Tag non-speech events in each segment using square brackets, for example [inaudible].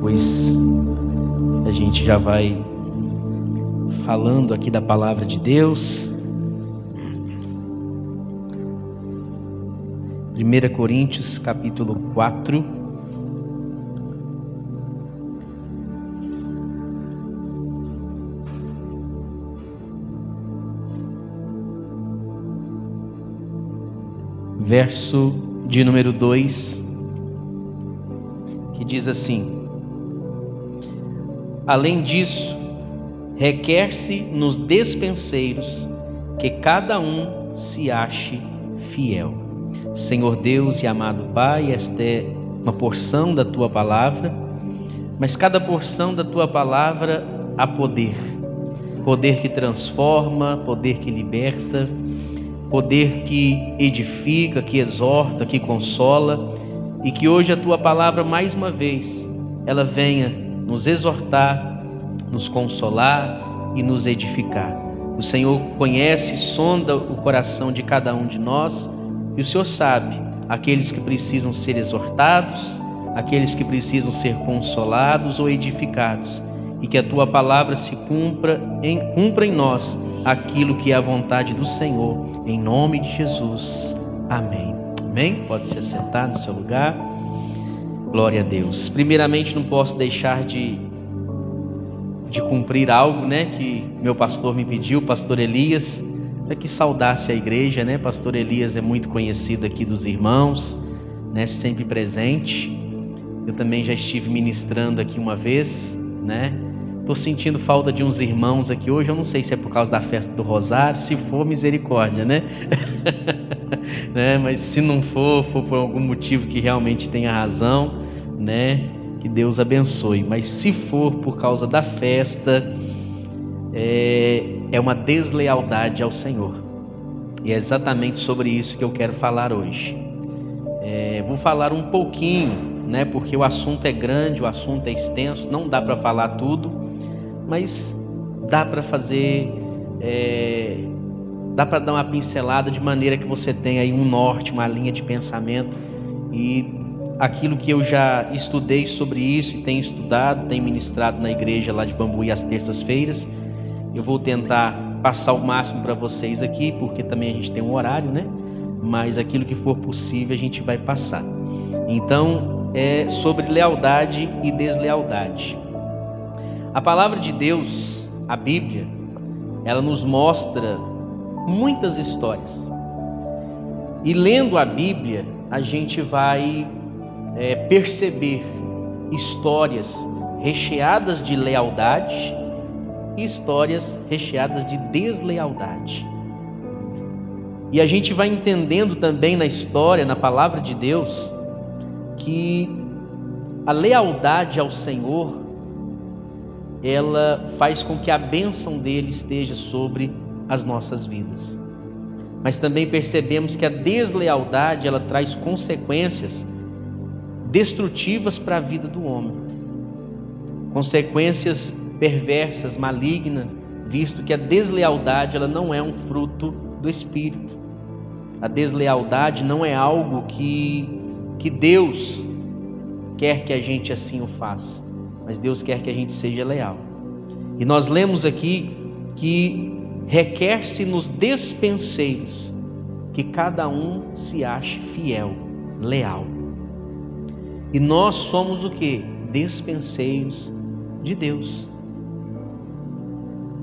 Pois a gente já vai falando aqui da palavra de Deus. 1 Coríntios capítulo 4. Verso de número 2, que diz assim: Além disso, requer-se nos despenseiros que cada um se ache fiel. Senhor Deus e amado Pai, esta é uma porção da tua palavra, mas cada porção da tua palavra há poder. Poder que transforma, poder que liberta, poder que edifica, que exorta, que consola, e que hoje a tua palavra mais uma vez ela venha nos exortar, nos consolar e nos edificar. O Senhor conhece, sonda o coração de cada um de nós e o Senhor sabe aqueles que precisam ser exortados, aqueles que precisam ser consolados ou edificados, e que a tua palavra se cumpra em, cumpra em nós aquilo que é a vontade do Senhor, em nome de Jesus. Amém. Amém? Pode se sentar no seu lugar. Glória a Deus. Primeiramente, não posso deixar de, de cumprir algo, né, que meu pastor me pediu, pastor Elias, para que saudasse a igreja, né? Pastor Elias é muito conhecido aqui dos irmãos, né, sempre presente. Eu também já estive ministrando aqui uma vez, né? Estou sentindo falta de uns irmãos aqui hoje. Eu não sei se é por causa da festa do Rosário. Se for, misericórdia, né? [laughs] né? Mas se não for, for por algum motivo que realmente tenha razão, né? Que Deus abençoe. Mas se for por causa da festa, é, é uma deslealdade ao Senhor. E é exatamente sobre isso que eu quero falar hoje. É, vou falar um pouquinho, né? Porque o assunto é grande, o assunto é extenso, não dá para falar tudo, mas dá para fazer, é, dá para dar uma pincelada de maneira que você tenha aí um norte, uma linha de pensamento e aquilo que eu já estudei sobre isso e tenho estudado, tenho ministrado na igreja lá de Bambuí às terças-feiras. Eu vou tentar passar o máximo para vocês aqui, porque também a gente tem um horário, né? Mas aquilo que for possível a gente vai passar. Então, é sobre lealdade e deslealdade. A palavra de Deus, a Bíblia, ela nos mostra muitas histórias. E lendo a Bíblia, a gente vai é, perceber histórias recheadas de lealdade e histórias recheadas de deslealdade. E a gente vai entendendo também na história, na palavra de Deus, que a lealdade ao Senhor ela faz com que a bênção dele esteja sobre as nossas vidas. Mas também percebemos que a deslealdade ela traz consequências destrutivas para a vida do homem. Consequências perversas, malignas, visto que a deslealdade ela não é um fruto do espírito. A deslealdade não é algo que que Deus quer que a gente assim o faça, mas Deus quer que a gente seja leal. E nós lemos aqui que requer-se nos despenseiros que cada um se ache fiel, leal. E nós somos o que? Despenseiros de Deus.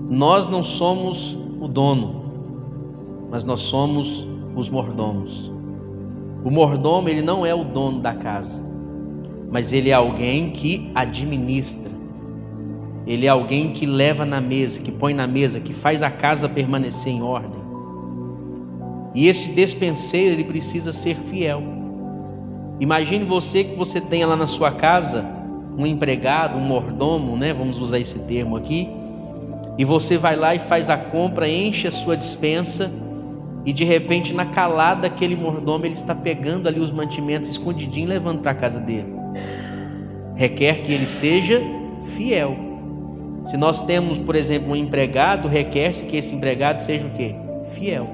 Nós não somos o dono, mas nós somos os mordomos. O mordomo, ele não é o dono da casa, mas ele é alguém que administra. Ele é alguém que leva na mesa, que põe na mesa, que faz a casa permanecer em ordem. E esse despenseiro, ele precisa ser fiel. Imagine você que você tenha lá na sua casa um empregado, um mordomo, né? Vamos usar esse termo aqui. E você vai lá e faz a compra, enche a sua dispensa e de repente na calada aquele mordomo ele está pegando ali os mantimentos escondidinho e levando para a casa dele. Requer que ele seja fiel. Se nós temos, por exemplo, um empregado, requer-se que esse empregado seja o quê? Fiel.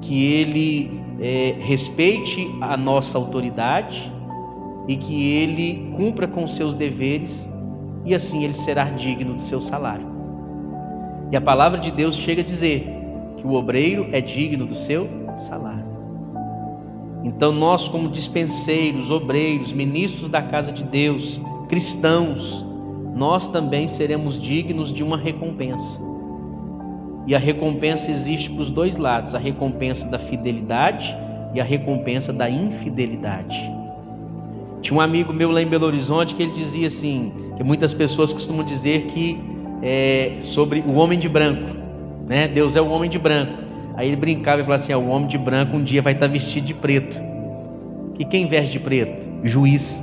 Que ele é, respeite a nossa autoridade, e que ele cumpra com seus deveres e assim ele será digno do seu salário. E a palavra de Deus chega a dizer que o obreiro é digno do seu salário. Então, nós, como dispenseiros, obreiros, ministros da casa de Deus, cristãos, nós também seremos dignos de uma recompensa. E a recompensa existe para os dois lados: a recompensa da fidelidade e a recompensa da infidelidade. Tinha um amigo meu lá em Belo Horizonte que ele dizia assim: que muitas pessoas costumam dizer que é sobre o homem de branco, né? Deus é o homem de branco. Aí ele brincava e falava assim: ah, o homem de branco um dia vai estar vestido de preto. Que quem veste de preto? Juiz.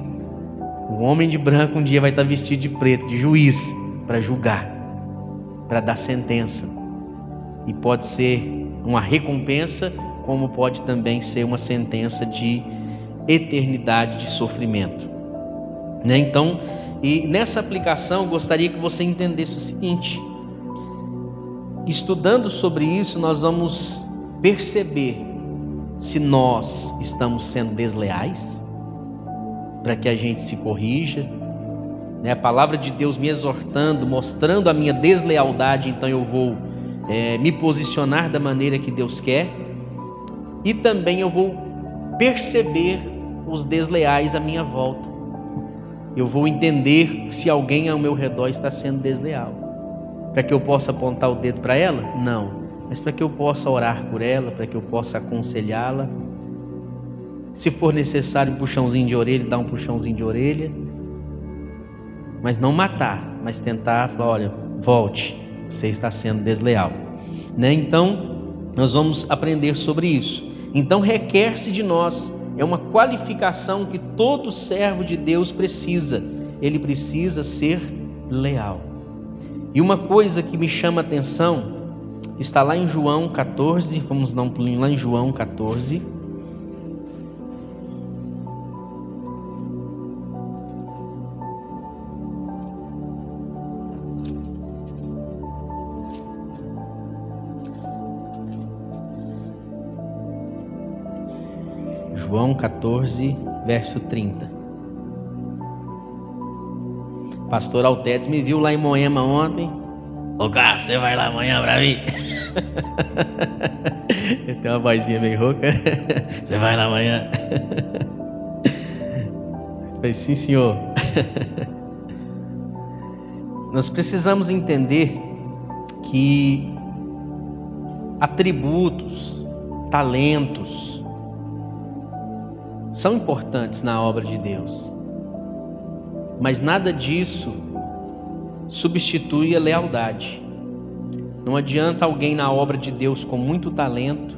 O homem de branco um dia vai estar vestido de preto, de juiz, para julgar, para dar sentença. E pode ser uma recompensa, como pode também ser uma sentença de eternidade de sofrimento. Né? Então, e nessa aplicação, gostaria que você entendesse o seguinte: estudando sobre isso, nós vamos perceber se nós estamos sendo desleais, para que a gente se corrija. Né? A palavra de Deus me exortando, mostrando a minha deslealdade, então eu vou é, me posicionar da maneira que Deus quer, e também eu vou perceber os desleais à minha volta eu vou entender se alguém ao meu redor está sendo desleal. Para que eu possa apontar o dedo para ela? Não. Mas para que eu possa orar por ela, para que eu possa aconselhá-la. Se for necessário um puxãozinho de orelha, dar um puxãozinho de orelha. Mas não matar, mas tentar falar: olha, volte, você está sendo desleal. Né? Então, nós vamos aprender sobre isso. Então, requer-se de nós é uma qualificação que todo servo de Deus precisa. Ele precisa ser leal. E uma coisa que me chama a atenção está lá em João 14, vamos dar um pulinho lá em João 14. João 14, verso 30. Pastor Altetes me viu lá em Moema ontem. Ô Carlos, você vai lá amanhã pra mim? [laughs] Tem uma vozinha meio rouca. [laughs] Você vai lá amanhã? [laughs] falei, sim, senhor. Nós precisamos entender que atributos, talentos, são importantes na obra de Deus, mas nada disso substitui a lealdade. Não adianta alguém na obra de Deus com muito talento,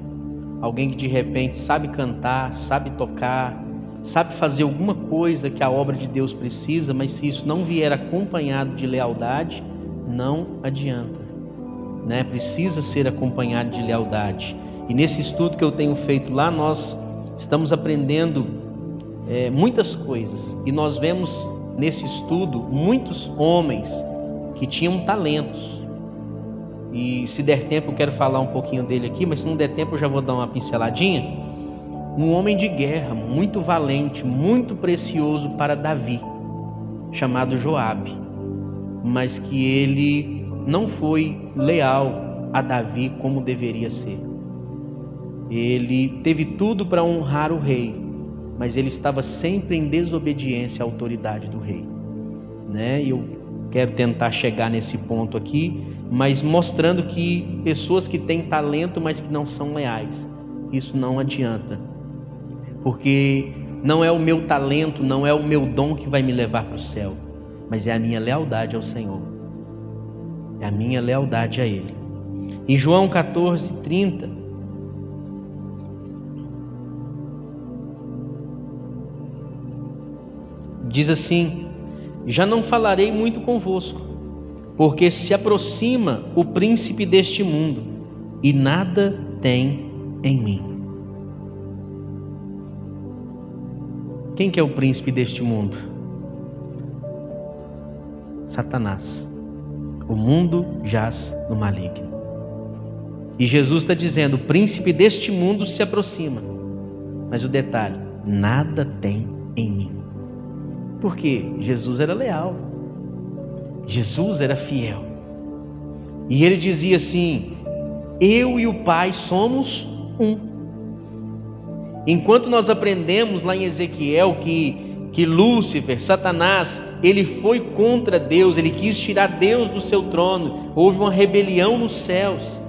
alguém que de repente sabe cantar, sabe tocar, sabe fazer alguma coisa que a obra de Deus precisa, mas se isso não vier acompanhado de lealdade, não adianta. Né? Precisa ser acompanhado de lealdade. E nesse estudo que eu tenho feito lá, nós estamos aprendendo é, muitas coisas e nós vemos nesse estudo muitos homens que tinham talentos. E se der tempo, eu quero falar um pouquinho dele aqui, mas se não der tempo, eu já vou dar uma pinceladinha. Um homem de guerra, muito valente, muito precioso para Davi, chamado Joabe, mas que ele não foi leal a Davi como deveria ser. Ele teve tudo para honrar o rei, mas ele estava sempre em desobediência à autoridade do rei. Né? Eu quero tentar chegar nesse ponto aqui, mas mostrando que pessoas que têm talento, mas que não são leais, isso não adianta. Porque não é o meu talento, não é o meu dom que vai me levar para o céu, mas é a minha lealdade ao Senhor. É a minha lealdade a Ele. Em João 14, 30, diz assim: Já não falarei muito convosco, porque se aproxima o príncipe deste mundo, e nada tem em mim. Quem que é o príncipe deste mundo? Satanás. O mundo jaz no maligno. E Jesus está dizendo: o príncipe deste mundo se aproxima. Mas o detalhe: nada tem em mim. Porque Jesus era leal. Jesus era fiel. E ele dizia assim: Eu e o Pai somos um. Enquanto nós aprendemos lá em Ezequiel que, que Lúcifer, Satanás, ele foi contra Deus, ele quis tirar Deus do seu trono, houve uma rebelião nos céus.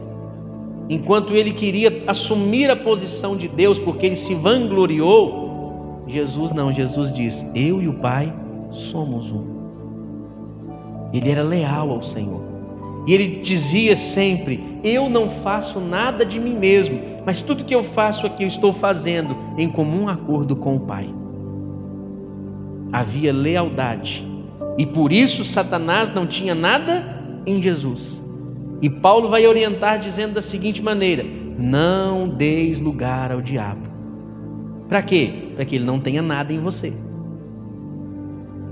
Enquanto ele queria assumir a posição de Deus, porque ele se vangloriou, Jesus não, Jesus diz: Eu e o Pai somos um. Ele era leal ao Senhor. E ele dizia sempre: Eu não faço nada de mim mesmo, mas tudo que eu faço aqui eu estou fazendo em comum acordo com o Pai. Havia lealdade. E por isso Satanás não tinha nada em Jesus. E Paulo vai orientar dizendo da seguinte maneira: Não deis lugar ao diabo. Para quê? Para que ele não tenha nada em você.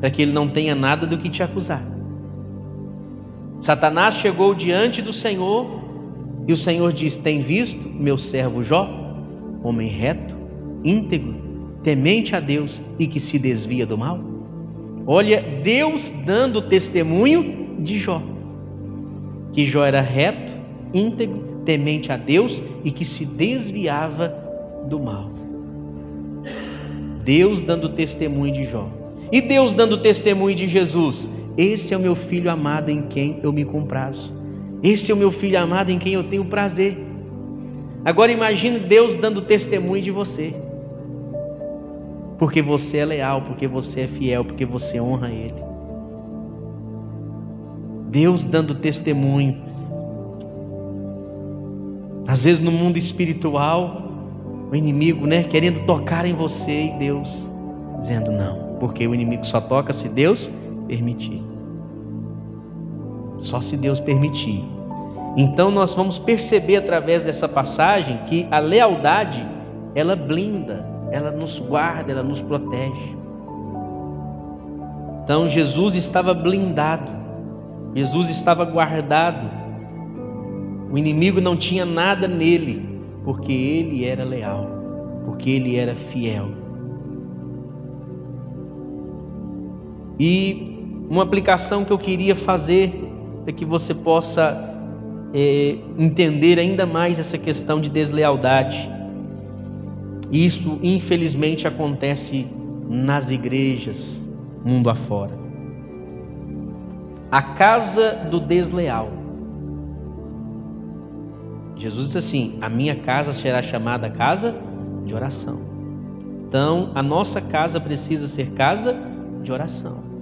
Para que ele não tenha nada do que te acusar. Satanás chegou diante do Senhor e o Senhor diz: Tem visto meu servo Jó, homem reto, íntegro, temente a Deus e que se desvia do mal? Olha, Deus dando testemunho de Jó, que Jó era reto, íntegro, temente a Deus e que se desviava do mal. Deus dando testemunho de Jó. E Deus dando testemunho de Jesus esse é o meu filho amado em quem eu me comprazo. Esse é o meu filho amado em quem eu tenho prazer. Agora imagine Deus dando testemunho de você. Porque você é leal, porque você é fiel, porque você honra Ele. Deus dando testemunho. Às vezes no mundo espiritual, o inimigo, né, querendo tocar em você e Deus dizendo não, porque o inimigo só toca se Deus permitir. Só se Deus permitir. Então nós vamos perceber através dessa passagem que a lealdade, ela blinda, ela nos guarda, ela nos protege. Então Jesus estava blindado. Jesus estava guardado. O inimigo não tinha nada nele, porque ele era leal, porque ele era fiel. E uma aplicação que eu queria fazer para que você possa é, entender ainda mais essa questão de deslealdade. Isso, infelizmente, acontece nas igrejas, mundo afora. A casa do desleal. Jesus disse assim: A minha casa será chamada casa de oração. Então, a nossa casa precisa ser casa de oração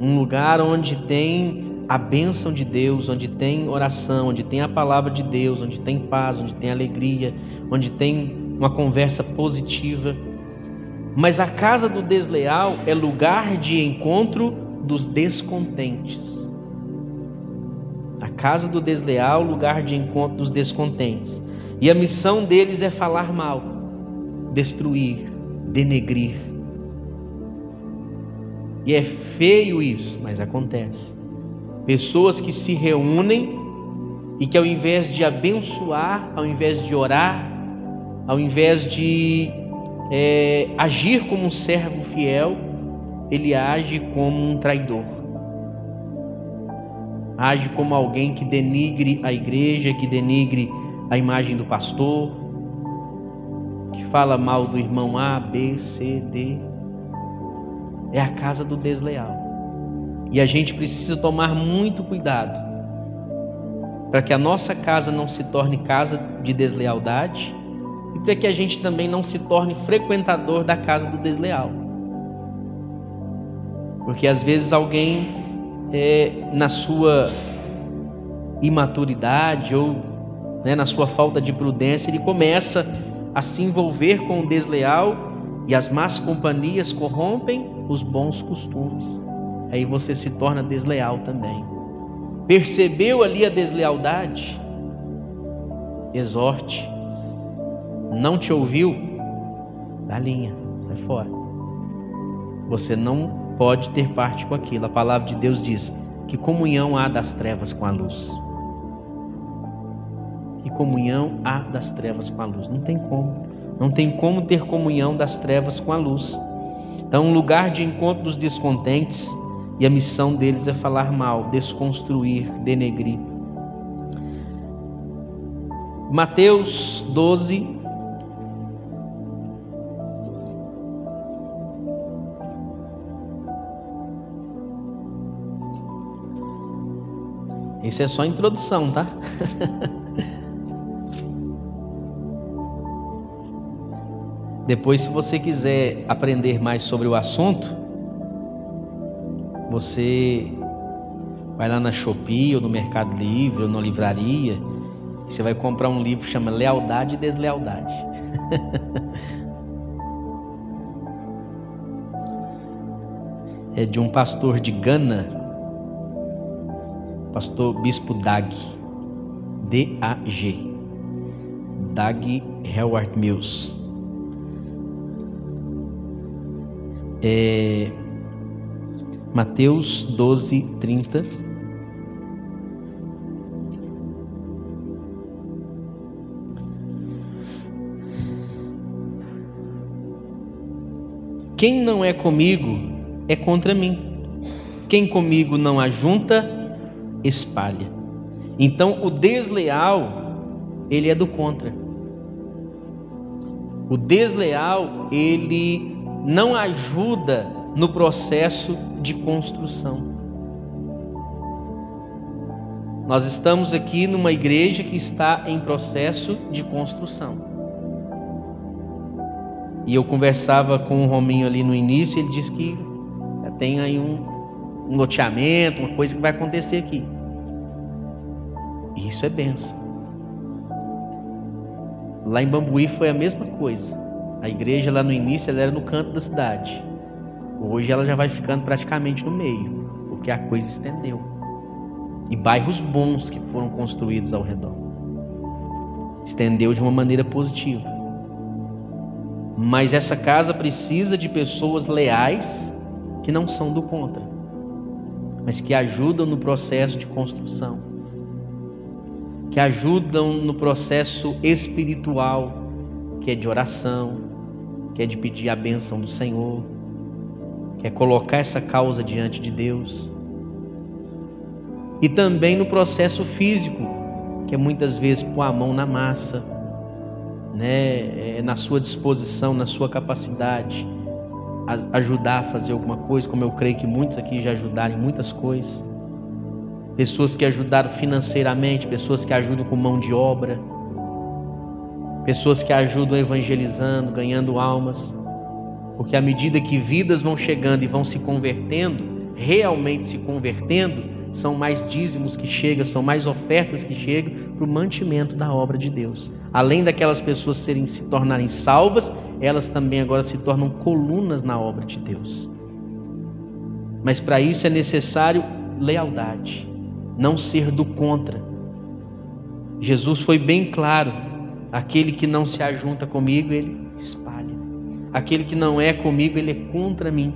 um lugar onde tem a bênção de Deus, onde tem oração, onde tem a palavra de Deus, onde tem paz, onde tem alegria, onde tem uma conversa positiva. Mas a casa do desleal é lugar de encontro dos descontentes. Casa do desleal, lugar de encontro dos descontentes. E a missão deles é falar mal, destruir, denegrir, e é feio isso, mas acontece. Pessoas que se reúnem e que ao invés de abençoar, ao invés de orar, ao invés de é, agir como um servo fiel, ele age como um traidor. Age como alguém que denigre a igreja, que denigre a imagem do pastor, que fala mal do irmão A, B, C, D é a casa do desleal. E a gente precisa tomar muito cuidado para que a nossa casa não se torne casa de deslealdade e para que a gente também não se torne frequentador da casa do desleal. Porque às vezes alguém, é, na sua imaturidade ou né, na sua falta de prudência, ele começa a se envolver com o desleal e as más companhias corrompem os bons costumes. Aí você se torna desleal também. Percebeu ali a deslealdade? Exorte. Não te ouviu? Dá linha, sai fora. Você não pode ter parte com aquilo. A palavra de Deus diz: que comunhão há das trevas com a luz? Que comunhão há das trevas com a luz? Não tem como. Não tem como ter comunhão das trevas com a luz. Então, um lugar de encontro dos descontentes e a missão deles é falar mal, desconstruir, denegrir. Mateus 12, Isso é só introdução, tá? Depois, se você quiser aprender mais sobre o assunto, você vai lá na Shopee ou no Mercado Livre ou na livraria, e você vai comprar um livro que chama Lealdade e Deslealdade. [laughs] é de um pastor de Gana, pastor Bispo Dag, D-A-G, Dag Howard Mills. É, Mateus 12, 30. Quem não é comigo é contra mim. Quem comigo não ajunta, espalha. Então o desleal, ele é do contra. O desleal, ele não ajuda no processo de construção. Nós estamos aqui numa igreja que está em processo de construção. E eu conversava com o Rominho ali no início, ele disse que tem aí um, um loteamento, uma coisa que vai acontecer aqui. Isso é benção. Lá em Bambuí foi a mesma coisa. A igreja lá no início ela era no canto da cidade. Hoje ela já vai ficando praticamente no meio, porque a coisa estendeu. E bairros bons que foram construídos ao redor. Estendeu de uma maneira positiva. Mas essa casa precisa de pessoas leais que não são do contra, mas que ajudam no processo de construção, que ajudam no processo espiritual, que é de oração, que é de pedir a bênção do Senhor, que é colocar essa causa diante de Deus. E também no processo físico, que é muitas vezes pôr a mão na massa, né, é na sua disposição, na sua capacidade, ajudar a fazer alguma coisa, como eu creio que muitos aqui já ajudaram em muitas coisas. Pessoas que ajudaram financeiramente, pessoas que ajudam com mão de obra, pessoas que ajudam evangelizando, ganhando almas, porque à medida que vidas vão chegando e vão se convertendo, realmente se convertendo, são mais dízimos que chegam, são mais ofertas que chegam para o mantimento da obra de Deus. Além daquelas pessoas serem, se tornarem salvas, elas também agora se tornam colunas na obra de Deus. Mas para isso é necessário lealdade, não ser do contra. Jesus foi bem claro Aquele que não se ajunta comigo, ele espalha. Aquele que não é comigo, ele é contra mim.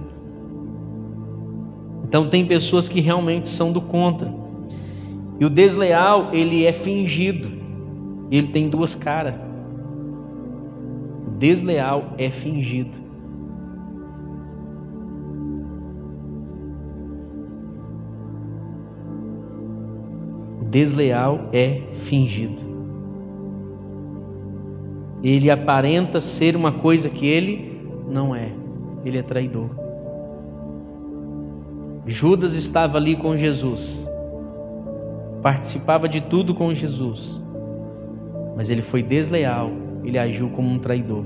Então tem pessoas que realmente são do contra. E o desleal, ele é fingido. Ele tem duas caras. Desleal é fingido. Desleal é fingido ele aparenta ser uma coisa que ele não é. Ele é traidor. Judas estava ali com Jesus, participava de tudo com Jesus, mas ele foi desleal, ele agiu como um traidor.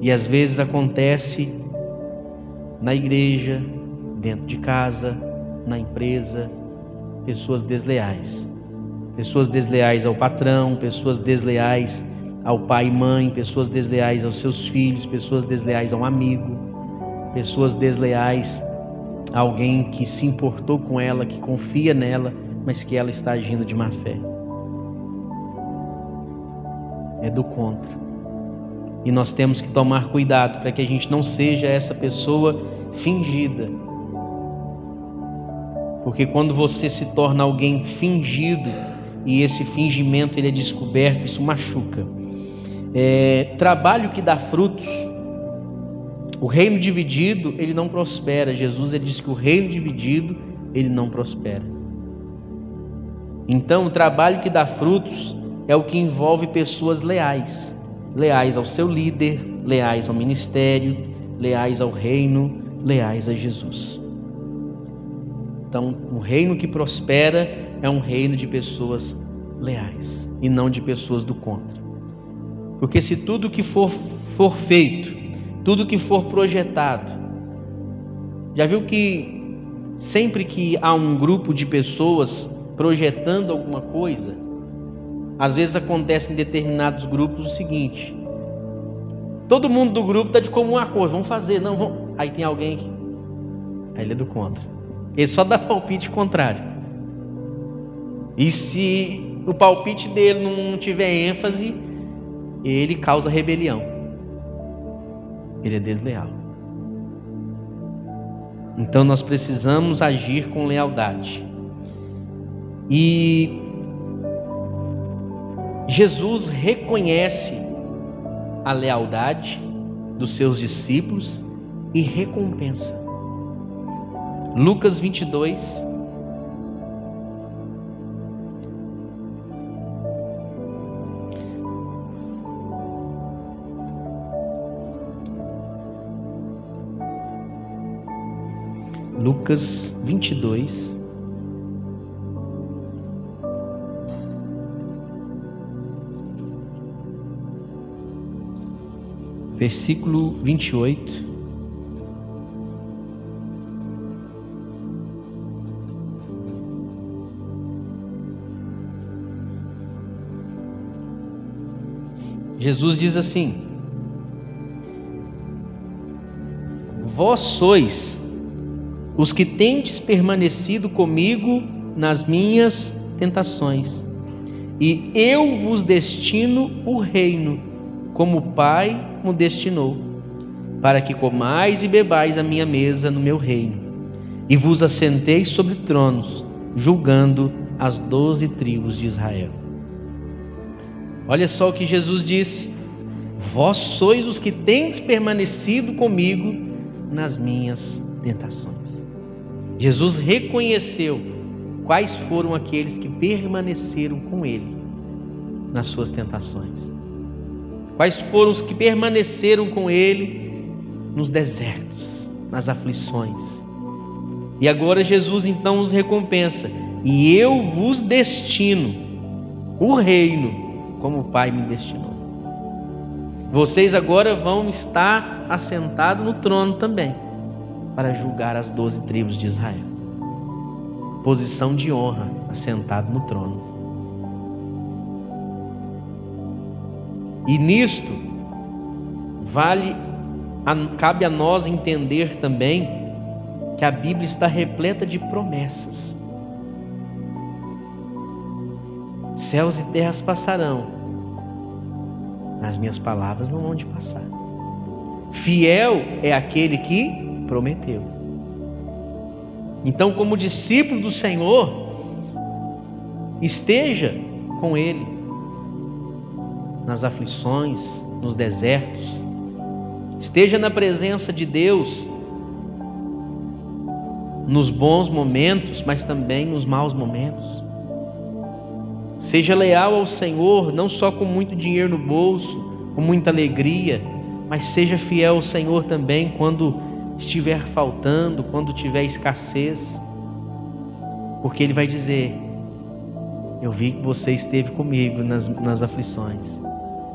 E às vezes acontece na igreja, dentro de casa, na empresa, pessoas desleais pessoas desleais ao patrão, pessoas desleais ao pai e mãe, pessoas desleais aos seus filhos, pessoas desleais a um amigo, pessoas desleais a alguém que se importou com ela, que confia nela, mas que ela está agindo de má fé. É do contra. E nós temos que tomar cuidado para que a gente não seja essa pessoa fingida. Porque quando você se torna alguém fingido, e esse fingimento ele é descoberto, isso machuca. É, trabalho que dá frutos. O reino dividido, ele não prospera. Jesus ele disse que o reino dividido, ele não prospera. Então, o trabalho que dá frutos é o que envolve pessoas leais, leais ao seu líder, leais ao ministério, leais ao reino, leais a Jesus. Então, o reino que prospera é um reino de pessoas leais e não de pessoas do contra. Porque se tudo que for, for feito, tudo que for projetado, já viu que sempre que há um grupo de pessoas projetando alguma coisa, às vezes acontece em determinados grupos o seguinte: todo mundo do grupo está de comum acordo, vamos fazer, não, vamos. Aí tem alguém que. Aí ele é do contra. Ele só dá [laughs] palpite contrário. E se o palpite dele não tiver ênfase, ele causa rebelião. Ele é desleal. Então nós precisamos agir com lealdade. E Jesus reconhece a lealdade dos seus discípulos e recompensa. Lucas 22. Lucas 22. Versículo 28. Jesus diz assim: Vós sois os que tendes permanecido comigo nas minhas tentações, e eu vos destino o reino, como o Pai me destinou, para que comais e bebais a minha mesa no meu reino, e vos assenteis sobre tronos, julgando as doze tribos de Israel. Olha só o que Jesus disse: Vós sois os que tendes permanecido comigo nas minhas tentações. Jesus reconheceu quais foram aqueles que permaneceram com ele nas suas tentações. Quais foram os que permaneceram com ele nos desertos, nas aflições. E agora Jesus então os recompensa. E eu vos destino o reino como o Pai me destinou. Vocês agora vão estar assentados no trono também, para julgar as doze tribos de Israel. Posição de honra, assentado no trono. E nisto vale cabe a nós entender também que a Bíblia está repleta de promessas. Céus e terras passarão, as minhas palavras não vão de passar. Fiel é aquele que prometeu. Então, como discípulo do Senhor, esteja com Ele nas aflições, nos desertos. Esteja na presença de Deus nos bons momentos, mas também nos maus momentos. Seja leal ao Senhor, não só com muito dinheiro no bolso, com muita alegria, mas seja fiel ao Senhor também quando estiver faltando, quando tiver escassez, porque Ele vai dizer: Eu vi que você esteve comigo nas, nas aflições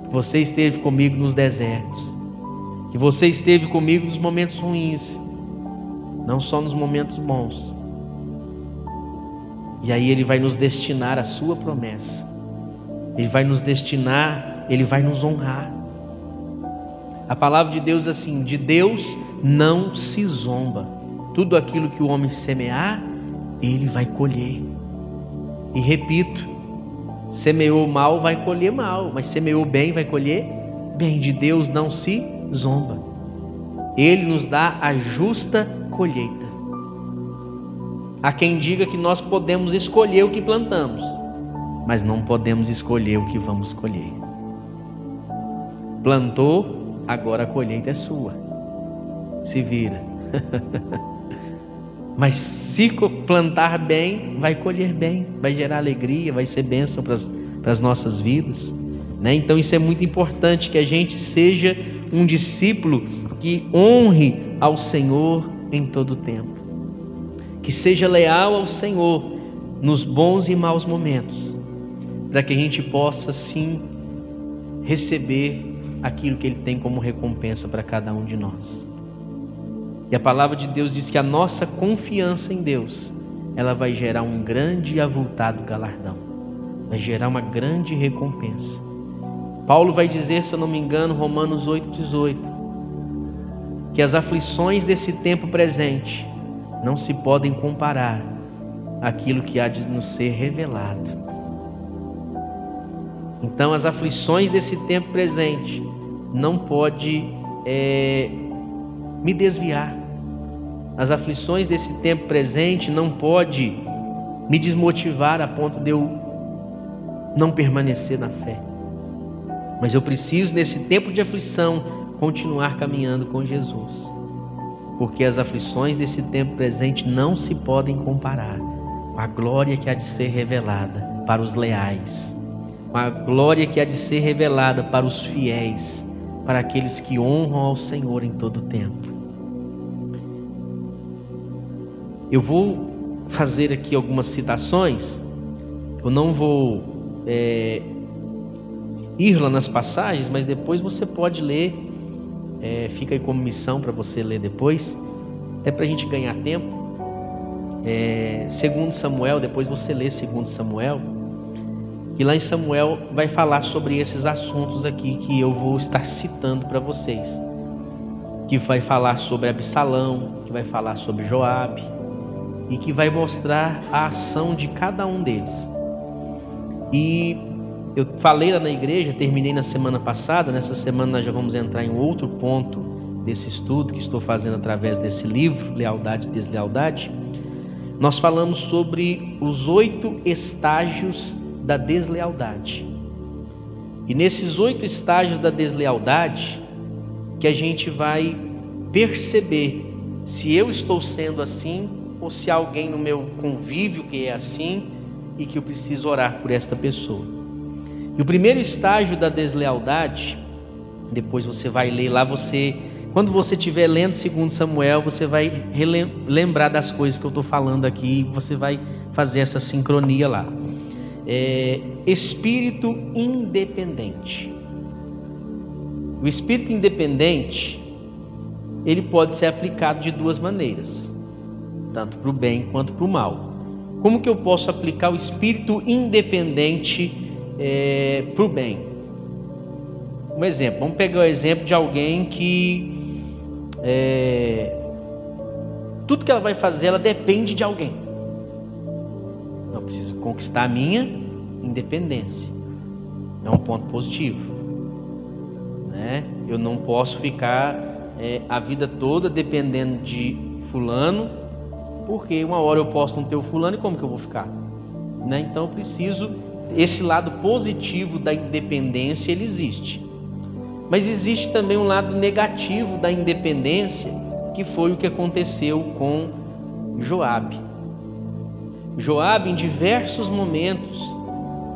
que você esteve comigo nos desertos, que você esteve comigo nos momentos ruins, não só nos momentos bons. E aí Ele vai nos destinar a Sua promessa, Ele vai nos destinar, Ele vai nos honrar. A palavra de Deus é assim: de Deus não se zomba, tudo aquilo que o homem semear, ele vai colher. E repito, Semeou mal, vai colher mal, mas semeou bem, vai colher bem. De Deus não se zomba. Ele nos dá a justa colheita. Há quem diga que nós podemos escolher o que plantamos, mas não podemos escolher o que vamos colher. Plantou, agora a colheita é sua. Se vira. [laughs] Mas se plantar bem, vai colher bem, vai gerar alegria, vai ser bênção para as nossas vidas. Né? Então isso é muito importante que a gente seja um discípulo que honre ao Senhor em todo o tempo, que seja leal ao Senhor nos bons e maus momentos, para que a gente possa sim receber aquilo que Ele tem como recompensa para cada um de nós. E a palavra de Deus diz que a nossa confiança em Deus, ela vai gerar um grande e avultado galardão, vai gerar uma grande recompensa. Paulo vai dizer, se eu não me engano, Romanos 8,18, que as aflições desse tempo presente não se podem comparar àquilo que há de nos ser revelado. Então, as aflições desse tempo presente não pode é, me desviar. As aflições desse tempo presente não pode me desmotivar a ponto de eu não permanecer na fé. Mas eu preciso nesse tempo de aflição continuar caminhando com Jesus. Porque as aflições desse tempo presente não se podem comparar com a glória que há de ser revelada para os leais, com a glória que há de ser revelada para os fiéis, para aqueles que honram ao Senhor em todo o tempo. Eu vou fazer aqui algumas citações, eu não vou é, ir lá nas passagens, mas depois você pode ler, é, fica aí como missão para você ler depois, até para a gente ganhar tempo. É, segundo Samuel, depois você lê segundo Samuel, e lá em Samuel vai falar sobre esses assuntos aqui que eu vou estar citando para vocês, que vai falar sobre Absalão, que vai falar sobre Joabe, e que vai mostrar a ação de cada um deles. E eu falei lá na igreja, terminei na semana passada, nessa semana nós já vamos entrar em outro ponto desse estudo que estou fazendo através desse livro, Lealdade e Deslealdade. Nós falamos sobre os oito estágios da deslealdade. E nesses oito estágios da deslealdade, que a gente vai perceber se eu estou sendo assim ou se há alguém no meu convívio que é assim e que eu preciso orar por esta pessoa. E o primeiro estágio da deslealdade, depois você vai ler lá, você, quando você estiver lendo segundo Samuel, você vai lembrar das coisas que eu estou falando aqui, você vai fazer essa sincronia lá. É, espírito independente. O espírito independente, ele pode ser aplicado de duas maneiras tanto para o bem quanto para o mal. Como que eu posso aplicar o espírito independente é, para o bem? Um exemplo, vamos pegar o exemplo de alguém que é, tudo que ela vai fazer, ela depende de alguém. Eu preciso conquistar a minha independência. É um ponto positivo. Né? Eu não posso ficar é, a vida toda dependendo de fulano porque uma hora eu posso não ter o fulano e como que eu vou ficar? Né? Então eu preciso, esse lado positivo da independência ele existe. Mas existe também um lado negativo da independência, que foi o que aconteceu com Joabe. Joabe em diversos momentos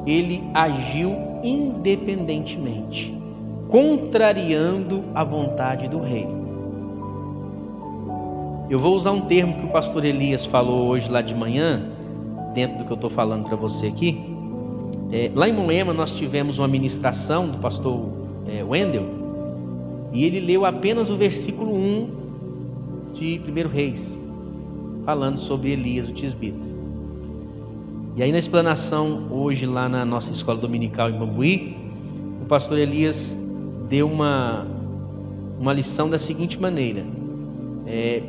ele agiu independentemente, contrariando a vontade do rei. Eu vou usar um termo que o pastor Elias falou hoje lá de manhã, dentro do que eu estou falando para você aqui. É, lá em Moema nós tivemos uma ministração do pastor é, Wendel e ele leu apenas o versículo 1 de 1 Reis, falando sobre Elias, o tisbita. E aí na explanação hoje lá na nossa escola dominical em Bambuí, o pastor Elias deu uma, uma lição da seguinte maneira: é,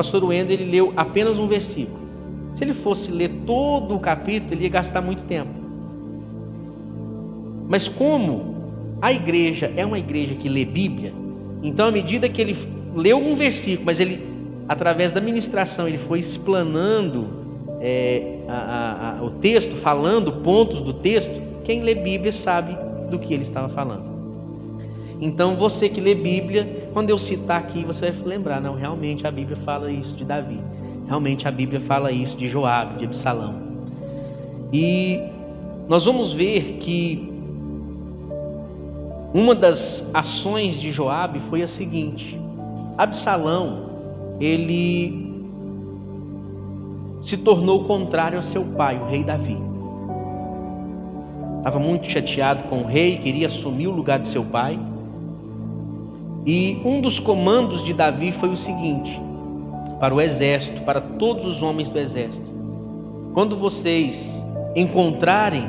pastor Wendel ele leu apenas um versículo. Se ele fosse ler todo o capítulo, ele ia gastar muito tempo. Mas como a igreja é uma igreja que lê Bíblia, então à medida que ele leu um versículo, mas ele, através da ministração, ele foi explanando é, a, a, o texto, falando pontos do texto, quem lê Bíblia sabe do que ele estava falando. Então você que lê Bíblia, quando eu citar aqui, você vai lembrar, não, realmente a Bíblia fala isso de Davi. Realmente a Bíblia fala isso de Joabe, de Absalão. E nós vamos ver que uma das ações de Joabe foi a seguinte: Absalão, ele se tornou contrário ao seu pai, o rei Davi. Estava muito chateado com o rei, queria assumir o lugar de seu pai. E um dos comandos de Davi foi o seguinte: para o exército, para todos os homens do exército: quando vocês encontrarem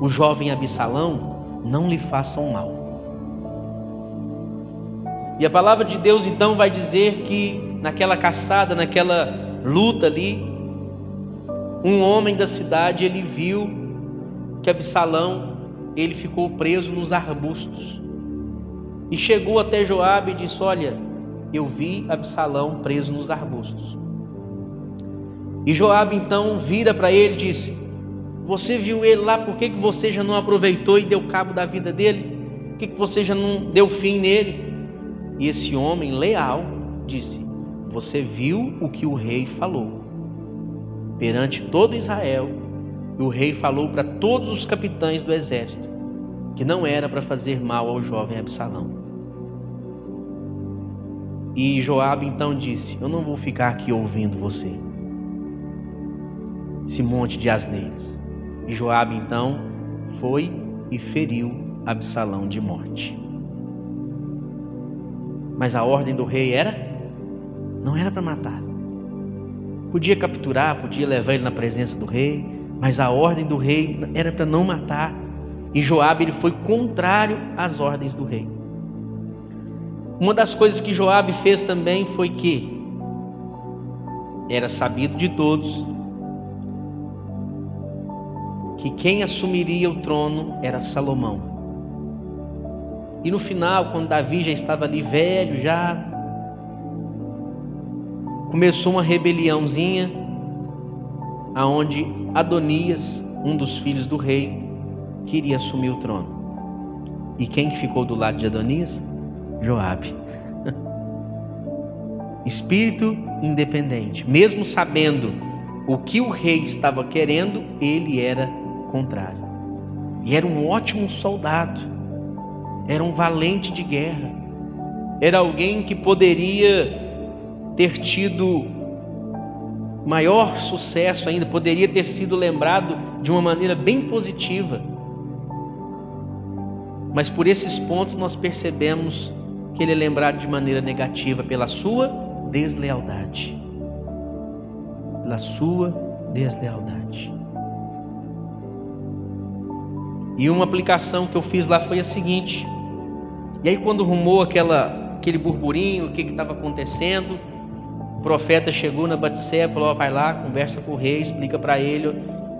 o jovem Absalão, não lhe façam mal. E a palavra de Deus então vai dizer que naquela caçada, naquela luta ali, um homem da cidade ele viu que Absalão ele ficou preso nos arbustos e chegou até Joabe e disse: Olha, eu vi Absalão preso nos arbustos. E Joabe então vira para ele e disse: Você viu ele lá? Por que, que você já não aproveitou e deu cabo da vida dele? Por que, que você já não deu fim nele? E esse homem leal disse: Você viu o que o rei falou perante todo Israel, e o rei falou para todos os capitães do exército que não era para fazer mal ao jovem Absalão. E Joabe então disse: Eu não vou ficar aqui ouvindo você. Esse monte de asneiras. E Joabe então foi e feriu Absalão de morte. Mas a ordem do rei era não era para matar. Podia capturar, podia levar ele na presença do rei, mas a ordem do rei era para não matar. E Joabe ele foi contrário às ordens do rei. Uma das coisas que Joabe fez também foi que era sabido de todos que quem assumiria o trono era Salomão. E no final, quando Davi já estava ali velho, já começou uma rebeliãozinha aonde Adonias, um dos filhos do rei, queria assumir o trono. E quem que ficou do lado de Adonias? Joabe. [laughs] Espírito independente, mesmo sabendo o que o rei estava querendo, ele era contrário. E era um ótimo soldado. Era um valente de guerra. Era alguém que poderia ter tido maior sucesso ainda, poderia ter sido lembrado de uma maneira bem positiva. Mas por esses pontos nós percebemos que ele é lembrado de maneira negativa pela sua deslealdade. Pela sua deslealdade. E uma aplicação que eu fiz lá foi a seguinte. E aí quando rumou aquela, aquele burburinho, o que estava acontecendo, profeta chegou na Batseba, falou: oh, vai lá, conversa com o rei, explica para ele,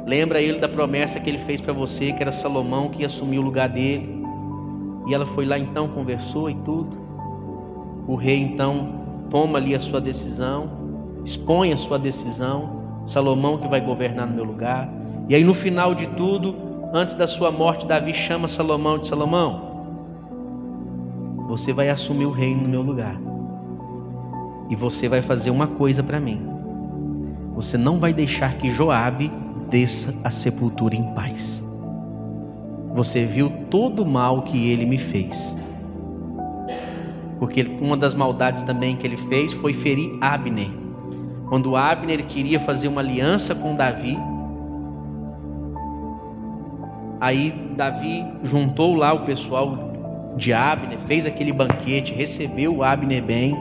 lembra ele da promessa que ele fez para você, que era Salomão que ia assumir o lugar dele. E ela foi lá então, conversou e tudo. O rei então toma ali a sua decisão, expõe a sua decisão. Salomão que vai governar no meu lugar. E aí no final de tudo, antes da sua morte, Davi chama Salomão de Salomão. Você vai assumir o reino no meu lugar. E você vai fazer uma coisa para mim. Você não vai deixar que Joabe desça a sepultura em paz. Você viu todo o mal que ele me fez. Porque uma das maldades também que ele fez foi ferir Abner. Quando Abner queria fazer uma aliança com Davi, aí Davi juntou lá o pessoal de Abner, fez aquele banquete, recebeu Abner bem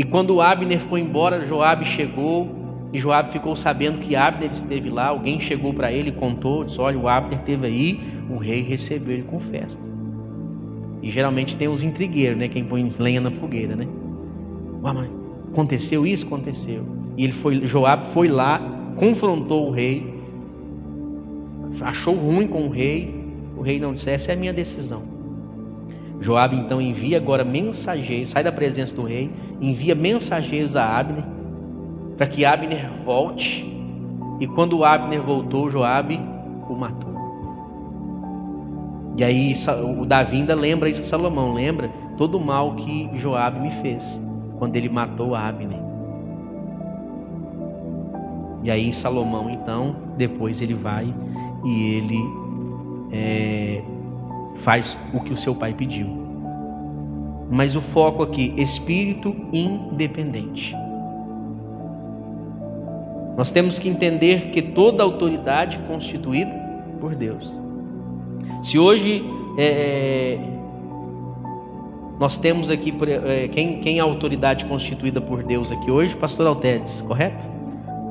e quando Abner foi embora, Joabe chegou e Joabe ficou sabendo que Abner esteve lá. Alguém chegou para ele contou, disse: "Olha, o Abner esteve aí, o rei recebeu ele com festa". E geralmente tem os intrigueiros, né, quem põe lenha na fogueira, né? Mas aconteceu isso, aconteceu. E ele foi, Joabe foi lá, confrontou o rei, achou ruim com o rei. O rei não disse: "Essa é a minha decisão". Joabe então envia agora mensageiros, sai da presença do rei, envia mensageiros a Abner, para que Abner volte. E quando Abner voltou, Joabe o matou. E aí o Davi ainda lembra isso que Salomão lembra todo o mal que Joabe me fez quando ele matou Abner. E aí Salomão então depois ele vai e ele é, faz o que o seu pai pediu. Mas o foco aqui, espírito independente. Nós temos que entender que toda autoridade constituída por Deus. Se hoje é, é, nós temos aqui é, quem, quem é a autoridade constituída por Deus aqui hoje, Pastor Altedes, correto?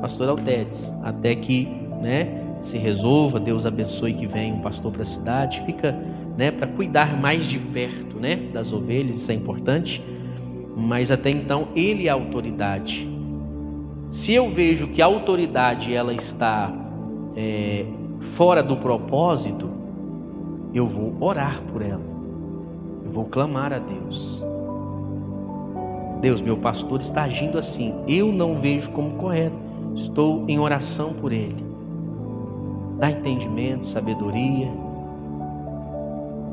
Pastor Altedes, até que, né, se resolva, Deus abençoe que venha um pastor para a cidade, fica, né, para cuidar mais de perto, né, das ovelhas, isso é importante. Mas até então ele é a autoridade. Se eu vejo que a autoridade ela está é, fora do propósito, eu vou orar por ela. Eu vou clamar a Deus. Deus, meu pastor está agindo assim. Eu não vejo como correto. Estou em oração por ele. Dá entendimento, sabedoria.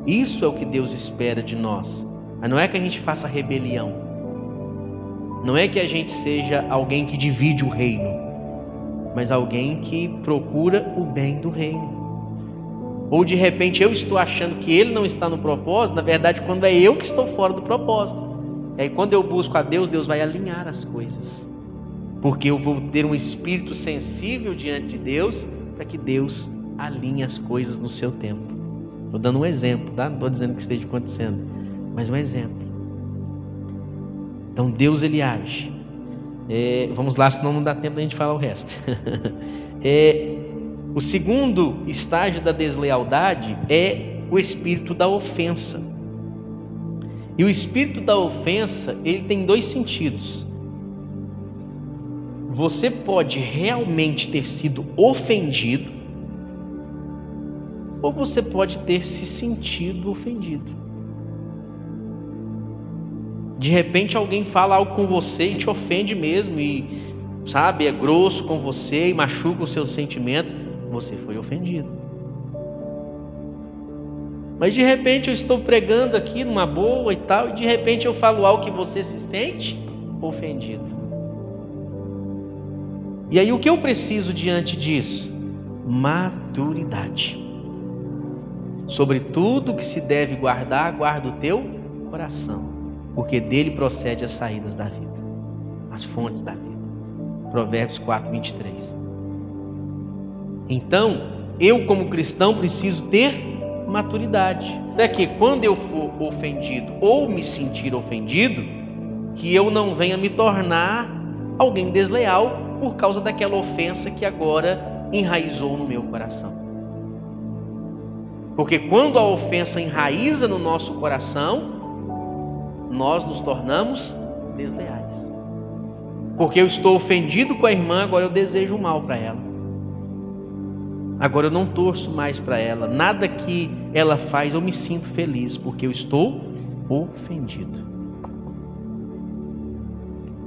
Isso é o que Deus espera de nós. Mas não é que a gente faça rebelião. Não é que a gente seja alguém que divide o reino, mas alguém que procura o bem do reino. Ou de repente eu estou achando que ele não está no propósito, na verdade, quando é eu que estou fora do propósito. E aí, quando eu busco a Deus, Deus vai alinhar as coisas. Porque eu vou ter um espírito sensível diante de Deus, para que Deus alinhe as coisas no seu tempo. Estou dando um exemplo, tá? Não estou dizendo que esteja acontecendo, mas um exemplo. Então Deus ele age. É, vamos lá, senão não dá tempo da gente falar o resto. [laughs] é, o segundo estágio da deslealdade é o espírito da ofensa. E o espírito da ofensa, ele tem dois sentidos. Você pode realmente ter sido ofendido, ou você pode ter se sentido ofendido. De repente alguém fala algo com você e te ofende mesmo e sabe, é grosso com você e machuca o seu sentimento você foi ofendido. Mas de repente eu estou pregando aqui numa boa e tal, e de repente eu falo algo que você se sente ofendido. E aí o que eu preciso diante disso? Maturidade. Sobre tudo que se deve guardar, guarda o teu coração, porque dele procede as saídas da vida, as fontes da vida. Provérbios 4, 23. Então, eu como cristão preciso ter maturidade. Para que quando eu for ofendido ou me sentir ofendido, que eu não venha me tornar alguém desleal por causa daquela ofensa que agora enraizou no meu coração. Porque quando a ofensa enraiza no nosso coração, nós nos tornamos desleais. Porque eu estou ofendido com a irmã, agora eu desejo mal para ela. Agora eu não torço mais para ela. Nada que ela faz eu me sinto feliz, porque eu estou ofendido.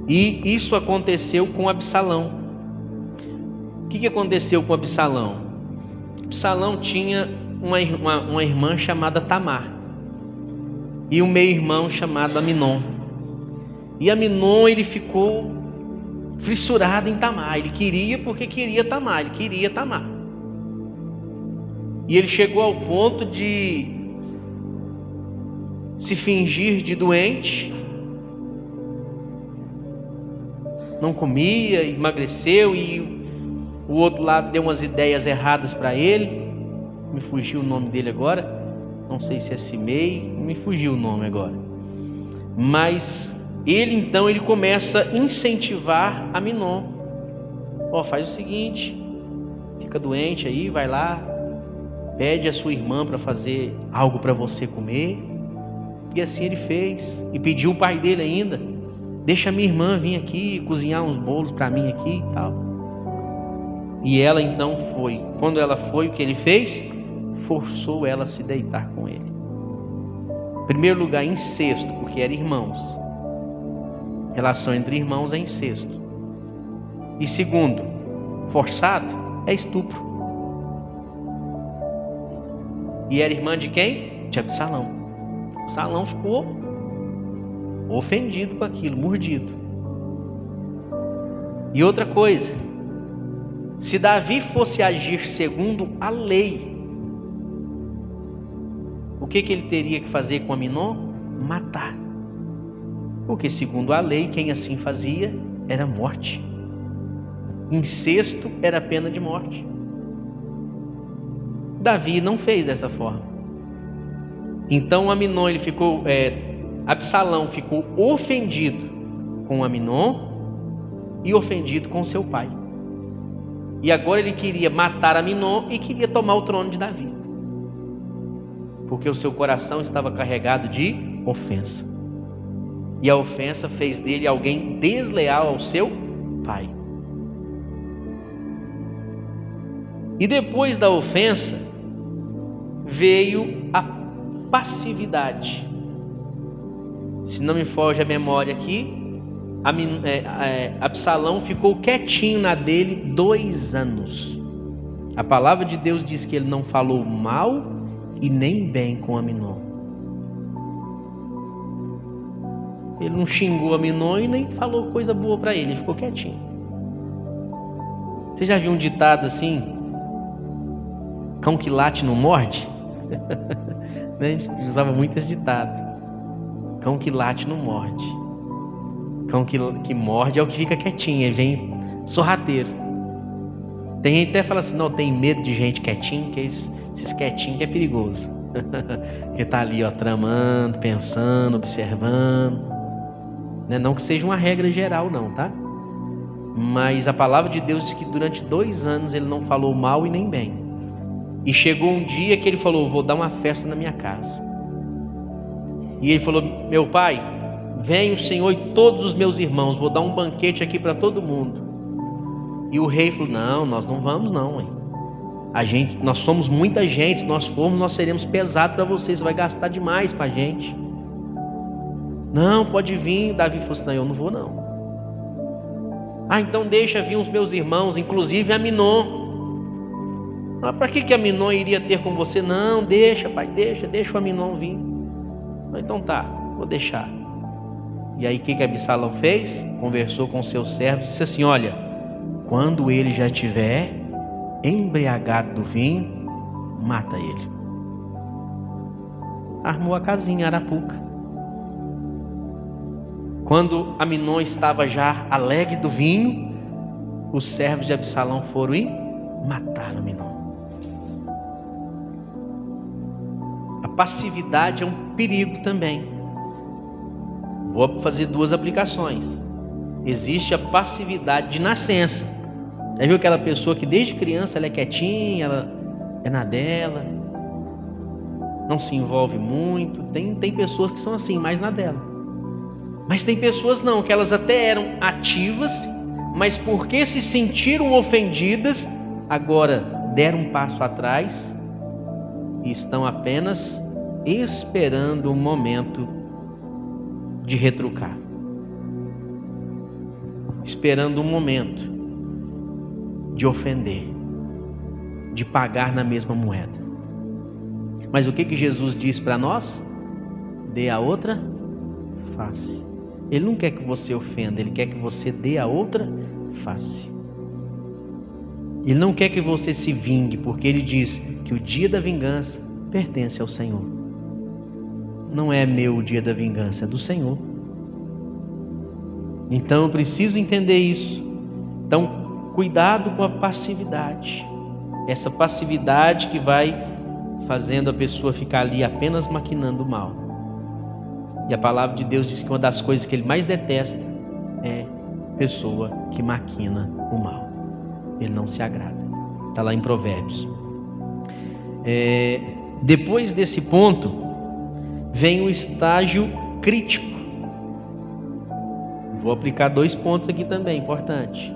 E isso aconteceu com Absalão. O que aconteceu com Absalão? Absalão tinha uma, uma, uma irmã chamada Tamar e um meio-irmão chamado Aminon. E Aminon ele ficou fissurado em Tamar. Ele queria porque queria Tamar, ele queria Tamar. E ele chegou ao ponto de se fingir de doente, não comia, emagreceu e o outro lado deu umas ideias erradas para ele. Me fugiu o nome dele agora. Não sei se é Simei, me fugiu o nome agora. Mas ele então ele começa a incentivar a Minon. Ó, oh, faz o seguinte, fica doente aí, vai lá, Pede a sua irmã para fazer algo para você comer. E assim ele fez. E pediu o pai dele ainda: Deixa minha irmã vir aqui cozinhar uns bolos para mim aqui e tal. E ela então foi. Quando ela foi, o que ele fez? Forçou ela a se deitar com ele. Em primeiro lugar, incesto, porque eram irmãos. Relação entre irmãos é incesto. E segundo, forçado é estupro. E era irmã de quem? De Absalão. Absalão ficou ofendido com aquilo, mordido. E outra coisa, se Davi fosse agir segundo a lei, que, que ele teria que fazer com Aminon? Matar. Porque, segundo a lei, quem assim fazia era morte. Incesto era pena de morte. Davi não fez dessa forma. Então Aminon ele ficou, é, Absalão ficou ofendido com Aminon e ofendido com seu pai. E agora ele queria matar Aminon e queria tomar o trono de Davi. Porque o seu coração estava carregado de ofensa. E a ofensa fez dele alguém desleal ao seu pai. E depois da ofensa, veio a passividade. Se não me foge a memória aqui, é, é, Absalão ficou quietinho na dele dois anos. A palavra de Deus diz que ele não falou mal e nem bem com Aminon. Ele não xingou Aminon e nem falou coisa boa para ele, ele ficou quietinho. Você já viu um ditado assim? Cão que late não morde? [laughs] né? A gente usava muito esse ditado. Cão que late não morde. Cão que, que morde é o que fica quietinho, ele vem sorrateiro. Tem gente que até fala assim, não, tem medo de gente quietinho, que esses, esses quietinhos que é perigoso. [laughs] que tá ali, ó, tramando, pensando, observando. Né? Não que seja uma regra geral, não, tá? Mas a palavra de Deus diz que durante dois anos ele não falou mal e nem bem. E chegou um dia que ele falou: Vou dar uma festa na minha casa. E ele falou: Meu pai, Vem o Senhor e todos os meus irmãos, vou dar um banquete aqui para todo mundo. E o rei falou: Não, nós não vamos, não. Hein? A gente, nós somos muita gente, nós formos, nós seremos pesados para você, você vai gastar demais para a gente. Não, pode vir. Davi falou assim: Não, eu não vou, não. Ah, então deixa vir os meus irmãos, inclusive a Minon. Ah, para que, que a Minon iria ter com você? Não, deixa, pai, deixa, deixa o Aminon vir. Então tá, vou deixar. E aí o que, que Absalão fez? Conversou com seus servos e disse assim: Olha, quando ele já estiver embriagado do vinho, mata ele. Armou a casinha Arapuca. Quando Aminon estava já alegre do vinho, os servos de Absalão foram e mataram Aminon. A passividade é um perigo também. Vou fazer duas aplicações. Existe a passividade de nascença. Já viu aquela pessoa que desde criança ela é quietinha, ela é na dela, não se envolve muito. Tem, tem pessoas que são assim, mais na dela. Mas tem pessoas não, que elas até eram ativas, mas porque se sentiram ofendidas, agora deram um passo atrás e estão apenas esperando o um momento de retrucar, esperando um momento de ofender, de pagar na mesma moeda. Mas o que que Jesus diz para nós? Dê a outra face. Ele não quer que você ofenda, ele quer que você dê a outra face. Ele não quer que você se vingue, porque ele diz que o dia da vingança pertence ao Senhor não é meu o dia da vingança, é do Senhor. Então eu preciso entender isso. Então, cuidado com a passividade. Essa passividade que vai fazendo a pessoa ficar ali apenas maquinando mal. E a palavra de Deus diz que uma das coisas que ele mais detesta é pessoa que maquina o mal. Ele não se agrada. Está lá em Provérbios. É, depois desse ponto, vem o estágio crítico. Vou aplicar dois pontos aqui também, importante.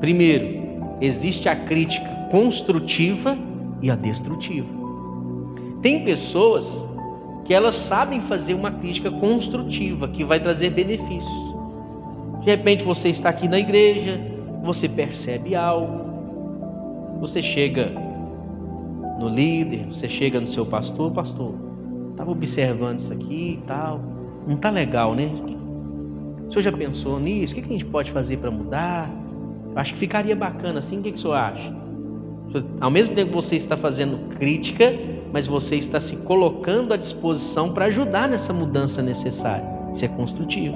Primeiro, existe a crítica construtiva e a destrutiva. Tem pessoas que elas sabem fazer uma crítica construtiva que vai trazer benefícios. De repente você está aqui na igreja, você percebe algo, você chega no líder, você chega no seu pastor, pastor, estava observando isso aqui e tal, não está legal, né? O senhor já pensou nisso? O que a gente pode fazer para mudar? Acho que ficaria bacana assim, o que o senhor acha? Ao mesmo tempo que você está fazendo crítica, mas você está se colocando à disposição para ajudar nessa mudança necessária. Isso é construtivo.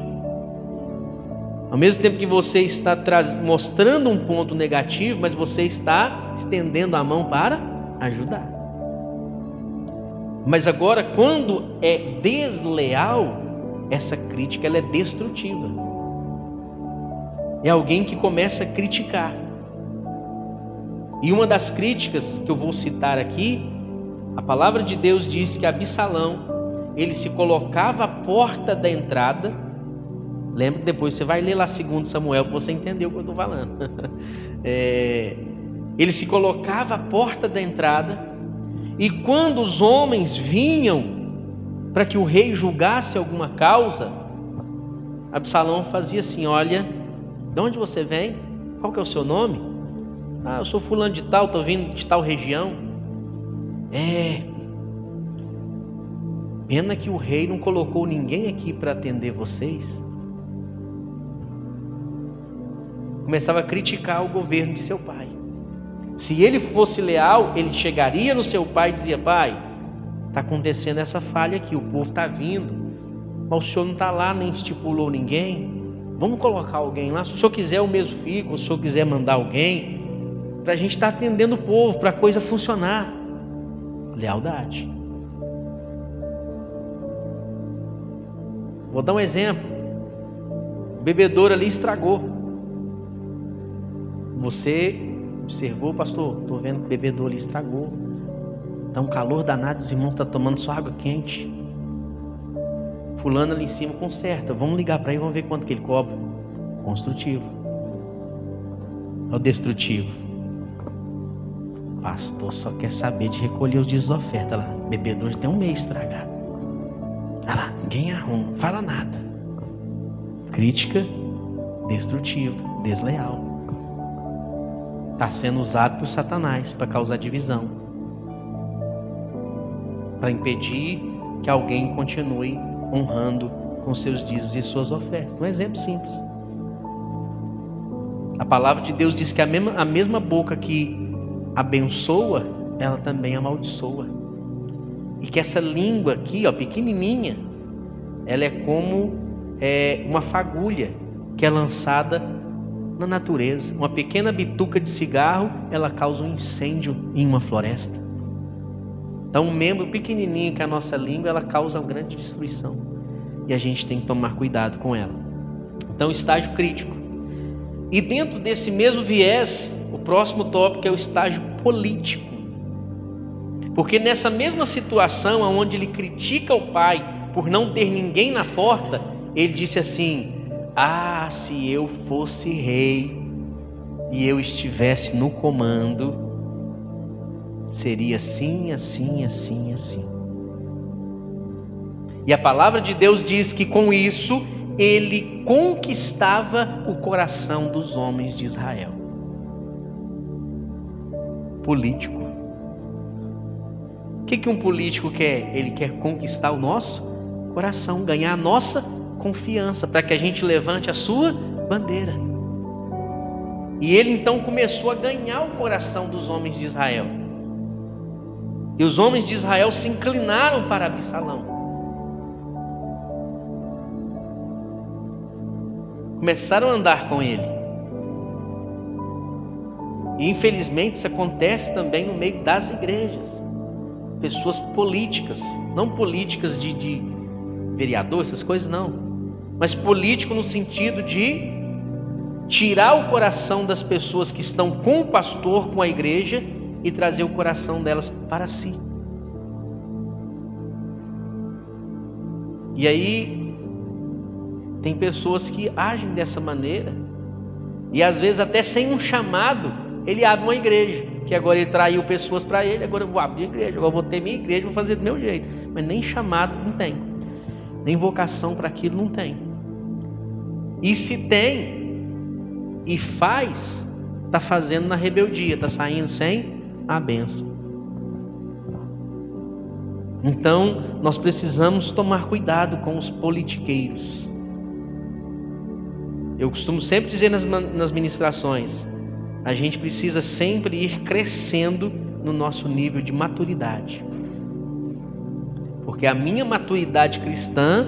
Ao mesmo tempo que você está mostrando um ponto negativo, mas você está estendendo a mão para ajudar. Mas agora, quando é desleal, essa crítica ela é destrutiva. É alguém que começa a criticar. E uma das críticas que eu vou citar aqui, a palavra de Deus diz que Absalão, ele se colocava à porta da entrada. Lembra depois você vai ler lá 2 Samuel para você entender o que eu estou falando. [laughs] é, ele se colocava à porta da entrada, e quando os homens vinham para que o rei julgasse alguma causa, Absalão fazia assim: Olha, de onde você vem? Qual que é o seu nome? Ah, eu sou fulano de tal, estou vindo de tal região. É. Pena que o rei não colocou ninguém aqui para atender vocês. Começava a criticar o governo de seu pai. Se ele fosse leal, ele chegaria no seu pai e dizia: Pai, está acontecendo essa falha aqui, o povo está vindo, mas o senhor não está lá, nem estipulou ninguém. Vamos colocar alguém lá. Se o senhor quiser, o mesmo fico. Se o senhor quiser mandar alguém, para a gente estar tá atendendo o povo, para a coisa funcionar. Lealdade. Vou dar um exemplo. O bebedouro ali estragou. Você observou, pastor? Estou vendo que o bebedouro ali estragou. Está um calor danado, os irmãos estão tá tomando sua água quente. Fulano ali em cima conserta. Vamos ligar para ele, vamos ver quanto que ele cobra. Construtivo. É o destrutivo. Pastor só quer saber de recolher os dias de oferta lá. Bebedor tem um mês estragado. Olha lá, ninguém arruma, fala nada. Crítica destrutiva, desleal. Está sendo usado por Satanás para causar divisão. Para impedir que alguém continue honrando com seus dízimos e suas ofertas. Um exemplo simples. A palavra de Deus diz que a mesma, a mesma boca que abençoa, ela também amaldiçoa. E que essa língua aqui, ó, pequenininha, ela é como é, uma fagulha que é lançada na natureza. Uma pequena bituca de cigarro, ela causa um incêndio em uma floresta. Então, um membro pequenininho que é a nossa língua, ela causa uma grande destruição. E a gente tem que tomar cuidado com ela. Então, estágio crítico. E dentro desse mesmo viés, próximo tópico é o estágio político. Porque nessa mesma situação onde ele critica o pai por não ter ninguém na porta, ele disse assim: Ah, se eu fosse rei e eu estivesse no comando, seria assim, assim, assim, assim. E a palavra de Deus diz que com isso ele conquistava o coração dos homens de Israel político. O que, que um político quer? Ele quer conquistar o nosso coração, ganhar a nossa confiança, para que a gente levante a sua bandeira. E ele então começou a ganhar o coração dos homens de Israel. E os homens de Israel se inclinaram para Absalão. Começaram a andar com ele. E infelizmente isso acontece também no meio das igrejas. Pessoas políticas, não políticas de, de vereador, essas coisas não, mas político no sentido de tirar o coração das pessoas que estão com o pastor, com a igreja, e trazer o coração delas para si. E aí, tem pessoas que agem dessa maneira, e às vezes até sem um chamado, ele abre uma igreja, que agora ele traiu pessoas para ele, agora eu vou abrir igreja, agora eu vou ter minha igreja, vou fazer do meu jeito. Mas nem chamado não tem, nem vocação para aquilo não tem. E se tem e faz, está fazendo na rebeldia, está saindo sem a benção. Então, nós precisamos tomar cuidado com os politiqueiros. Eu costumo sempre dizer nas, nas ministrações: a gente precisa sempre ir crescendo no nosso nível de maturidade. Porque a minha maturidade cristã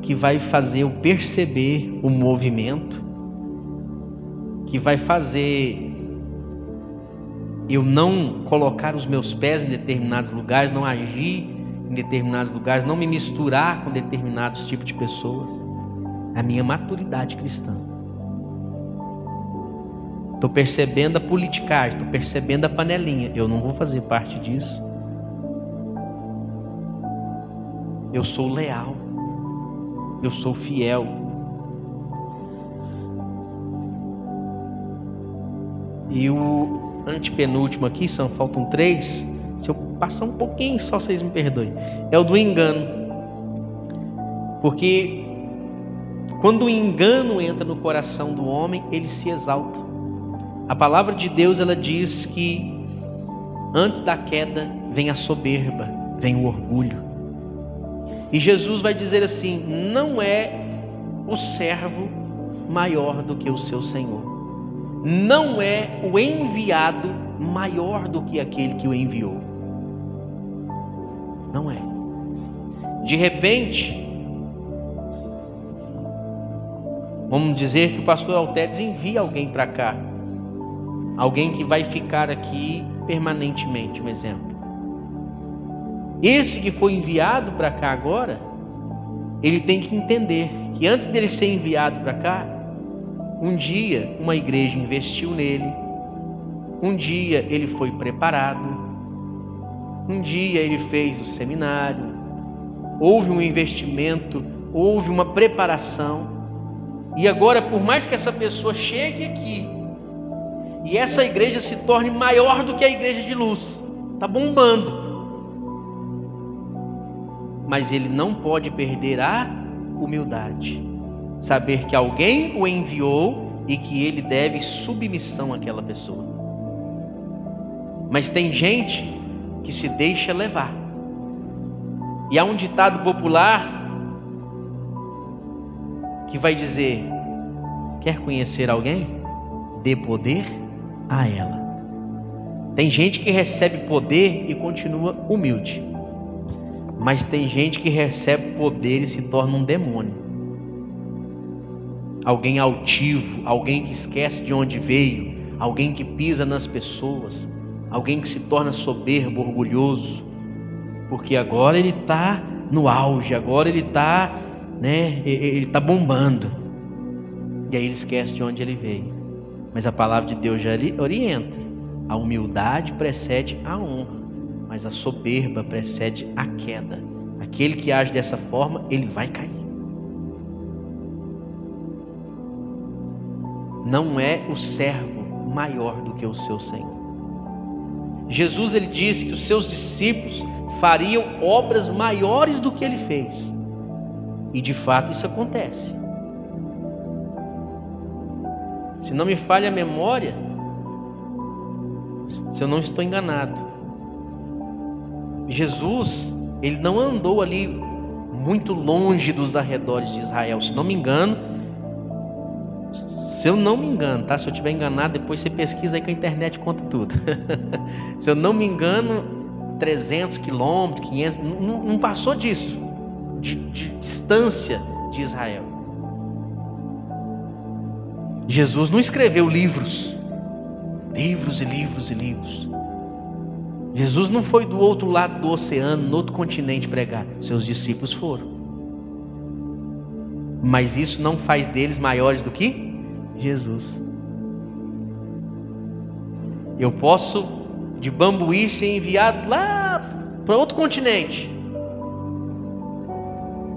que vai fazer eu perceber o movimento, que vai fazer eu não colocar os meus pés em determinados lugares, não agir em determinados lugares, não me misturar com determinados tipos de pessoas. É a minha maturidade cristã. Estou percebendo a politicagem, estou percebendo a panelinha. Eu não vou fazer parte disso. Eu sou leal. Eu sou fiel. E o antepenúltimo aqui, são faltam três. Se eu passar um pouquinho, só vocês me perdoem. É o do engano. Porque quando o engano entra no coração do homem, ele se exalta. A palavra de Deus ela diz que antes da queda vem a soberba, vem o orgulho. E Jesus vai dizer assim: não é o servo maior do que o seu senhor. Não é o enviado maior do que aquele que o enviou. Não é. De repente, vamos dizer que o pastor Altedes envia alguém para cá. Alguém que vai ficar aqui permanentemente, um exemplo. Esse que foi enviado para cá agora, ele tem que entender que antes dele ser enviado para cá, um dia uma igreja investiu nele, um dia ele foi preparado, um dia ele fez o seminário, houve um investimento, houve uma preparação, e agora, por mais que essa pessoa chegue aqui e essa igreja se torne maior do que a igreja de luz, está bombando. Mas ele não pode perder a humildade. Saber que alguém o enviou e que ele deve submissão àquela pessoa. Mas tem gente que se deixa levar. E há um ditado popular que vai dizer: quer conhecer alguém? Dê poder a ela. Tem gente que recebe poder e continua humilde. Mas tem gente que recebe poder e se torna um demônio. Alguém altivo, alguém que esquece de onde veio, alguém que pisa nas pessoas, alguém que se torna soberbo, orgulhoso, porque agora ele está no auge, agora ele está, né, ele está bombando. E aí ele esquece de onde ele veio. Mas a palavra de Deus já orienta. A humildade precede a honra mas a soberba precede a queda. Aquele que age dessa forma, ele vai cair. Não é o servo maior do que o seu Senhor. Jesus ele disse que os seus discípulos fariam obras maiores do que ele fez. E de fato isso acontece. Se não me falha a memória, se eu não estou enganado, Jesus, ele não andou ali muito longe dos arredores de Israel, se não me engano. Se eu não me engano, tá? Se eu estiver enganado, depois você pesquisa aí que a internet conta tudo. [laughs] se eu não me engano, 300 quilômetros, 500, não, não passou disso, de, de distância de Israel. Jesus não escreveu livros, livros e livros e livros. Jesus não foi do outro lado do oceano, no outro continente pregar. Seus discípulos foram. Mas isso não faz deles maiores do que Jesus. Eu posso, de Bambuí, ser enviado lá para outro continente.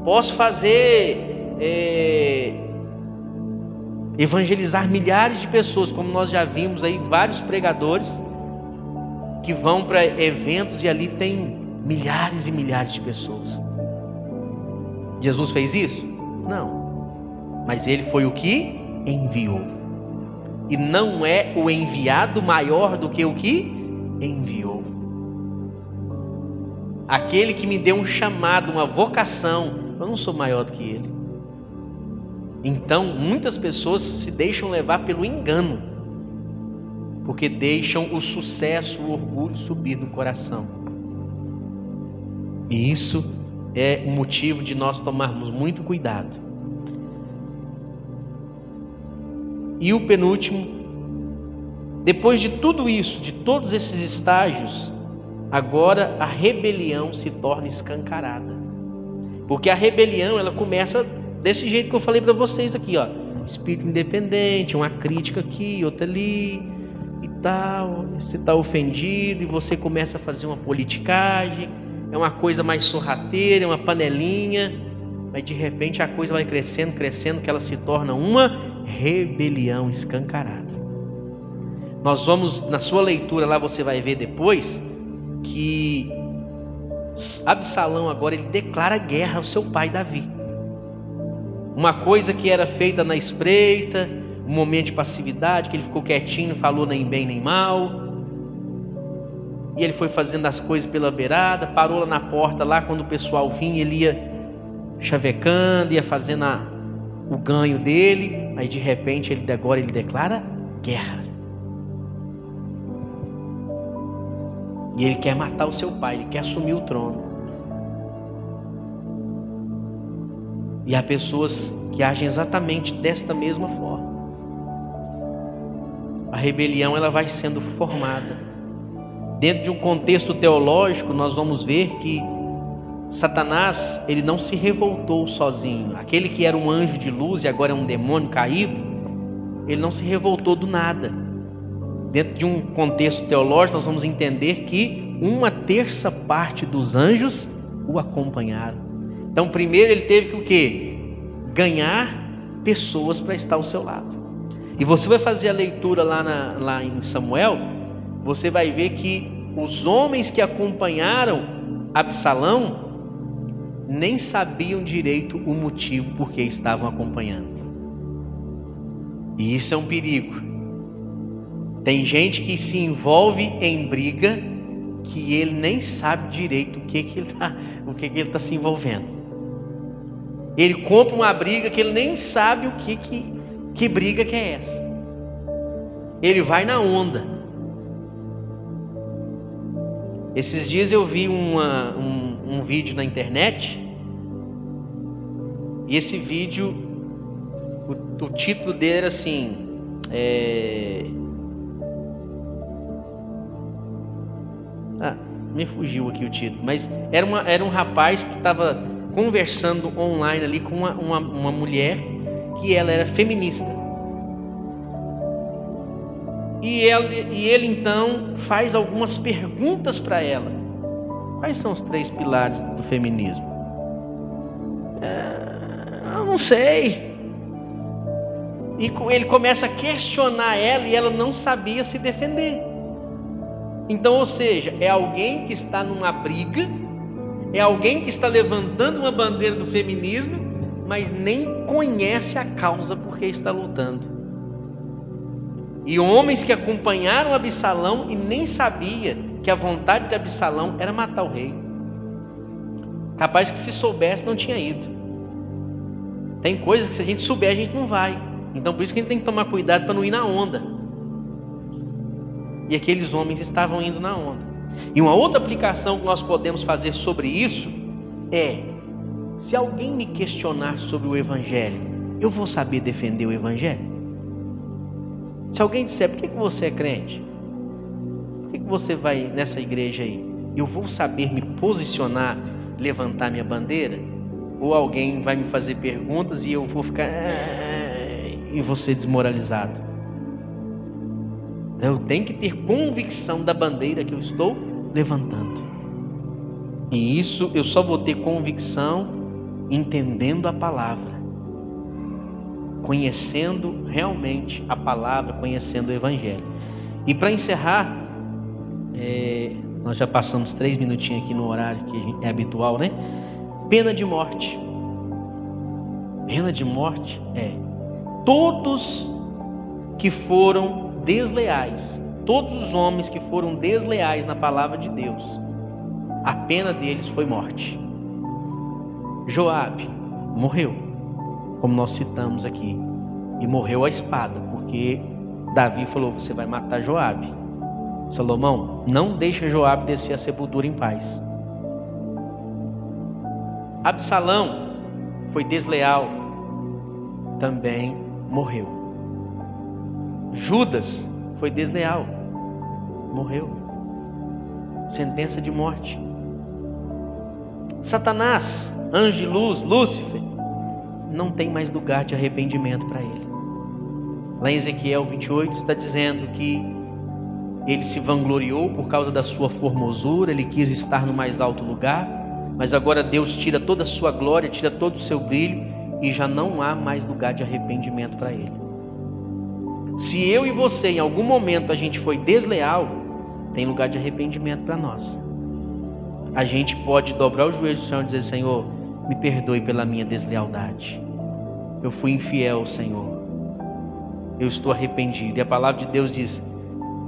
Posso fazer. É, evangelizar milhares de pessoas, como nós já vimos aí vários pregadores que vão para eventos e ali tem milhares e milhares de pessoas. Jesus fez isso? Não. Mas ele foi o que enviou. E não é o enviado maior do que o que enviou. aquele que me deu um chamado, uma vocação, eu não sou maior do que ele. Então, muitas pessoas se deixam levar pelo engano, porque deixam o sucesso, o orgulho subir no coração. E isso é o motivo de nós tomarmos muito cuidado. E o penúltimo, depois de tudo isso, de todos esses estágios, agora a rebelião se torna escancarada. Porque a rebelião, ela começa desse jeito que eu falei para vocês aqui, ó. Espírito independente, uma crítica aqui, outra ali e tal. Você está ofendido e você começa a fazer uma politicagem. É uma coisa mais sorrateira, é uma panelinha. Mas de repente a coisa vai crescendo, crescendo, que ela se torna uma rebelião escancarada. Nós vamos, na sua leitura lá, você vai ver depois que Absalão agora ele declara guerra ao seu pai Davi. Uma coisa que era feita na espreita, um momento de passividade, que ele ficou quietinho, não falou nem bem nem mal. E ele foi fazendo as coisas pela beirada, parou lá na porta, lá quando o pessoal vinha, ele ia chavecando, ia fazendo a, o ganho dele. Aí de repente ele agora ele declara guerra. E ele quer matar o seu pai, ele quer assumir o trono. E há pessoas que agem exatamente desta mesma forma. A rebelião ela vai sendo formada. Dentro de um contexto teológico, nós vamos ver que Satanás, ele não se revoltou sozinho. Aquele que era um anjo de luz e agora é um demônio caído, ele não se revoltou do nada. Dentro de um contexto teológico, nós vamos entender que uma terça parte dos anjos o acompanharam. Então, primeiro ele teve que o quê? Ganhar pessoas para estar ao seu lado. E você vai fazer a leitura lá, na, lá em Samuel, você vai ver que os homens que acompanharam Absalão nem sabiam direito o motivo por que estavam acompanhando. E isso é um perigo. Tem gente que se envolve em briga que ele nem sabe direito o que, que ele está que que tá se envolvendo. Ele compra uma briga que ele nem sabe o que, que, que briga que é essa. Ele vai na onda. Esses dias eu vi uma, um, um vídeo na internet. E esse vídeo, o, o título dele era assim. É... Ah, me fugiu aqui o título, mas era, uma, era um rapaz que estava conversando online ali com uma, uma, uma mulher que ela era feminista. E ele, e ele então faz algumas perguntas para ela. Quais são os três pilares do feminismo? É, eu não sei. E ele começa a questionar ela e ela não sabia se defender. Então, ou seja, é alguém que está numa briga é alguém que está levantando uma bandeira do feminismo, mas nem conhece a causa por que está lutando. E homens que acompanharam Absalão e nem sabia que a vontade de Absalão era matar o rei. Capaz que se soubesse não tinha ido. Tem coisas que se a gente souber a gente não vai. Então por isso que a gente tem que tomar cuidado para não ir na onda. E aqueles homens estavam indo na onda. E uma outra aplicação que nós podemos fazer sobre isso é: se alguém me questionar sobre o Evangelho, eu vou saber defender o Evangelho? Se alguém disser, por que você é crente? Por que você vai nessa igreja aí? Eu vou saber me posicionar, levantar minha bandeira? Ou alguém vai me fazer perguntas e eu vou ficar e vou ser desmoralizado? Eu tenho que ter convicção da bandeira que eu estou levantando. E isso eu só vou ter convicção entendendo a palavra, conhecendo realmente a palavra, conhecendo o Evangelho. E para encerrar, é, nós já passamos três minutinhos aqui no horário que é habitual, né? Pena de morte. Pena de morte é todos que foram desleais, todos os homens que foram desleais na palavra de Deus, a pena deles foi morte. Joabe morreu, como nós citamos aqui, e morreu a espada, porque Davi falou: "Você vai matar Joabe". Salomão, não deixa Joabe descer a sepultura em paz. Absalão foi desleal, também morreu. Judas foi desleal, morreu. Sentença de morte. Satanás, anjo de luz, Lúcifer, não tem mais lugar de arrependimento para ele. Lá em Ezequiel 28 está dizendo que ele se vangloriou por causa da sua formosura, ele quis estar no mais alto lugar, mas agora Deus tira toda a sua glória, tira todo o seu brilho e já não há mais lugar de arrependimento para ele. Se eu e você em algum momento a gente foi desleal, tem lugar de arrependimento para nós. A gente pode dobrar o joelho do Senhor e dizer: Senhor, me perdoe pela minha deslealdade. Eu fui infiel, Senhor. Eu estou arrependido. E a palavra de Deus diz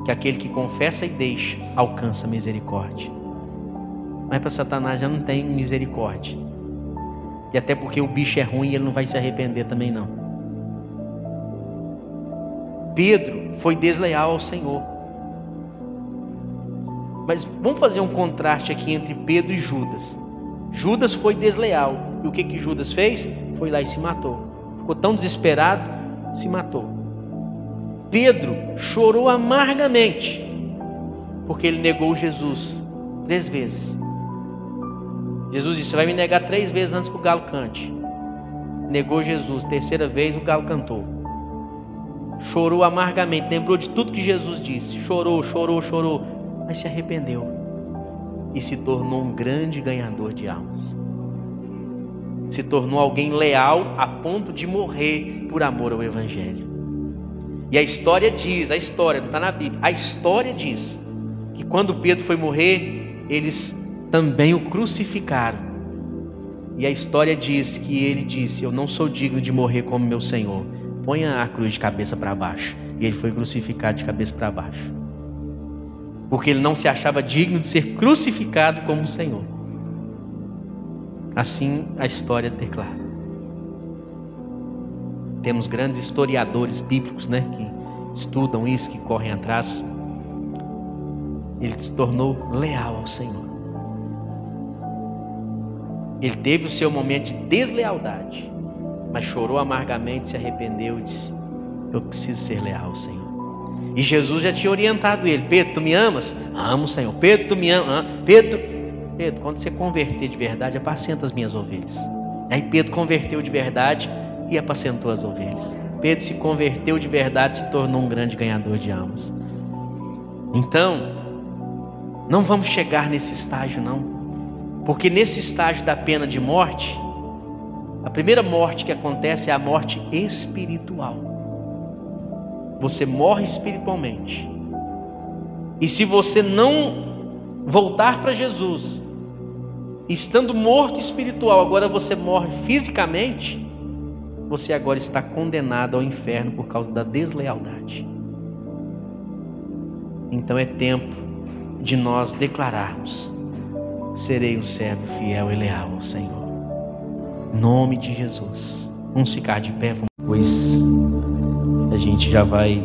que aquele que confessa e deixa alcança misericórdia. Mas para Satanás já não tem misericórdia. E até porque o bicho é ruim, ele não vai se arrepender também não. Pedro foi desleal ao Senhor. Mas vamos fazer um contraste aqui entre Pedro e Judas. Judas foi desleal. E o que que Judas fez? Foi lá e se matou. Ficou tão desesperado, se matou. Pedro chorou amargamente, porque ele negou Jesus três vezes. Jesus disse: Você vai me negar três vezes antes que o galo cante. Negou Jesus, terceira vez o galo cantou. Chorou amargamente, lembrou de tudo que Jesus disse. Chorou, chorou, chorou, mas se arrependeu e se tornou um grande ganhador de almas. Se tornou alguém leal a ponto de morrer por amor ao Evangelho. E a história diz, a história, não está na Bíblia, a história diz que quando Pedro foi morrer, eles também o crucificaram. E a história diz que ele disse: Eu não sou digno de morrer como meu Senhor. Ponha a cruz de cabeça para baixo. E ele foi crucificado de cabeça para baixo. Porque ele não se achava digno de ser crucificado como o Senhor. Assim a história declara. Temos grandes historiadores bíblicos, né, que estudam isso, que correm atrás. Ele se tornou leal ao Senhor. Ele teve o seu momento de deslealdade, mas chorou amargamente, se arrependeu e disse: Eu preciso ser leal, Senhor. E Jesus já tinha orientado ele: Pedro, tu me amas? Amo, Senhor. Pedro, tu me amas? Pedro, Pedro, quando você converter de verdade, apacenta as minhas ovelhas. Aí Pedro converteu de verdade e apacentou as ovelhas. Pedro se converteu de verdade, se tornou um grande ganhador de almas. Então, não vamos chegar nesse estágio, não. Porque nesse estágio da pena de morte, a primeira morte que acontece é a morte espiritual. Você morre espiritualmente. E se você não voltar para Jesus, estando morto espiritual, agora você morre fisicamente, você agora está condenado ao inferno por causa da deslealdade. Então é tempo de nós declararmos serei um servo fiel e leal ao Senhor. Nome de Jesus. Vamos ficar de pé, pois a gente já vai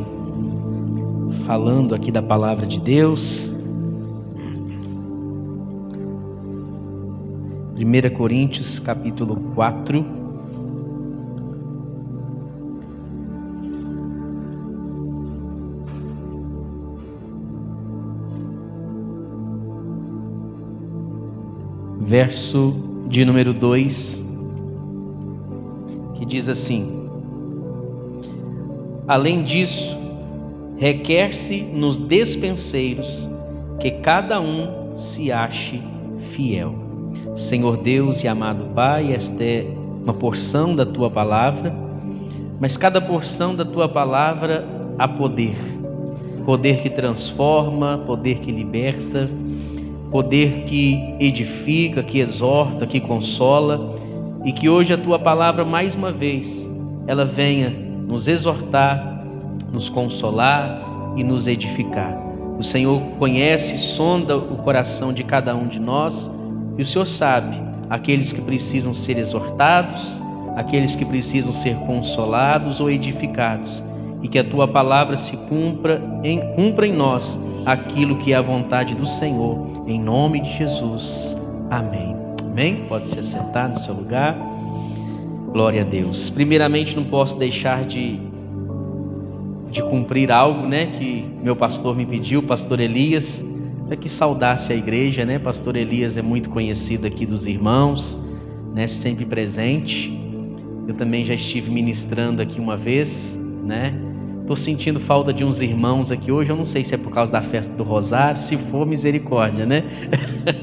falando aqui da palavra de Deus. 1 Coríntios capítulo 4. verso de número 2, que diz assim: Além disso, requer-se nos despenseiros que cada um se ache fiel. Senhor Deus e amado Pai, esta é uma porção da tua palavra, mas cada porção da tua palavra há poder poder que transforma, poder que liberta poder que edifica, que exorta, que consola, e que hoje a tua palavra mais uma vez ela venha nos exortar, nos consolar e nos edificar. O Senhor conhece, sonda o coração de cada um de nós e o Senhor sabe aqueles que precisam ser exortados, aqueles que precisam ser consolados ou edificados, e que a tua palavra se cumpra em, cumpra em nós aquilo que é a vontade do Senhor, em nome de Jesus. Amém. Amém? Pode se sentar no seu lugar. Glória a Deus. Primeiramente, não posso deixar de, de cumprir algo, né, que meu pastor me pediu, pastor Elias, para que saudasse a igreja, né? Pastor Elias é muito conhecido aqui dos irmãos, né, sempre presente. Eu também já estive ministrando aqui uma vez, né? Estou sentindo falta de uns irmãos aqui hoje. Eu não sei se é por causa da festa do Rosário. Se for, misericórdia, né?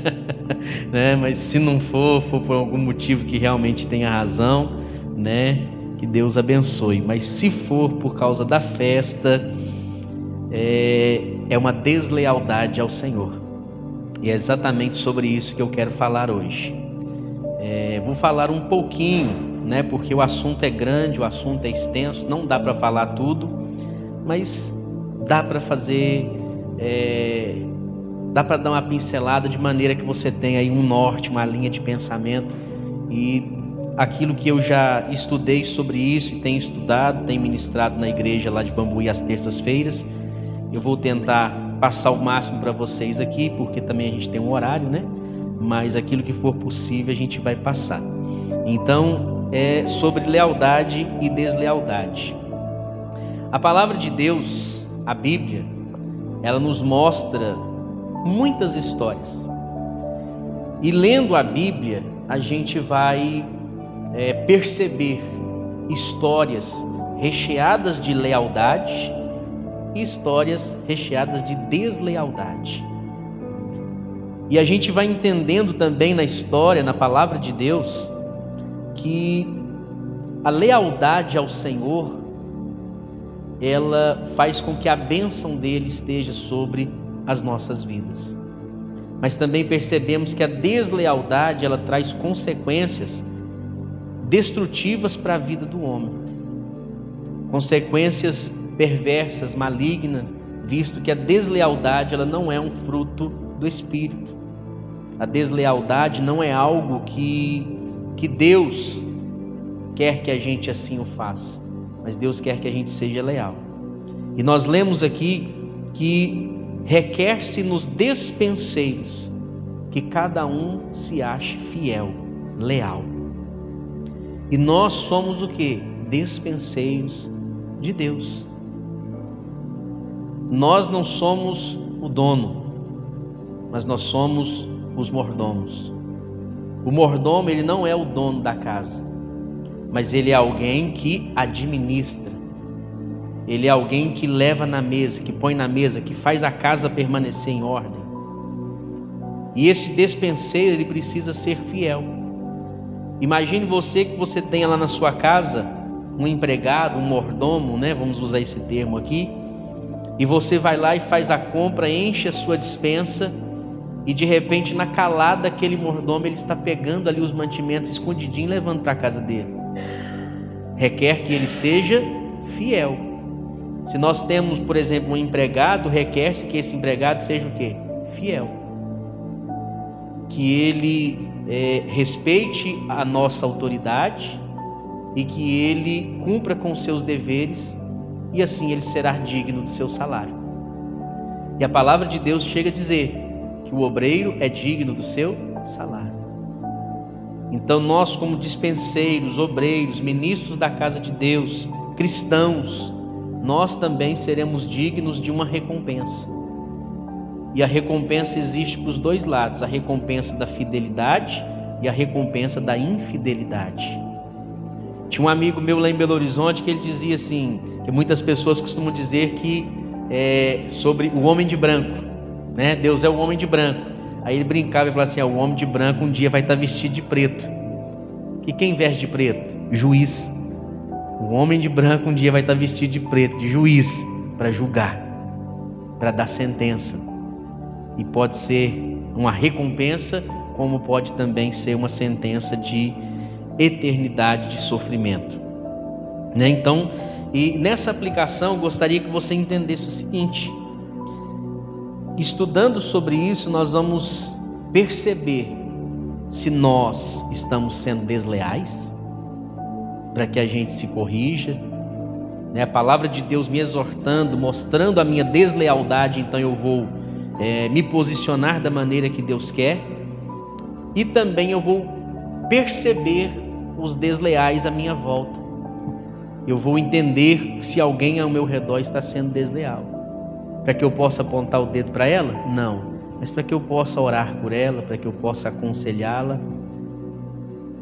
[laughs] né? Mas se não for, for por algum motivo que realmente tenha razão, né? Que Deus abençoe. Mas se for por causa da festa, é, é uma deslealdade ao Senhor. E é exatamente sobre isso que eu quero falar hoje. É, vou falar um pouquinho né? Porque o assunto é grande, o assunto é extenso, não dá para falar tudo, mas dá para fazer, é, dá para dar uma pincelada de maneira que você tenha aí um norte, uma linha de pensamento e aquilo que eu já estudei sobre isso e tenho estudado, tenho ministrado na igreja lá de Bambuí às terças-feiras. Eu vou tentar passar o máximo para vocês aqui, porque também a gente tem um horário, né? Mas aquilo que for possível a gente vai passar. Então, é sobre lealdade e deslealdade. A palavra de Deus, a Bíblia, ela nos mostra muitas histórias. E lendo a Bíblia, a gente vai é, perceber histórias recheadas de lealdade e histórias recheadas de deslealdade. E a gente vai entendendo também na história, na palavra de Deus, que a lealdade ao Senhor ela faz com que a bênção dele esteja sobre as nossas vidas. Mas também percebemos que a deslealdade ela traz consequências destrutivas para a vida do homem. Consequências perversas, malignas, visto que a deslealdade ela não é um fruto do espírito. A deslealdade não é algo que que Deus quer que a gente assim o faça, mas Deus quer que a gente seja leal. E nós lemos aqui que requer-se nos despenseiros que cada um se ache fiel, leal. E nós somos o que? Despenseiros de Deus. Nós não somos o dono, mas nós somos os mordomos. O mordomo, ele não é o dono da casa, mas ele é alguém que administra. Ele é alguém que leva na mesa, que põe na mesa, que faz a casa permanecer em ordem. E esse despenseiro, ele precisa ser fiel. Imagine você que você tenha lá na sua casa um empregado, um mordomo, né? Vamos usar esse termo aqui. E você vai lá e faz a compra, enche a sua dispensa e de repente, na calada, aquele mordomo ele está pegando ali os mantimentos escondidinho e levando para a casa dele. Requer que ele seja fiel. Se nós temos, por exemplo, um empregado, requer-se que esse empregado seja o quê? Fiel. Que ele é, respeite a nossa autoridade e que ele cumpra com seus deveres e assim ele será digno do seu salário. E a palavra de Deus chega a dizer que o obreiro é digno do seu salário. Então, nós, como dispenseiros, obreiros, ministros da casa de Deus, cristãos, nós também seremos dignos de uma recompensa. E a recompensa existe para os dois lados: a recompensa da fidelidade e a recompensa da infidelidade. Tinha um amigo meu lá em Belo Horizonte que ele dizia assim: que muitas pessoas costumam dizer que é sobre o homem de branco né? Deus é o homem de branco. Aí ele brincava e falava assim: ah, o homem de branco um dia vai estar vestido de preto. Que quem veste de preto? Juiz. O homem de branco um dia vai estar vestido de preto, de juiz, para julgar, para dar sentença. E pode ser uma recompensa, como pode também ser uma sentença de eternidade de sofrimento. Né? Então, e nessa aplicação, gostaria que você entendesse o seguinte: estudando sobre isso, nós vamos perceber se nós estamos sendo desleais, para que a gente se corrija. Né? A palavra de Deus me exortando, mostrando a minha deslealdade, então eu vou é, me posicionar da maneira que Deus quer, e também eu vou perceber os desleais à minha volta. Eu vou entender se alguém ao meu redor está sendo desleal. Para que eu possa apontar o dedo para ela? Não. Mas para que eu possa orar por ela, para que eu possa aconselhá-la.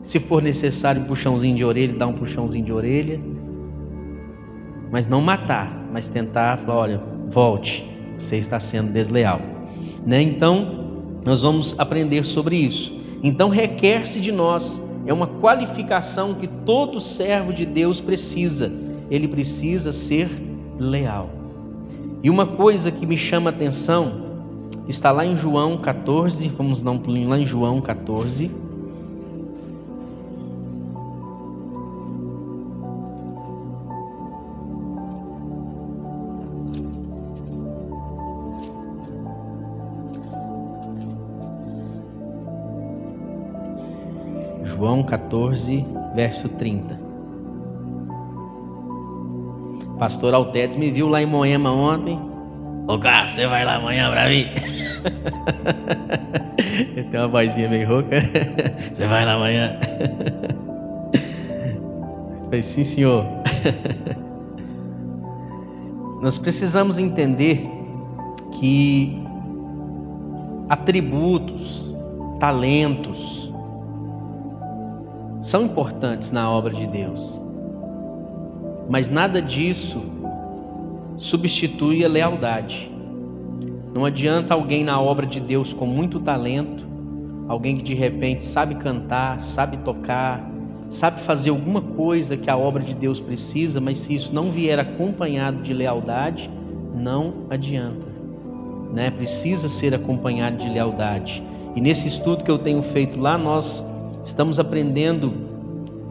Se for necessário um puxãozinho de orelha, dar um puxãozinho de orelha. Mas não matar, mas tentar falar: olha, volte, você está sendo desleal. Né? Então, nós vamos aprender sobre isso. Então, requer-se de nós é uma qualificação que todo servo de Deus precisa. Ele precisa ser leal. E uma coisa que me chama a atenção está lá em João 14, vamos dar um pulinho lá em João 14. João 14, verso 30. Pastor Altetes me viu lá em Moema ontem. Ô Carlos, você vai lá amanhã pra mim? [laughs] Tem uma vozinha meio rouca. [laughs] Você vai lá amanhã? [laughs] falei, sim, senhor. Nós precisamos entender que atributos, talentos, são importantes na obra de Deus, mas nada disso substitui a lealdade. Não adianta alguém na obra de Deus com muito talento, alguém que de repente sabe cantar, sabe tocar, sabe fazer alguma coisa que a obra de Deus precisa, mas se isso não vier acompanhado de lealdade, não adianta. Né? Precisa ser acompanhado de lealdade. E nesse estudo que eu tenho feito lá, nós estamos aprendendo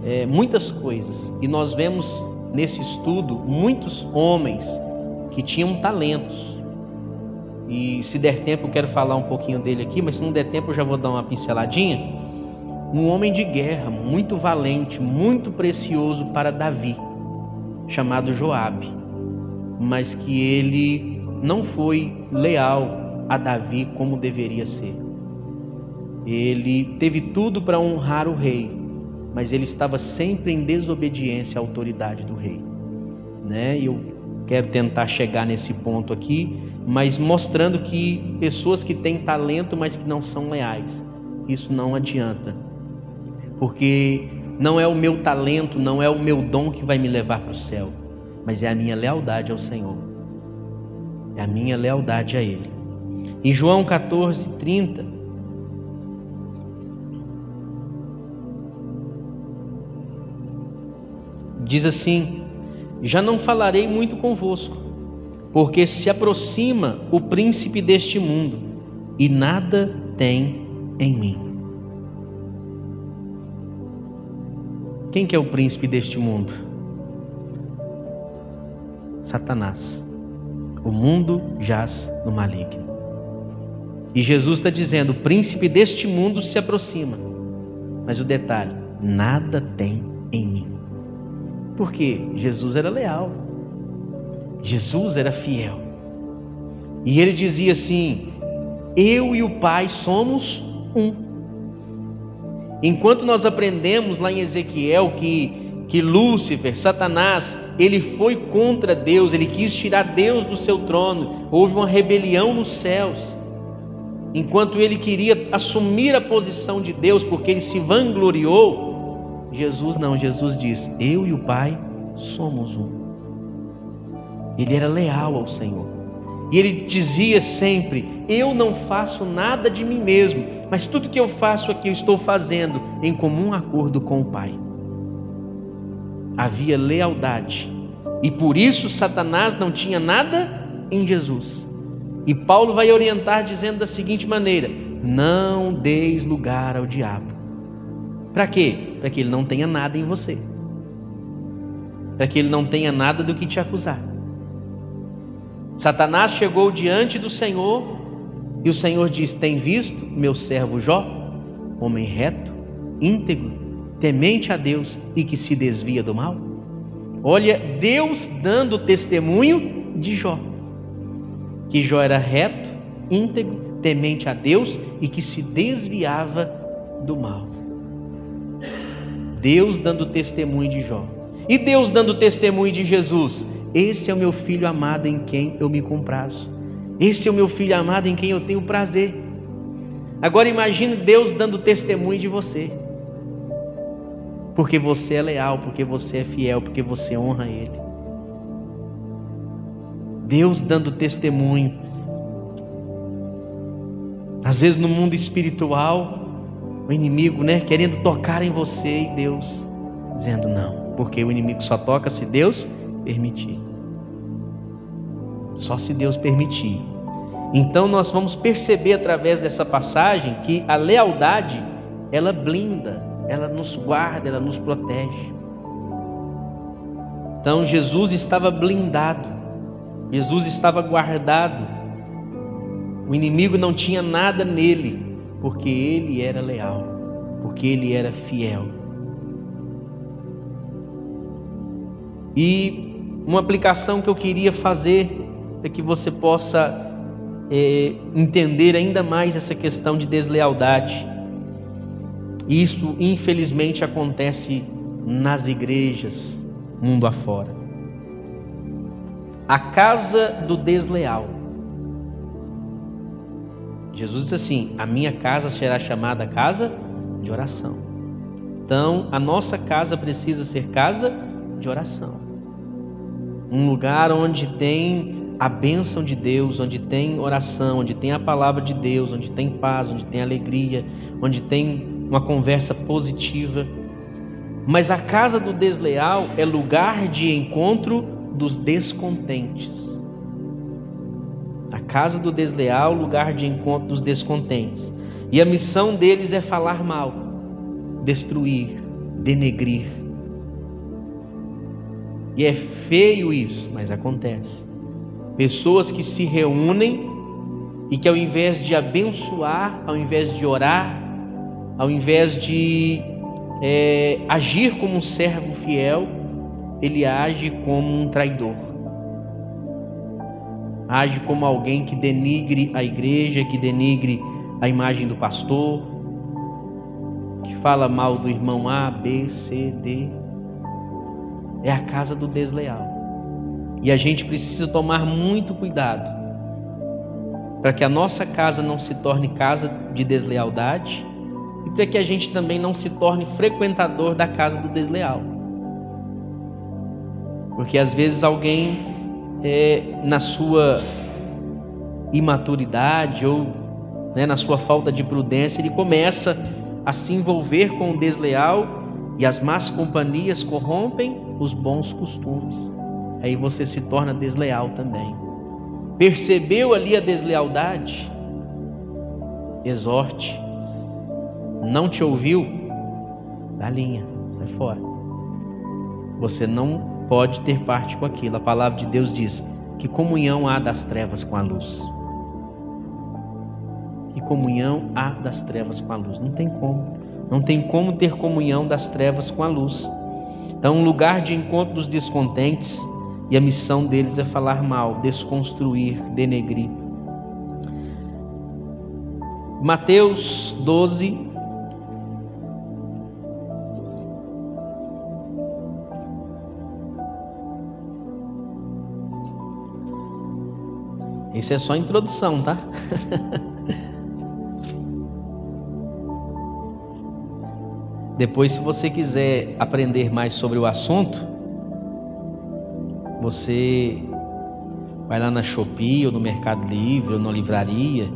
é, muitas coisas e nós vemos nesse estudo muitos homens que tinham talentos. E se der tempo, eu quero falar um pouquinho dele aqui, mas se não der tempo, eu já vou dar uma pinceladinha. Um homem de guerra muito valente, muito precioso para Davi, chamado Joabe, mas que ele não foi leal a Davi como deveria ser. Ele teve tudo para honrar o rei, mas ele estava sempre em desobediência à autoridade do rei. Né? Eu quero tentar chegar nesse ponto aqui, mas mostrando que pessoas que têm talento, mas que não são leais, isso não adianta. Porque não é o meu talento, não é o meu dom que vai me levar para o céu, mas é a minha lealdade ao Senhor. É a minha lealdade a Ele. Em João 14, 30, Diz assim: Já não falarei muito convosco, porque se aproxima o príncipe deste mundo, e nada tem em mim. Quem que é o príncipe deste mundo? Satanás. O mundo jaz no maligno. E Jesus está dizendo: o príncipe deste mundo se aproxima. Mas o detalhe: nada tem em mim. Porque Jesus era leal. Jesus era fiel. E ele dizia assim: Eu e o Pai somos um. Enquanto nós aprendemos lá em Ezequiel que, que Lúcifer, Satanás, ele foi contra Deus, ele quis tirar Deus do seu trono, houve uma rebelião nos céus. Enquanto ele queria assumir a posição de Deus, porque ele se vangloriou, Jesus não, Jesus diz: Eu e o Pai somos um. Ele era leal ao Senhor. E ele dizia sempre: Eu não faço nada de mim mesmo, mas tudo que eu faço aqui eu estou fazendo em comum acordo com o Pai. Havia lealdade. E por isso Satanás não tinha nada em Jesus. E Paulo vai orientar dizendo da seguinte maneira: Não deis lugar ao diabo. Para quê? Para que ele não tenha nada em você. Para que ele não tenha nada do que te acusar. Satanás chegou diante do Senhor E o Senhor diz: Tem visto meu servo Jó, homem reto, íntegro, temente a Deus e que se desvia do mal? Olha, Deus dando testemunho de Jó, que Jó era reto, íntegro, temente a Deus e que se desviava do mal. Deus dando testemunho de Jó. E Deus dando testemunho de Jesus. Esse é o meu filho amado em quem eu me comprazo. Esse é o meu filho amado em quem eu tenho prazer. Agora imagine Deus dando testemunho de você. Porque você é leal, porque você é fiel, porque você honra Ele. Deus dando testemunho. Às vezes no mundo espiritual, o inimigo, né, querendo tocar em você e Deus dizendo não, porque o inimigo só toca se Deus permitir. Só se Deus permitir. Então nós vamos perceber através dessa passagem que a lealdade, ela blinda, ela nos guarda, ela nos protege. Então Jesus estava blindado. Jesus estava guardado. O inimigo não tinha nada nele porque ele era leal, porque ele era fiel. E uma aplicação que eu queria fazer para que você possa é, entender ainda mais essa questão de deslealdade. Isso, infelizmente, acontece nas igrejas, mundo afora. A casa do desleal. Jesus disse assim: A minha casa será chamada casa de oração. Então, a nossa casa precisa ser casa de oração. Um lugar onde tem a bênção de Deus, onde tem oração, onde tem a palavra de Deus, onde tem paz, onde tem alegria, onde tem uma conversa positiva. Mas a casa do desleal é lugar de encontro dos descontentes. A casa do desleal, lugar de encontro dos descontentes. E a missão deles é falar mal, destruir, denegrir. E é feio isso, mas acontece. Pessoas que se reúnem e que ao invés de abençoar, ao invés de orar, ao invés de é, agir como um servo fiel, ele age como um traidor age como alguém que denigre a igreja, que denigre a imagem do pastor, que fala mal do irmão A, B, C, D. É a casa do desleal. E a gente precisa tomar muito cuidado para que a nossa casa não se torne casa de deslealdade e para que a gente também não se torne frequentador da casa do desleal. Porque às vezes alguém é, na sua imaturidade ou né, na sua falta de prudência, ele começa a se envolver com o desleal e as más companhias corrompem os bons costumes. Aí você se torna desleal também. Percebeu ali a deslealdade? Exorte. Não te ouviu? Dá linha, sai fora. Você não pode ter parte com aquilo. A palavra de Deus diz: que comunhão há das trevas com a luz? Que comunhão há das trevas com a luz? Não tem como. Não tem como ter comunhão das trevas com a luz. Então, um lugar de encontro dos descontentes, e a missão deles é falar mal, desconstruir, denegrir. Mateus 12, Isso é só introdução, tá? Depois, se você quiser aprender mais sobre o assunto, você vai lá na Shopee ou no Mercado Livre ou na livraria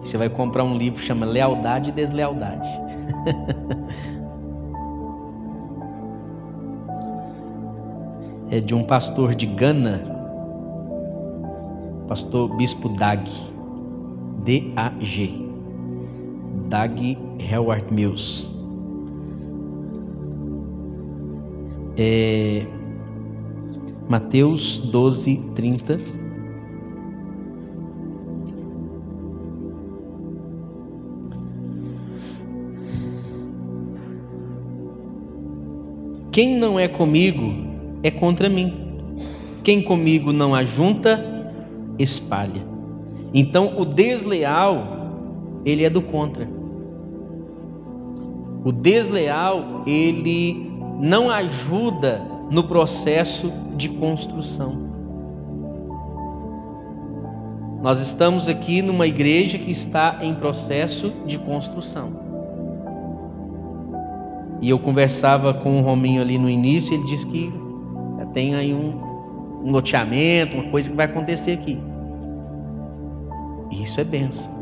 e você vai comprar um livro que chama Lealdade e Deslealdade. [laughs] é de um pastor de Gana pastor Bispo Dag, D-A-G, Dag Howard Mills. É, Mateus 12, 30. Quem não é comigo é contra mim. Quem comigo não ajunta, espalha. Então, o desleal, ele é do contra. O desleal, ele não ajuda no processo de construção. Nós estamos aqui numa igreja que está em processo de construção. E eu conversava com o Rominho ali no início, ele disse que tem aí um, um loteamento, uma coisa que vai acontecer aqui. Isso é benção.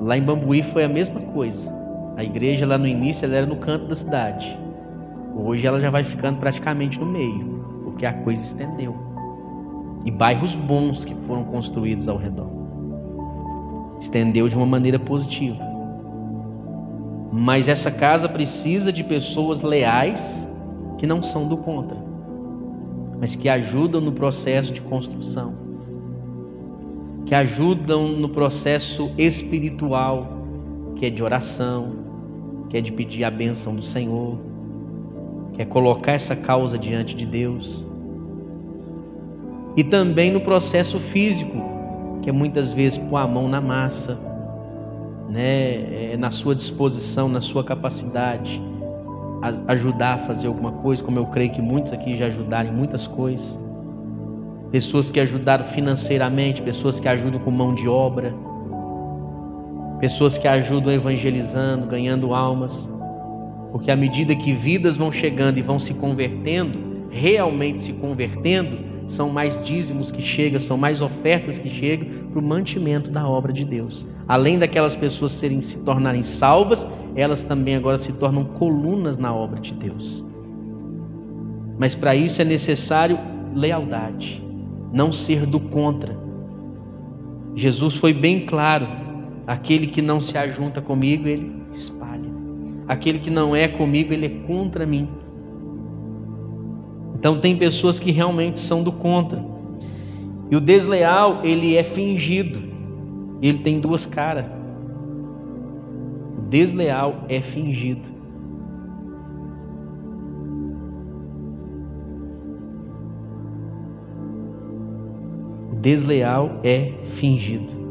Lá em Bambuí foi a mesma coisa. A igreja lá no início ela era no canto da cidade. Hoje ela já vai ficando praticamente no meio, porque a coisa estendeu. E bairros bons que foram construídos ao redor. Estendeu de uma maneira positiva. Mas essa casa precisa de pessoas leais que não são do contra, mas que ajudam no processo de construção que ajudam no processo espiritual, que é de oração, que é de pedir a bênção do Senhor, que é colocar essa causa diante de Deus. E também no processo físico, que é muitas vezes pôr a mão na massa, né, é na sua disposição, na sua capacidade, ajudar a fazer alguma coisa, como eu creio que muitos aqui já ajudaram em muitas coisas pessoas que ajudaram financeiramente, pessoas que ajudam com mão de obra, pessoas que ajudam evangelizando, ganhando almas, porque à medida que vidas vão chegando e vão se convertendo, realmente se convertendo, são mais dízimos que chegam, são mais ofertas que chegam para o mantimento da obra de Deus. Além daquelas pessoas serem se tornarem salvas, elas também agora se tornam colunas na obra de Deus. Mas para isso é necessário lealdade não ser do contra. Jesus foi bem claro: aquele que não se ajunta comigo, ele espalha. Aquele que não é comigo, ele é contra mim. Então tem pessoas que realmente são do contra. E o desleal, ele é fingido. Ele tem duas caras. O desleal é fingido. Desleal é fingido.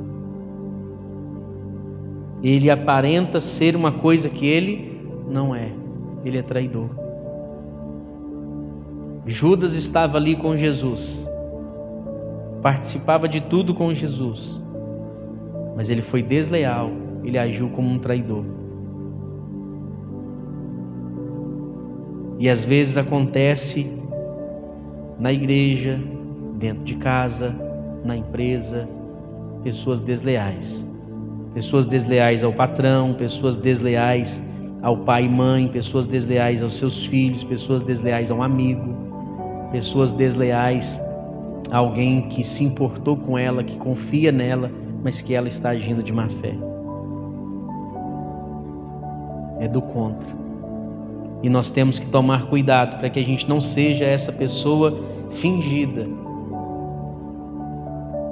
Ele aparenta ser uma coisa que ele não é. Ele é traidor. Judas estava ali com Jesus, participava de tudo com Jesus, mas ele foi desleal, ele agiu como um traidor. E às vezes acontece na igreja, dentro de casa, na empresa, pessoas desleais. Pessoas desleais ao patrão, pessoas desleais ao pai e mãe, pessoas desleais aos seus filhos, pessoas desleais a um amigo, pessoas desleais a alguém que se importou com ela, que confia nela, mas que ela está agindo de má fé. É do contra. E nós temos que tomar cuidado para que a gente não seja essa pessoa fingida,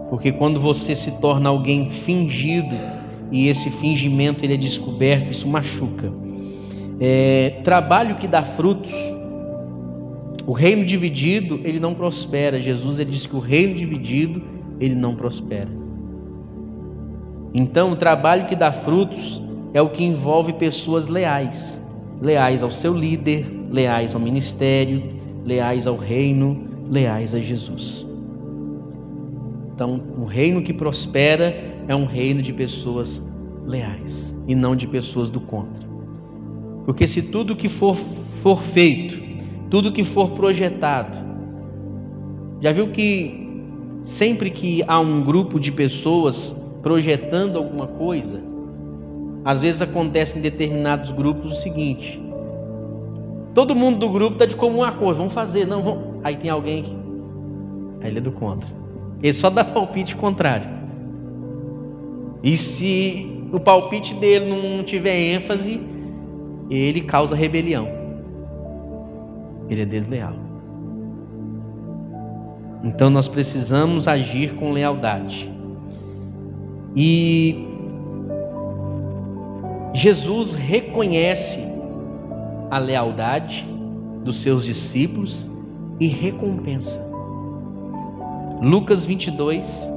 porque quando você se torna alguém fingido e esse fingimento ele é descoberto, isso machuca. É, trabalho que dá frutos, o reino dividido ele não prospera. Jesus ele diz que o reino dividido ele não prospera. Então, o trabalho que dá frutos é o que envolve pessoas leais, leais ao seu líder, leais ao ministério, leais ao reino, leais a Jesus. Então, o reino que prospera é um reino de pessoas leais e não de pessoas do contra. Porque se tudo que for, for feito, tudo que for projetado, já viu que sempre que há um grupo de pessoas projetando alguma coisa, às vezes acontece em determinados grupos o seguinte: todo mundo do grupo está de comum acordo, vamos fazer, não, vamos. Aí tem alguém. Aí ele é do contra. Ele só dá palpite contrário. E se o palpite dele não tiver ênfase, ele causa rebelião. Ele é desleal. Então nós precisamos agir com lealdade. E Jesus reconhece a lealdade dos seus discípulos e recompensa. Lucas 22,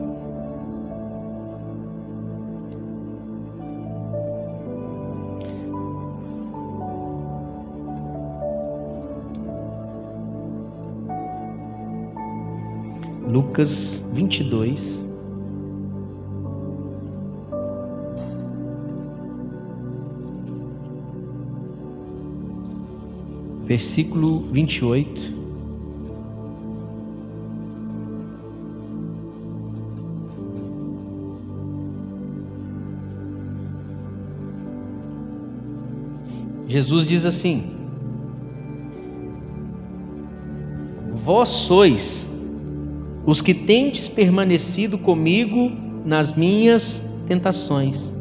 Lucas 22. Versículo 28. Jesus diz assim: Vós sois os que tendes permanecido comigo nas minhas tentações,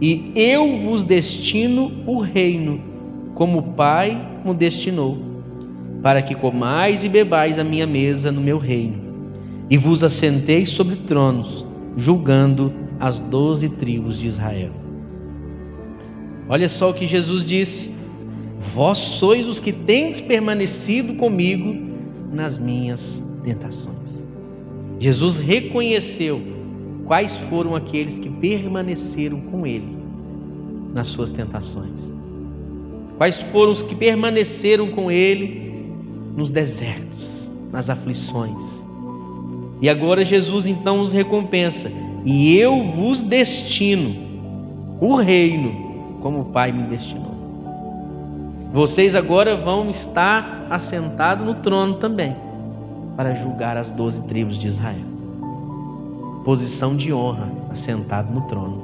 e eu vos destino o reino, como o Pai me destinou, para que comais e bebais a minha mesa no meu reino, e vos assenteis sobre tronos, julgando as doze tribos de Israel. Olha só o que Jesus disse: Vós sois os que tendes permanecido comigo nas minhas tentações. Jesus reconheceu quais foram aqueles que permaneceram com ele nas suas tentações. Quais foram os que permaneceram com ele nos desertos, nas aflições. E agora Jesus então os recompensa. E eu vos destino o reino como o Pai me destinou. Vocês agora vão estar assentados no trono também para julgar as doze tribos de Israel. Posição de honra, assentado no trono.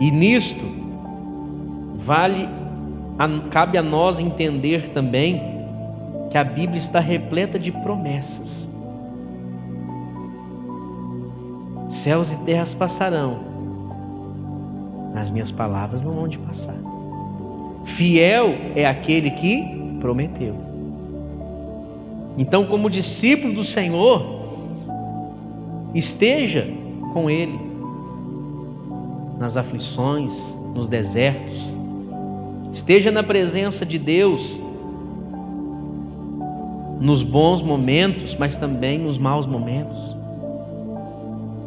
E nisto, vale, cabe a nós entender também que a Bíblia está repleta de promessas. Céus e terras passarão, mas minhas palavras não vão de passar. Fiel é aquele que prometeu. Então, como discípulo do Senhor, esteja com Ele nas aflições, nos desertos, esteja na presença de Deus nos bons momentos, mas também nos maus momentos.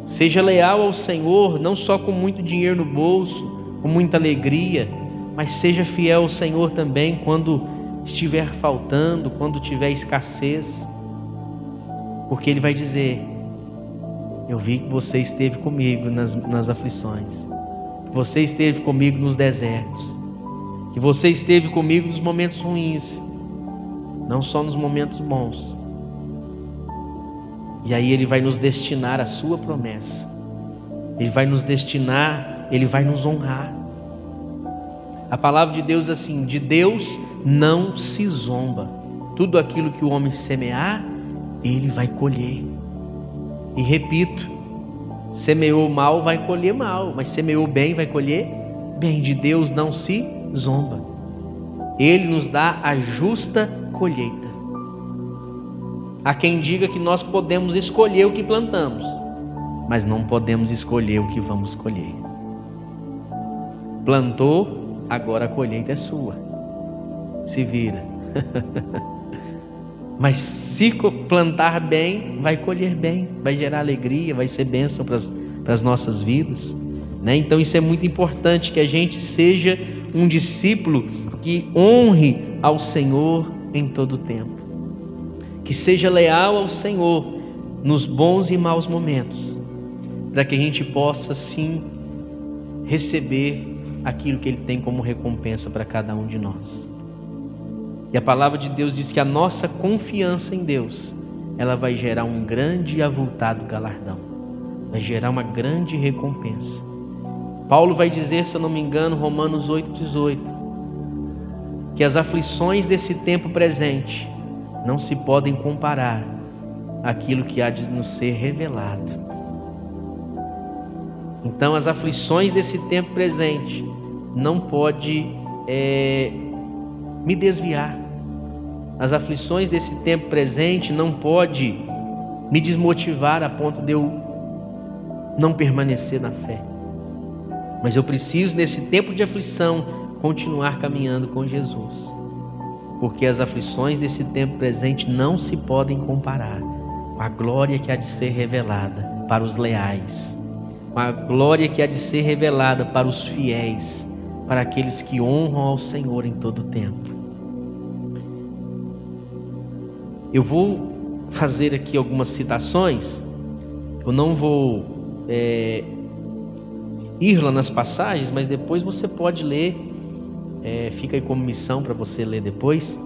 Seja leal ao Senhor, não só com muito dinheiro no bolso, com muita alegria, mas seja fiel ao Senhor também quando estiver faltando, quando tiver escassez, porque Ele vai dizer: Eu vi que você esteve comigo nas, nas aflições, que você esteve comigo nos desertos, que você esteve comigo nos momentos ruins, não só nos momentos bons. E aí Ele vai nos destinar a Sua promessa, Ele vai nos destinar, Ele vai nos honrar. A palavra de Deus é assim: de Deus não se zomba. Tudo aquilo que o homem semear, ele vai colher. E repito, semeou mal, vai colher mal, mas semeou bem, vai colher bem. De Deus não se zomba. Ele nos dá a justa colheita. Há quem diga que nós podemos escolher o que plantamos, mas não podemos escolher o que vamos colher. Plantou, agora a colheita é sua. Se vira. [laughs] Mas se plantar bem, vai colher bem, vai gerar alegria, vai ser bênção para as nossas vidas. Né? Então isso é muito importante que a gente seja um discípulo que honre ao Senhor em todo o tempo. Que seja leal ao Senhor nos bons e maus momentos, para que a gente possa sim receber aquilo que Ele tem como recompensa para cada um de nós. E a palavra de Deus diz que a nossa confiança em Deus, ela vai gerar um grande e avultado galardão, vai gerar uma grande recompensa. Paulo vai dizer, se eu não me engano, Romanos 8,18, que as aflições desse tempo presente não se podem comparar àquilo que há de nos ser revelado. Então, as aflições desse tempo presente não pode é, me desviar. As aflições desse tempo presente não pode me desmotivar a ponto de eu não permanecer na fé. Mas eu preciso, nesse tempo de aflição, continuar caminhando com Jesus. Porque as aflições desse tempo presente não se podem comparar com a glória que há de ser revelada para os leais, com a glória que há de ser revelada para os fiéis, para aqueles que honram ao Senhor em todo o tempo. Eu vou fazer aqui algumas citações, eu não vou é, ir lá nas passagens, mas depois você pode ler, é, fica aí como missão para você ler depois,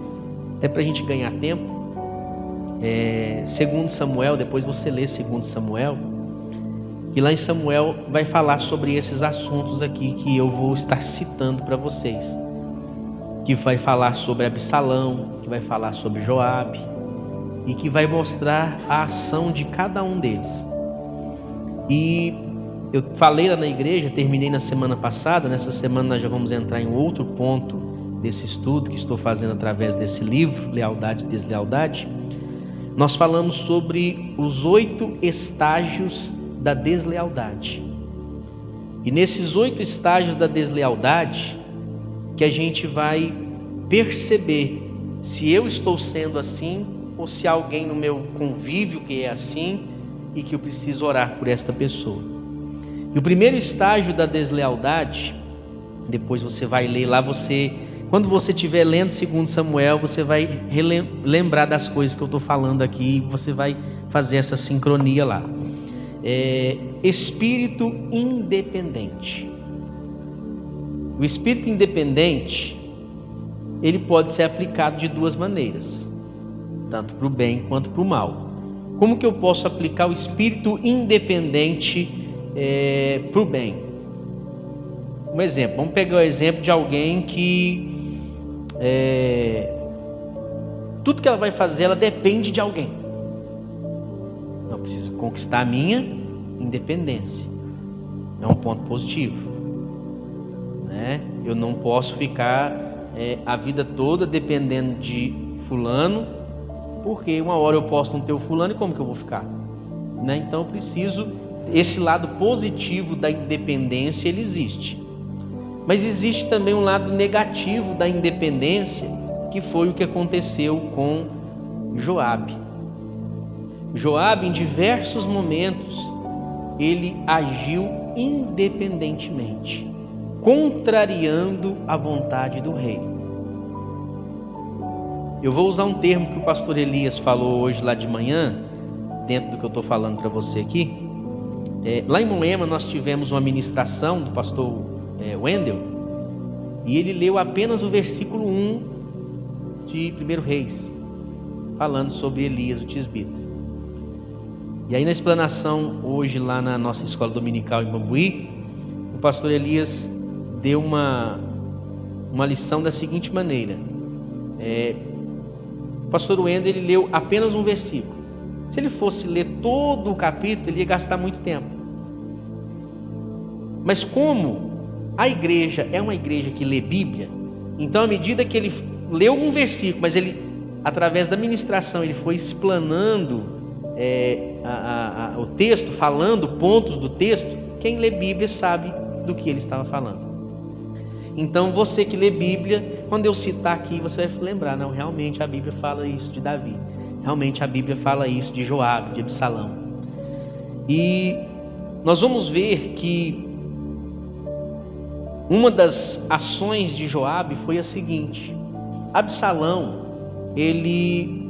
até para a gente ganhar tempo. É, segundo Samuel, depois você lê segundo Samuel, e lá em Samuel vai falar sobre esses assuntos aqui que eu vou estar citando para vocês. Que vai falar sobre Absalão, que vai falar sobre Joabe e que vai mostrar a ação de cada um deles. E eu falei lá na igreja, terminei na semana passada, nessa semana nós já vamos entrar em outro ponto desse estudo que estou fazendo através desse livro, Lealdade e Deslealdade. Nós falamos sobre os oito estágios da deslealdade. E nesses oito estágios da deslealdade, que a gente vai perceber se eu estou sendo assim ou se alguém no meu convívio que é assim e que eu preciso orar por esta pessoa. E o primeiro estágio da deslealdade, depois você vai ler lá, você, quando você estiver lendo segundo Samuel, você vai lembrar das coisas que eu estou falando aqui, você vai fazer essa sincronia lá. É, espírito independente. O espírito independente, ele pode ser aplicado de duas maneiras, tanto para o bem quanto para o mal. Como que eu posso aplicar o espírito independente é, para o bem. Um exemplo, vamos pegar o exemplo de alguém que é, tudo que ela vai fazer, ela depende de alguém. Eu preciso conquistar a minha independência. É um ponto positivo. Né? Eu não posso ficar é, a vida toda dependendo de fulano, porque uma hora eu posso não ter o fulano e como que eu vou ficar? Né? Então eu preciso esse lado positivo da independência ele existe. Mas existe também um lado negativo da independência, que foi o que aconteceu com Joabe. Joabe em diversos momentos ele agiu independentemente, contrariando a vontade do rei. Eu vou usar um termo que o pastor Elias falou hoje lá de manhã, dentro do que eu estou falando para você aqui, é, lá em Moema nós tivemos uma ministração do pastor é, Wendel e ele leu apenas o versículo 1 de 1 Reis, falando sobre Elias, o tisbita. E aí na explanação hoje lá na nossa escola dominical em Bambuí, o pastor Elias deu uma, uma lição da seguinte maneira. É, o pastor Wendel ele leu apenas um versículo. Se ele fosse ler todo o capítulo, ele ia gastar muito tempo. Mas como a igreja é uma igreja que lê Bíblia, então à medida que ele leu um versículo, mas ele, através da ministração, ele foi explanando é, a, a, a, o texto, falando pontos do texto, quem lê Bíblia sabe do que ele estava falando. Então você que lê Bíblia, quando eu citar aqui, você vai lembrar, não, realmente a Bíblia fala isso de Davi. Realmente a Bíblia fala isso de Joabe, de Absalão. E nós vamos ver que uma das ações de Joabe foi a seguinte: Absalão, ele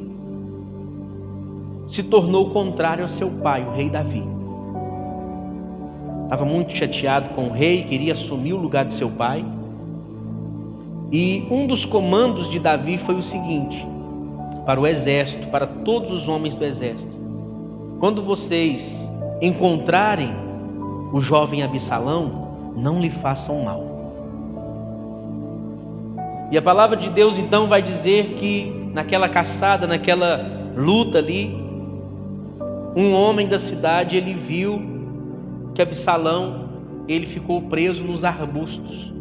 se tornou contrário ao seu pai, o rei Davi. Estava muito chateado com o rei, queria assumir o lugar de seu pai. E um dos comandos de Davi foi o seguinte: para o exército, para todos os homens do exército: quando vocês encontrarem o jovem Absalão, não lhe façam mal. E a palavra de Deus então vai dizer que naquela caçada, naquela luta ali, um homem da cidade ele viu que Absalão ele ficou preso nos arbustos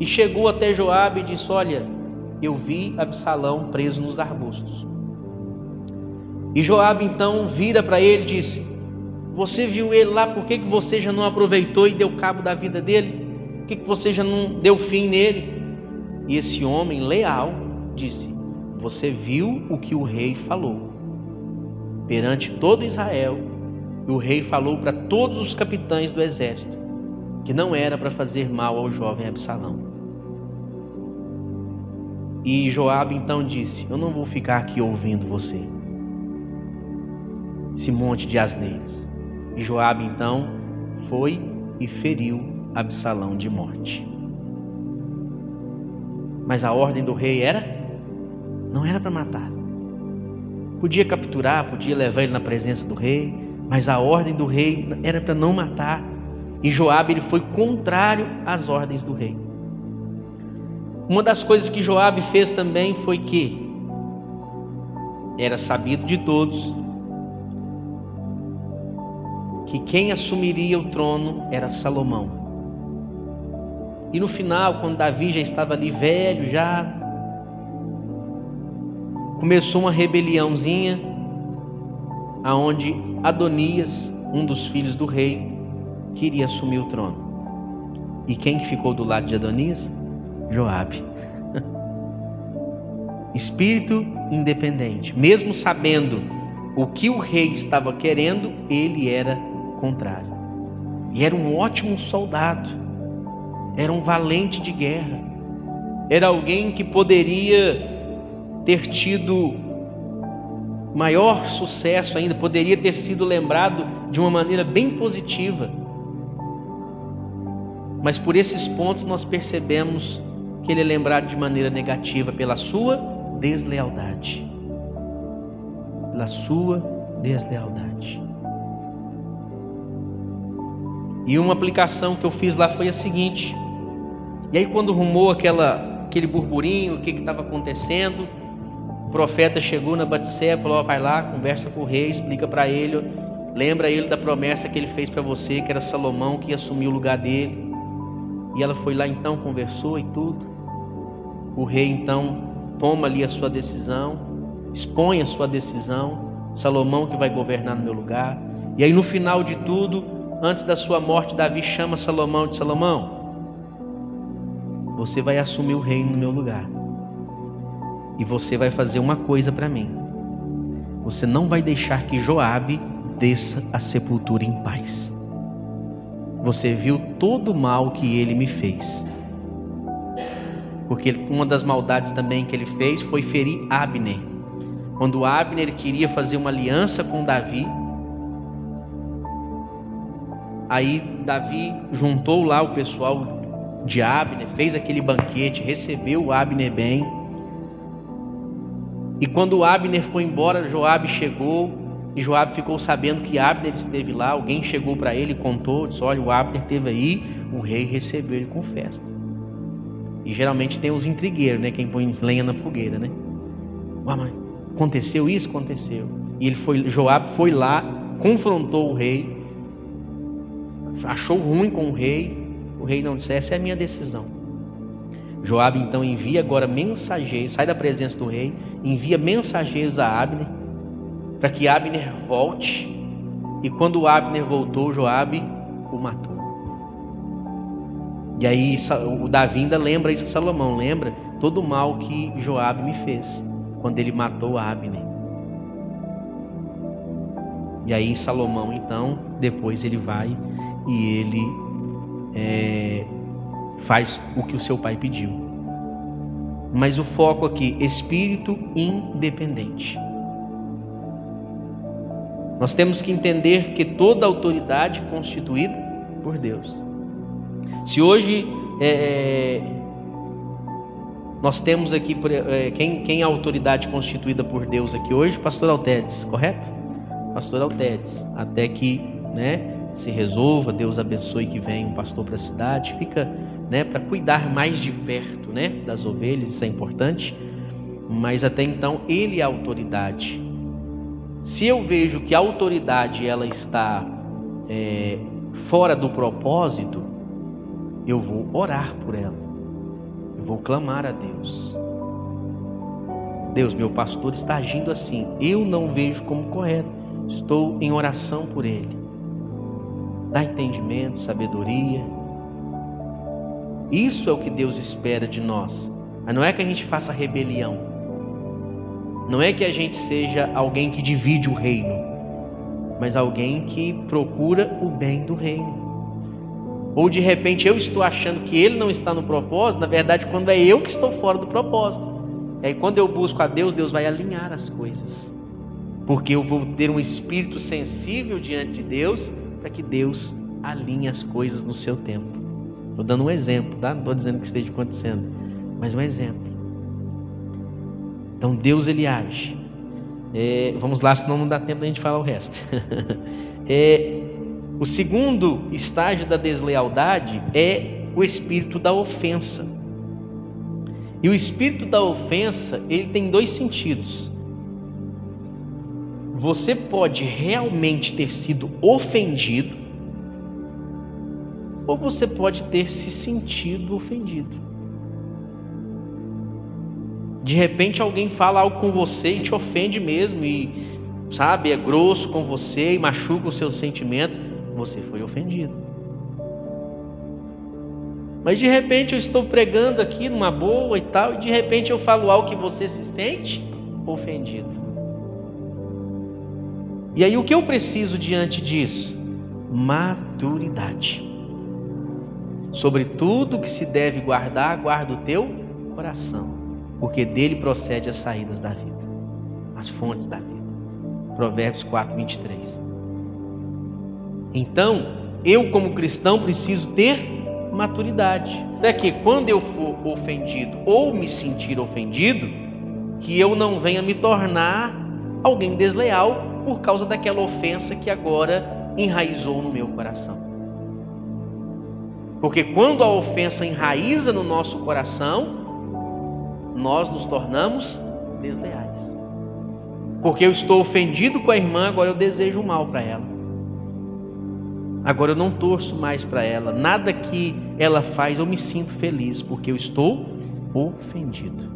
e chegou até Joabe e disse: Olha, eu vi Absalão preso nos arbustos. E Joabe então vira para ele e disse: Você viu ele lá, por que, que você já não aproveitou e deu cabo da vida dele? Por que, que você já não deu fim nele? E esse homem leal disse: Você viu o que o rei falou perante todo Israel. E o rei falou para todos os capitães do exército que não era para fazer mal ao jovem Absalão. E Joabe então disse: Eu não vou ficar aqui ouvindo você. Esse monte de asneiras. Joabe então foi e feriu Absalão de morte. Mas a ordem do rei era não era para matar. Podia capturar, podia levar ele na presença do rei, mas a ordem do rei era para não matar. E Joabe ele foi contrário às ordens do rei. Uma das coisas que Joabe fez também foi que era sabido de todos que quem assumiria o trono era Salomão. E no final, quando Davi já estava ali velho, já começou uma rebeliãozinha, aonde Adonias, um dos filhos do rei, queria assumir o trono. E quem que ficou do lado de Adonias? Joabe. [laughs] Espírito independente, mesmo sabendo o que o rei estava querendo, ele era contrário. E era um ótimo soldado, era um valente de guerra, era alguém que poderia ter tido maior sucesso ainda, poderia ter sido lembrado de uma maneira bem positiva. Mas por esses pontos nós percebemos que ele é lembrado de maneira negativa pela sua deslealdade. Pela sua deslealdade. E uma aplicação que eu fiz lá foi a seguinte. E aí quando rumou aquela, aquele burburinho, o que estava acontecendo, o profeta chegou na Batseba falou: oh, vai lá, conversa com o rei, explica para ele, lembra ele da promessa que ele fez para você, que era Salomão que ia assumir o lugar dele. E ela foi lá então, conversou e tudo. O rei então toma ali a sua decisão, expõe a sua decisão, Salomão que vai governar no meu lugar. E aí no final de tudo, antes da sua morte, Davi chama Salomão de Salomão. Você vai assumir o reino no meu lugar. E você vai fazer uma coisa para mim. Você não vai deixar que Joabe desça a sepultura em paz. Você viu todo o mal que ele me fez. Porque uma das maldades também que ele fez foi ferir Abner. Quando Abner queria fazer uma aliança com Davi, Aí Davi juntou lá o pessoal de Abner, fez aquele banquete, recebeu o Abner bem. E quando Abner foi embora, Joabe chegou e Joabe ficou sabendo que Abner esteve lá. Alguém chegou para ele contou, disse: "Olha, o Abner esteve aí, o rei recebeu ele com festa". E geralmente tem os intrigueiros, né, quem põe lenha na fogueira, né? Ué, mas aconteceu isso, aconteceu. E ele foi, Joabe foi lá, confrontou o rei achou ruim com o rei, o rei não disse: Essa é a minha decisão. Joabe então envia agora mensageiros, sai da presença do rei, envia mensageiros a Abner, para que Abner volte. E quando Abner voltou, Joabe o matou. E aí o Davi ainda lembra isso a Salomão, lembra todo o mal que Joabe me fez quando ele matou Abner. E aí Salomão então, depois ele vai e ele é, faz o que o seu pai pediu. Mas o foco aqui, espírito independente. Nós temos que entender que toda autoridade é constituída por Deus. Se hoje é, é nós temos aqui é, quem, quem é a autoridade constituída por Deus aqui hoje? Pastor Altedes, correto? Pastor Altedes, até que, né, se resolva, Deus abençoe que venha um pastor para a cidade, fica, né, para cuidar mais de perto, né, das ovelhas, isso é importante. Mas até então ele é a autoridade. Se eu vejo que a autoridade ela está é, fora do propósito, eu vou orar por ela. Eu vou clamar a Deus. Deus, meu pastor está agindo assim. Eu não vejo como correto. Estou em oração por ele dá entendimento, sabedoria. Isso é o que Deus espera de nós. Mas não é que a gente faça rebelião. Não é que a gente seja alguém que divide o reino, mas alguém que procura o bem do reino. Ou de repente eu estou achando que ele não está no propósito, na verdade, quando é eu que estou fora do propósito. E aí, quando eu busco a Deus, Deus vai alinhar as coisas, porque eu vou ter um espírito sensível diante de Deus, para que Deus alinhe as coisas no seu tempo. Estou dando um exemplo, tá? Não estou dizendo que esteja acontecendo, mas um exemplo. Então Deus ele age. É, vamos lá, senão não dá tempo da gente falar o resto. [laughs] é, o segundo estágio da deslealdade é o espírito da ofensa. E o espírito da ofensa, ele tem dois sentidos. Você pode realmente ter sido ofendido ou você pode ter se sentido ofendido. De repente alguém fala algo com você e te ofende mesmo e sabe, é grosso com você e machuca os seus sentimentos, você foi ofendido. Mas de repente eu estou pregando aqui numa boa e tal, e de repente eu falo algo que você se sente ofendido. E aí o que eu preciso diante disso? Maturidade. Sobre tudo que se deve guardar, guarda o teu coração, porque dele procede as saídas da vida, as fontes da vida. Provérbios 4, 23. Então, eu como cristão preciso ter maturidade, para que quando eu for ofendido ou me sentir ofendido, que eu não venha me tornar alguém desleal por causa daquela ofensa que agora enraizou no meu coração. Porque quando a ofensa enraiza no nosso coração, nós nos tornamos desleais. Porque eu estou ofendido com a irmã, agora eu desejo mal para ela. Agora eu não torço mais para ela. Nada que ela faz eu me sinto feliz, porque eu estou ofendido.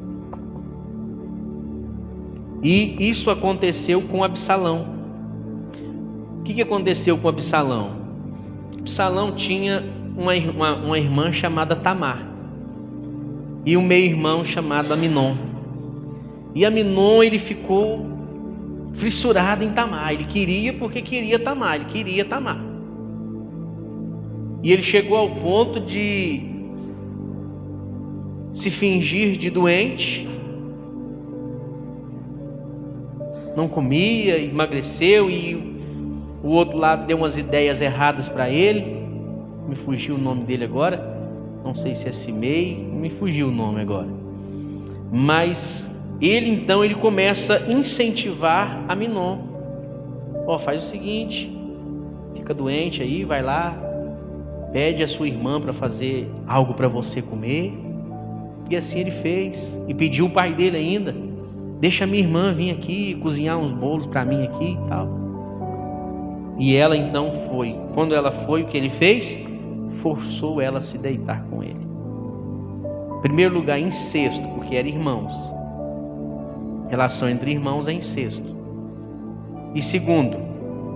E isso aconteceu com Absalão. O que, aconteceu com Absalão? Absalão tinha uma, uma, uma irmã chamada Tamar e um meio-irmão chamado Aminon. E Aminon ele ficou fissurado em Tamar. Ele queria porque queria Tamar, ele queria Tamar. E ele chegou ao ponto de se fingir de doente, não comia, emagreceu e o outro lado deu umas ideias erradas para ele me fugiu o nome dele agora, não sei se é Simei, me fugiu o nome agora. Mas ele então ele começa a incentivar a Minon. Ó, oh, faz o seguinte, fica doente aí, vai lá, pede a sua irmã para fazer algo para você comer. E assim ele fez e pediu o pai dele ainda, deixa minha irmã vir aqui cozinhar uns bolos para mim aqui e tal. E ela então foi. Quando ela foi, o que ele fez? forçou ela a se deitar com ele. Em primeiro lugar, incesto, porque eram irmãos. Relação entre irmãos é incesto. E segundo,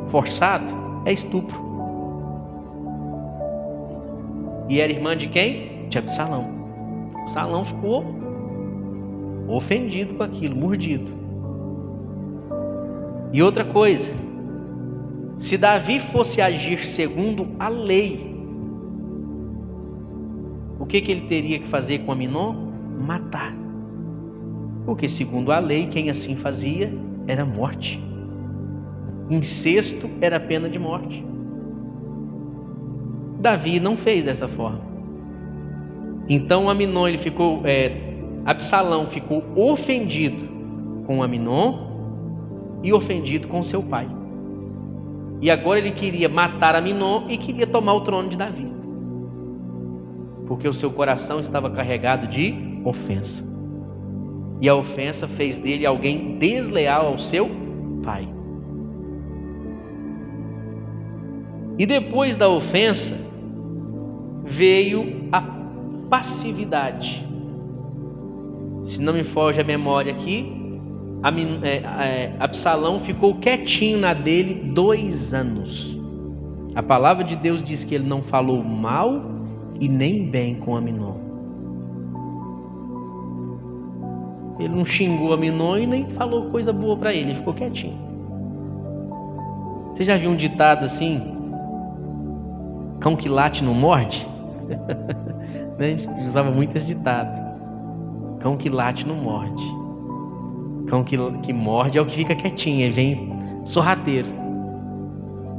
forçado é estupro. E era irmã de quem? De Absalão. Absalão ficou ofendido com aquilo, mordido. E outra coisa, se Davi fosse agir segundo a lei, que, que ele teria que fazer com Aminon? Matar. Porque, segundo a lei, quem assim fazia era morte. Incesto era pena de morte. Davi não fez dessa forma. Então Aminon ele ficou, é, Absalão ficou ofendido com Aminon e ofendido com seu pai. E agora ele queria matar Aminon e queria tomar o trono de Davi porque o seu coração estava carregado de ofensa. E a ofensa fez dele alguém desleal ao seu pai. E depois da ofensa veio a passividade. Se não me foge a memória aqui, é, é, Absalão ficou quietinho na dele dois anos. A palavra de Deus diz que ele não falou mal e nem bem com Aminon. Ele não xingou Aminon e nem falou coisa boa para ele, ele ficou quietinho. Você já viu um ditado assim? Cão que late não morde? [laughs] né? Usava muito esse ditado. Cão que late não morde. Cão que, que morde é o que fica quietinho, ele vem sorrateiro.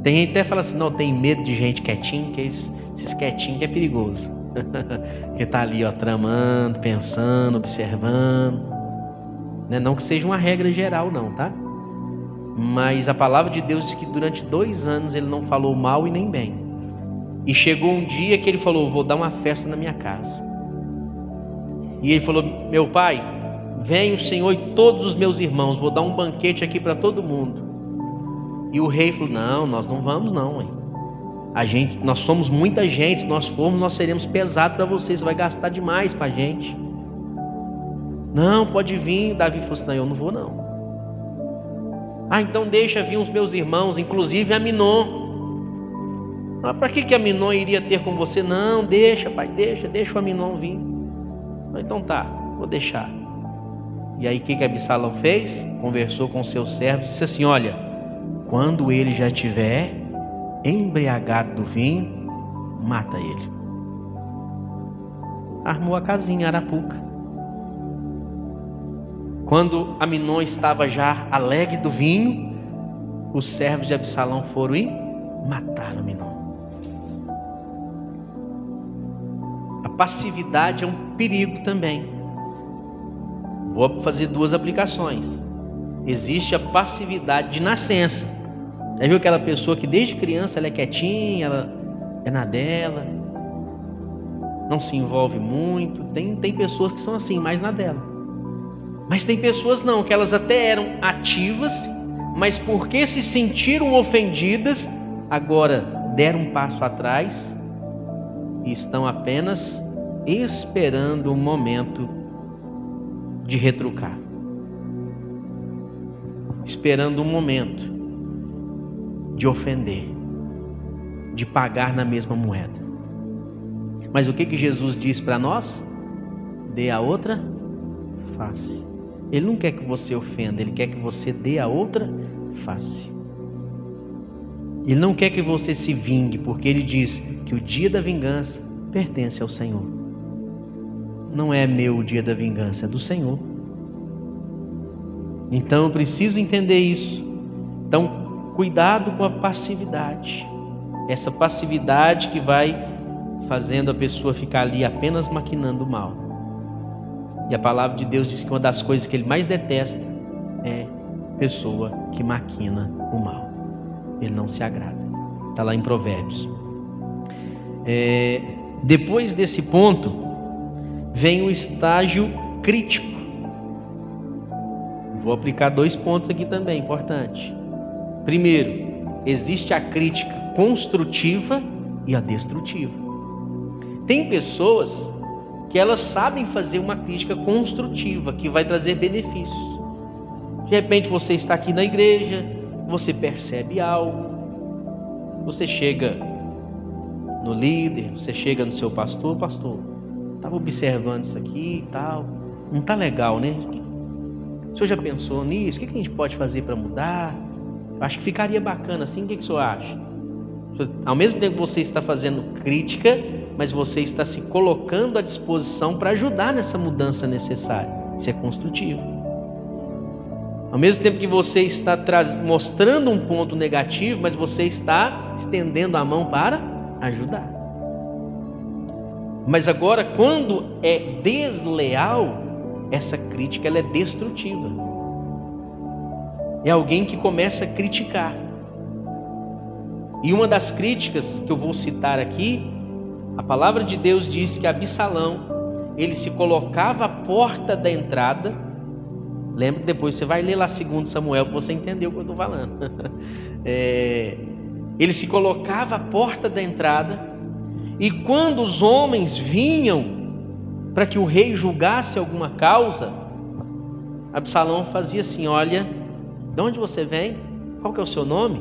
Tem gente que até fala assim, não, tem medo de gente quietinho, que esses, esses quietinhos que é perigoso. [laughs] que tá ali, ó, tramando, pensando, observando. Né? Não que seja uma regra geral, não, tá? Mas a palavra de Deus diz que durante dois anos ele não falou mal e nem bem. E chegou um dia que ele falou: Vou dar uma festa na minha casa. E ele falou: Meu pai, vem o Senhor e todos os meus irmãos, vou dar um banquete aqui para todo mundo. E o rei falou: Não, nós não vamos, não. A gente, nós somos muita gente, nós formos, nós seremos pesados para vocês, você vai gastar demais para a gente. Não, pode vir. Davi falou assim: Não, eu não vou, não. Ah, então deixa vir os meus irmãos, inclusive a Minon. Ah, para que, que a Minon iria ter com você? Não, deixa, pai, deixa, deixa o Aminon vir. Então tá, vou deixar. E aí o que, que Absalão fez? Conversou com seus servos, disse assim: Olha, quando ele já estiver embriagado do vinho, mata ele. Armou a casinha Arapuca. Quando Aminon estava já alegre do vinho, os servos de Absalão foram e mataram Aminon. Passividade é um perigo também. Vou fazer duas aplicações. Existe a passividade de nascença. Já viu aquela pessoa que desde criança ela é quietinha, ela é na dela, não se envolve muito. Tem, tem pessoas que são assim, mais na dela. Mas tem pessoas não, que elas até eram ativas, mas porque se sentiram ofendidas, agora deram um passo atrás e estão apenas esperando o momento de retrucar. Esperando um momento de ofender, de pagar na mesma moeda. Mas o que que Jesus diz para nós? Dê a outra face. Ele não quer que você ofenda, ele quer que você dê a outra face. Ele não quer que você se vingue, porque ele diz que o dia da vingança pertence ao Senhor. Não é meu o dia da vingança, é do Senhor. Então eu preciso entender isso. Então, cuidado com a passividade. Essa passividade que vai fazendo a pessoa ficar ali apenas maquinando mal. E a palavra de Deus diz que uma das coisas que ele mais detesta é pessoa que maquina o mal. Ele não se agrada. Está lá em Provérbios. É, depois desse ponto, vem o estágio crítico. Vou aplicar dois pontos aqui também, importante. Primeiro, existe a crítica construtiva e a destrutiva. Tem pessoas que elas sabem fazer uma crítica construtiva que vai trazer benefícios. De repente você está aqui na igreja, você percebe algo, você chega no líder, você chega no seu pastor, pastor, estava observando isso aqui e tal, não está legal, né? O senhor já pensou nisso? O que a gente pode fazer para mudar? Acho que ficaria bacana assim, o que o senhor acha? Ao mesmo tempo que você está fazendo crítica, mas você está se colocando à disposição para ajudar nessa mudança necessária. Isso é construtivo. Ao mesmo tempo que você está mostrando um ponto negativo, mas você está estendendo a mão para ajudar. Mas agora, quando é desleal, essa crítica ela é destrutiva. É alguém que começa a criticar. E uma das críticas que eu vou citar aqui a palavra de Deus diz que Absalão, ele se colocava à porta da entrada. Lembra depois, você vai ler lá 2 Samuel para você entender o que eu estou falando. [laughs] É, ele se colocava à porta da entrada, e quando os homens vinham para que o rei julgasse alguma causa, Absalão fazia assim: Olha, de onde você vem? Qual que é o seu nome?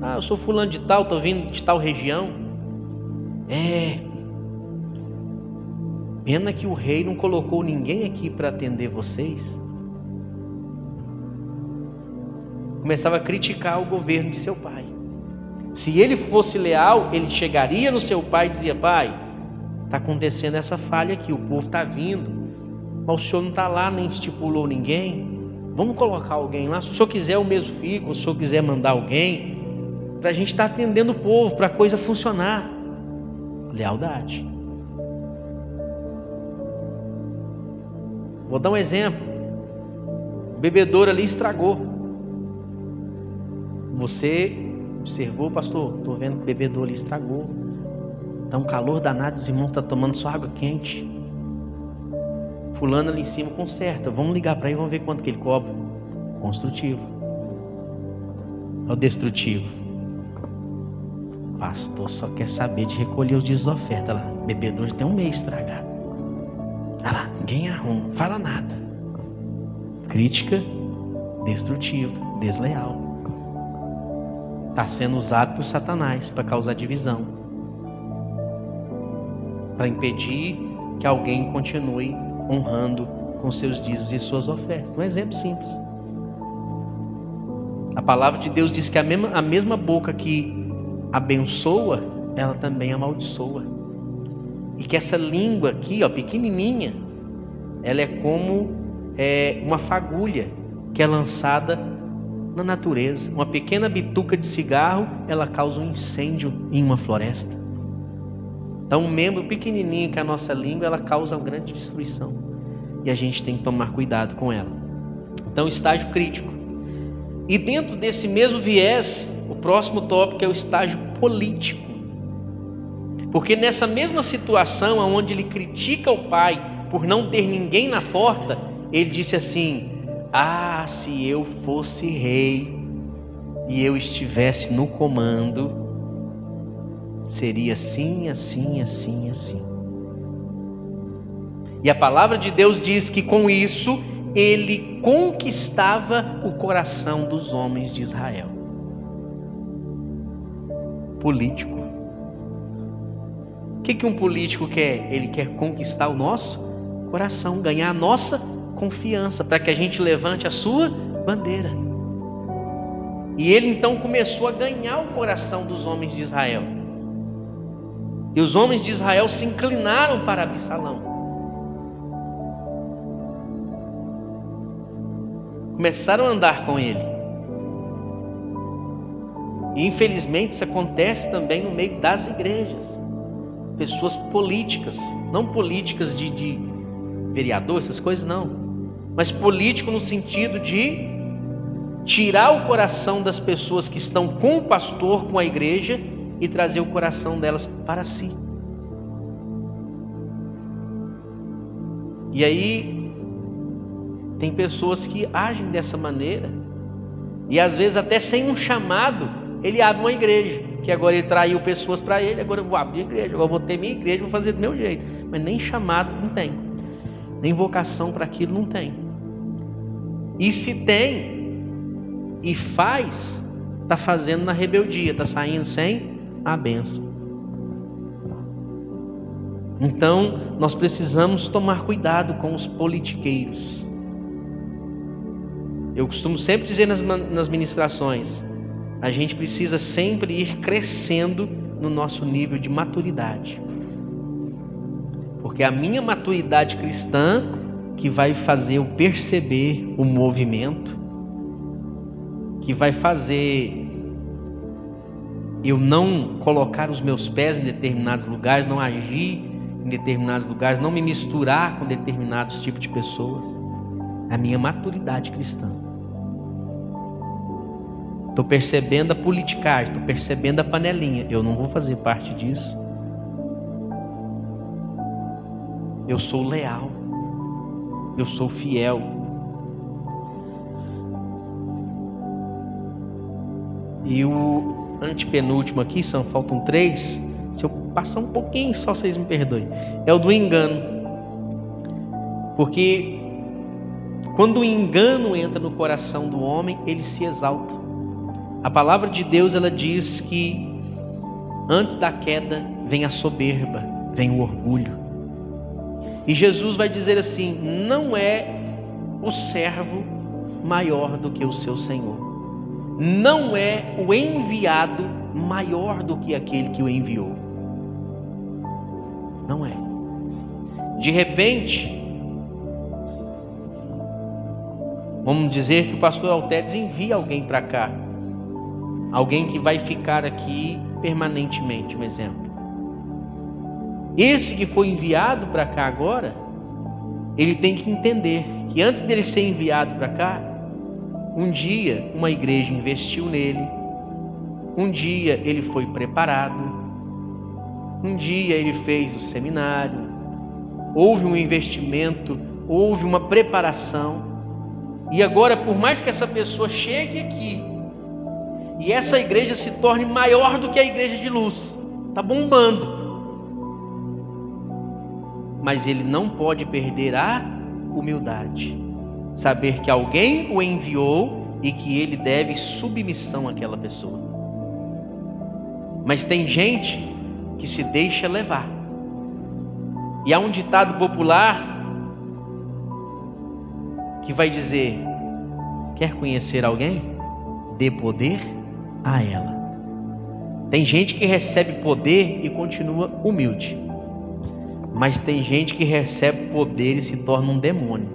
Ah, eu sou fulano de tal, estou vindo de tal região. É. Pena que o rei não colocou ninguém aqui para atender vocês. Começava a criticar o governo de seu pai. Se ele fosse leal, ele chegaria no seu pai e dizia: Pai, está acontecendo essa falha aqui, o povo está vindo, mas o senhor não está lá, nem estipulou ninguém. Vamos colocar alguém lá. Se o senhor quiser, o mesmo fico. Se o senhor quiser mandar alguém, para a gente estar tá atendendo o povo, para a coisa funcionar. Lealdade. Vou dar um exemplo. O bebedouro ali estragou. Você observou, pastor? Estou vendo que o bebedouro ali estragou. Está um calor danado, os irmãos estão tá tomando sua água quente. Fulano ali em cima conserta. Vamos ligar para ele, vamos ver quanto que ele cobra. Construtivo. Ou destrutivo? Pastor só quer saber de recolher os dias da oferta lá. Bebedouro tem um mês estragado. Olha lá, ninguém arruma, fala nada. Crítica destrutiva, desleal. Está sendo usado por Satanás para causar divisão. Para impedir que alguém continue honrando com seus dízimos e suas ofertas. Um exemplo simples. A palavra de Deus diz que a mesma, a mesma boca que abençoa, ela também amaldiçoa. E que essa língua aqui, ó, pequenininha, ela é como é, uma fagulha que é lançada na natureza. Uma pequena bituca de cigarro, ela causa um incêndio em uma floresta. Então, um membro pequenininho que é a nossa língua, ela causa uma grande destruição. E a gente tem que tomar cuidado com ela. Então, estágio crítico. E dentro desse mesmo viés, o próximo tópico é o estágio político. Porque nessa mesma situação onde ele critica o pai por não ter ninguém na porta, ele disse assim: Ah, se eu fosse rei e eu estivesse no comando, seria assim, assim, assim, assim. E a palavra de Deus diz que com isso ele conquistava o coração dos homens de Israel. Político. O que, que um político quer? Ele quer conquistar o nosso coração, ganhar a nossa confiança, para que a gente levante a sua bandeira. E ele então começou a ganhar o coração dos homens de Israel. E os homens de Israel se inclinaram para Absalão. Começaram a andar com ele. E infelizmente isso acontece também no meio das igrejas. Pessoas políticas, não políticas de, de vereador, essas coisas não. Mas político no sentido de tirar o coração das pessoas que estão com o pastor, com a igreja e trazer o coração delas para si. E aí tem pessoas que agem dessa maneira e às vezes até sem um chamado, ele abre uma igreja, que agora ele traiu pessoas para ele, agora eu vou abrir a igreja, agora eu vou ter minha igreja, vou fazer do meu jeito, mas nem chamado não tem nem vocação para aquilo não tem. E se tem e faz, está fazendo na rebeldia, está saindo sem a benção. Então, nós precisamos tomar cuidado com os politiqueiros. Eu costumo sempre dizer nas, nas ministrações: a gente precisa sempre ir crescendo no nosso nível de maturidade. Porque a minha maturidade cristã que vai fazer eu perceber o movimento, que vai fazer eu não colocar os meus pés em determinados lugares, não agir em determinados lugares, não me misturar com determinados tipos de pessoas. A minha maturidade cristã. Estou percebendo a politicagem, estou percebendo a panelinha. Eu não vou fazer parte disso. Eu sou leal. Eu sou fiel. E o antepenúltimo aqui, são faltam três. Se eu passar um pouquinho, só vocês me perdoem. É o do engano. Porque quando o engano entra no coração do homem, ele se exalta. A palavra de Deus ela diz que antes da queda vem a soberba, vem o orgulho. E Jesus vai dizer assim: não é o servo maior do que o seu Senhor, não é o enviado maior do que aquele que o enviou. Não é. De repente, vamos dizer que o pastor Altedes envia alguém para cá, alguém que vai ficar aqui permanentemente, um exemplo. Esse que foi enviado para cá agora, ele tem que entender que antes dele ser enviado para cá, um dia uma igreja investiu nele, um dia ele foi preparado, um dia ele fez o seminário, houve um investimento, houve uma preparação, e agora, por mais que essa pessoa chegue aqui e essa igreja se torne maior do que a igreja de luz, está bombando, mas ele não pode perder a humildade, saber que alguém o enviou e que ele deve submissão àquela pessoa. Mas tem gente que se deixa levar. E há um ditado popular que vai dizer: quer conhecer alguém? Dê poder a ela. Tem gente que recebe poder e continua humilde. Mas tem gente que recebe poder e se torna um demônio.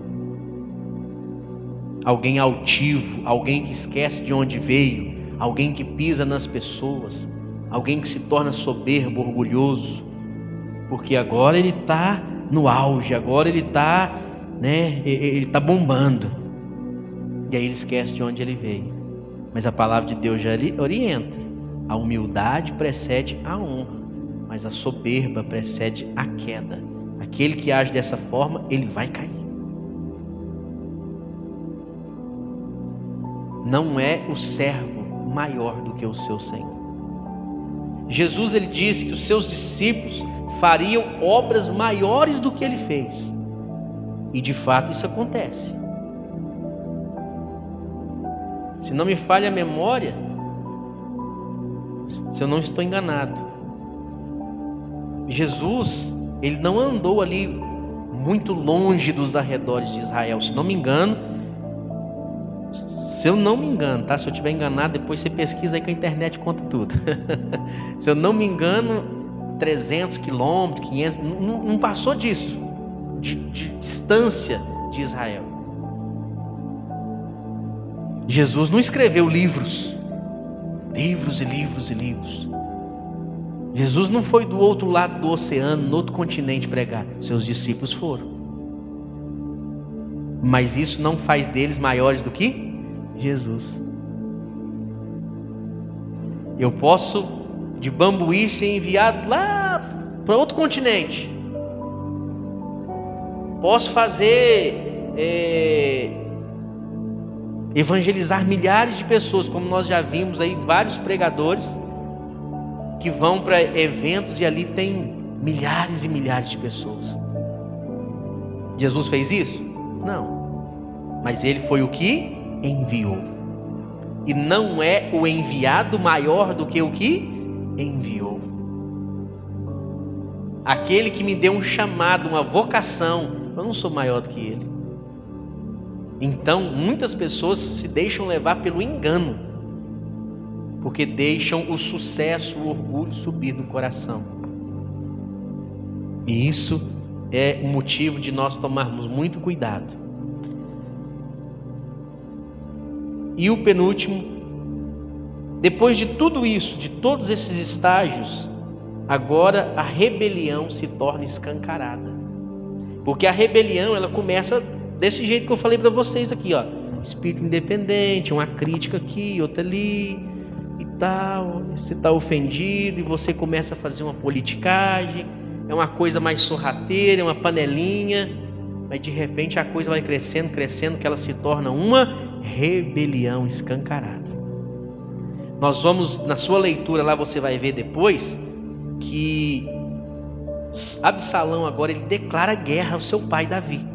Alguém altivo, alguém que esquece de onde veio, alguém que pisa nas pessoas, alguém que se torna soberbo, orgulhoso, porque agora ele está no auge, agora ele está, né, ele está bombando. E aí ele esquece de onde ele veio. Mas a palavra de Deus já orienta. A humildade precede a honra mas a soberba precede a queda. Aquele que age dessa forma, ele vai cair. Não é o servo maior do que o seu Senhor. Jesus ele disse que os seus discípulos fariam obras maiores do que ele fez. E de fato isso acontece. Se não me falha a memória, se eu não estou enganado, Jesus, ele não andou ali muito longe dos arredores de Israel, se não me engano. Se eu não me engano, tá? Se eu estiver enganado, depois você pesquisa aí que a internet conta tudo. [laughs] se eu não me engano, 300 quilômetros, 500, não, não passou disso, de, de distância de Israel. Jesus não escreveu livros, livros e livros e livros. Jesus não foi do outro lado do oceano, no outro continente pregar. Seus discípulos foram. Mas isso não faz deles maiores do que Jesus. Eu posso, de Bambuí, ser enviado lá para outro continente. Posso fazer. É, evangelizar milhares de pessoas, como nós já vimos aí vários pregadores que vão para eventos e ali tem milhares e milhares de pessoas. Jesus fez isso? Não. Mas ele foi o que enviou. E não é o enviado maior do que o que enviou. Aquele que me deu um chamado, uma vocação, eu não sou maior do que ele. Então, muitas pessoas se deixam levar pelo engano porque deixam o sucesso, o orgulho subir no coração. E isso é o motivo de nós tomarmos muito cuidado. E o penúltimo, depois de tudo isso, de todos esses estágios, agora a rebelião se torna escancarada. Porque a rebelião, ela começa desse jeito que eu falei para vocês aqui, ó. Espírito independente, uma crítica aqui, outra ali, tal, você está ofendido e você começa a fazer uma politicagem, é uma coisa mais sorrateira, é uma panelinha, mas de repente a coisa vai crescendo, crescendo, que ela se torna uma rebelião escancarada. Nós vamos, na sua leitura lá você vai ver depois, que Absalão agora ele declara guerra ao seu pai Davi.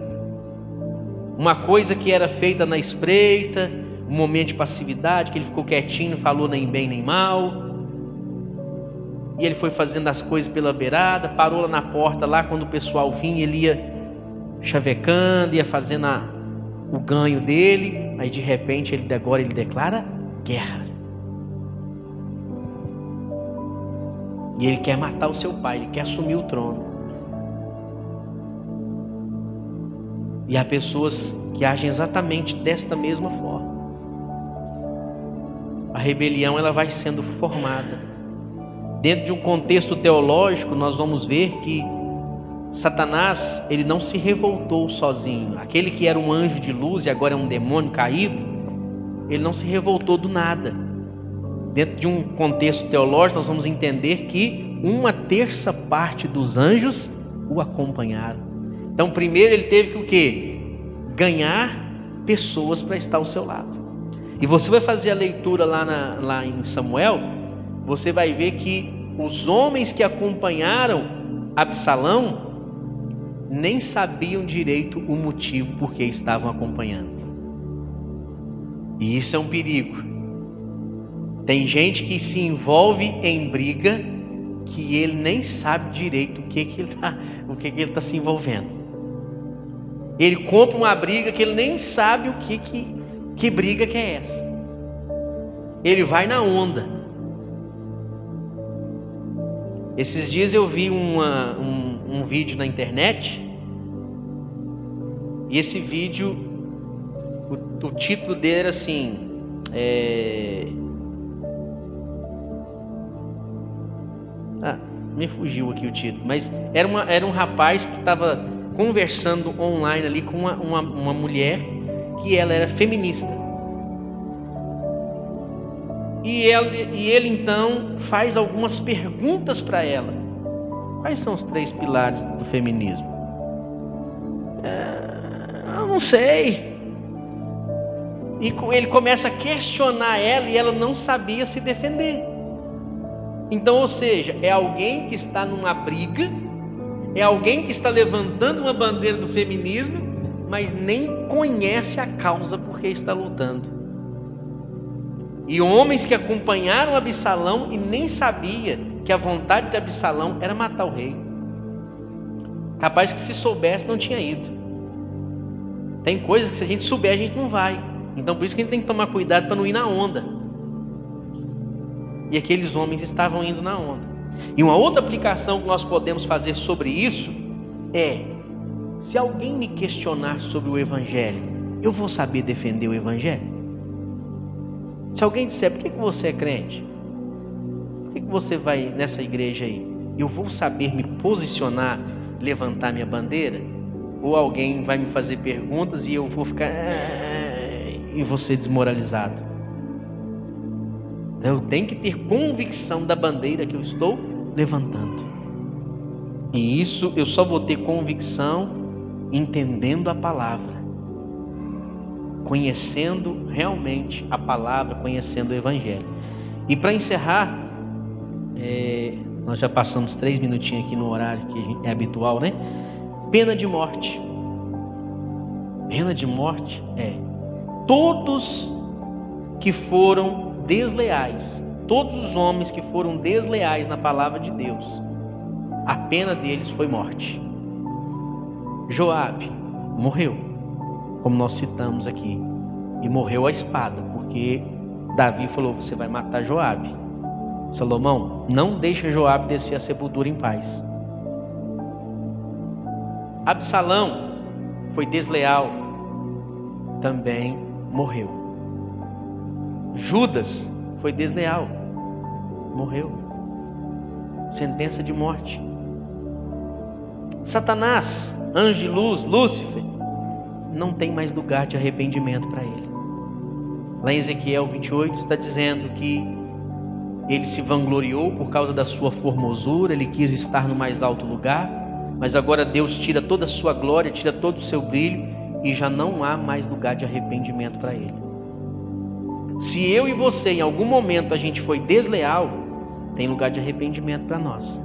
Uma coisa que era feita na espreita, um momento de passividade, que ele ficou quietinho, não falou nem bem nem mal. E ele foi fazendo as coisas pela beirada, parou lá na porta, lá quando o pessoal vinha, ele ia chavecando, ia fazendo a, o ganho dele. Aí de repente ele agora ele declara guerra. E ele quer matar o seu pai, ele quer assumir o trono. E há pessoas que agem exatamente desta mesma forma. A rebelião ela vai sendo formada. Dentro de um contexto teológico, nós vamos ver que Satanás, ele não se revoltou sozinho. Aquele que era um anjo de luz e agora é um demônio caído, ele não se revoltou do nada. Dentro de um contexto teológico, nós vamos entender que uma terça parte dos anjos o acompanharam. Então, primeiro ele teve que o quê? Ganhar pessoas para estar ao seu lado. E você vai fazer a leitura lá, na, lá em Samuel, você vai ver que os homens que acompanharam Absalão nem sabiam direito o motivo por que estavam acompanhando. E isso é um perigo. Tem gente que se envolve em briga que ele nem sabe direito o que, que ele está que que tá se envolvendo. Ele compra uma briga que ele nem sabe o que, que, que briga que é essa. Ele vai na onda. Esses dias eu vi uma, um, um vídeo na internet. E esse vídeo, o, o título dele era assim. É... Ah, me fugiu aqui o título, mas era, uma, era um rapaz que estava conversando online ali com uma, uma, uma mulher que ela era feminista. E ele, e ele então faz algumas perguntas para ela. Quais são os três pilares do feminismo? É, eu não sei. E ele começa a questionar ela e ela não sabia se defender. Então, ou seja, é alguém que está numa briga é alguém que está levantando uma bandeira do feminismo, mas nem conhece a causa por que está lutando. E homens que acompanharam Absalão e nem sabia que a vontade de Absalão era matar o rei. Capaz que se soubesse não tinha ido. Tem coisas que se a gente souber a gente não vai. Então por isso que a gente tem que tomar cuidado para não ir na onda. E aqueles homens estavam indo na onda. E uma outra aplicação que nós podemos fazer sobre isso é: se alguém me questionar sobre o Evangelho, eu vou saber defender o Evangelho? Se alguém disser, por que você é crente? Por que você vai nessa igreja aí? Eu vou saber me posicionar, levantar minha bandeira? Ou alguém vai me fazer perguntas e eu vou ficar e vou ser desmoralizado? Eu tenho que ter convicção da bandeira que eu estou levantando. E isso eu só vou ter convicção entendendo a palavra, conhecendo realmente a palavra, conhecendo o Evangelho. E para encerrar, é, nós já passamos três minutinhos aqui no horário que é habitual, né? Pena de morte. Pena de morte é todos que foram desleais, todos os homens que foram desleais na palavra de Deus, a pena deles foi morte. Joabe morreu, como nós citamos aqui, e morreu a espada, porque Davi falou: "Você vai matar Joabe". Salomão, não deixa Joabe descer a sepultura em paz. Absalão foi desleal, também morreu. Judas foi desleal, morreu. Sentença de morte. Satanás, anjo de luz, Lúcifer, não tem mais lugar de arrependimento para ele. Lá em Ezequiel 28 está dizendo que ele se vangloriou por causa da sua formosura, ele quis estar no mais alto lugar, mas agora Deus tira toda a sua glória, tira todo o seu brilho e já não há mais lugar de arrependimento para ele. Se eu e você em algum momento a gente foi desleal, tem lugar de arrependimento para nós.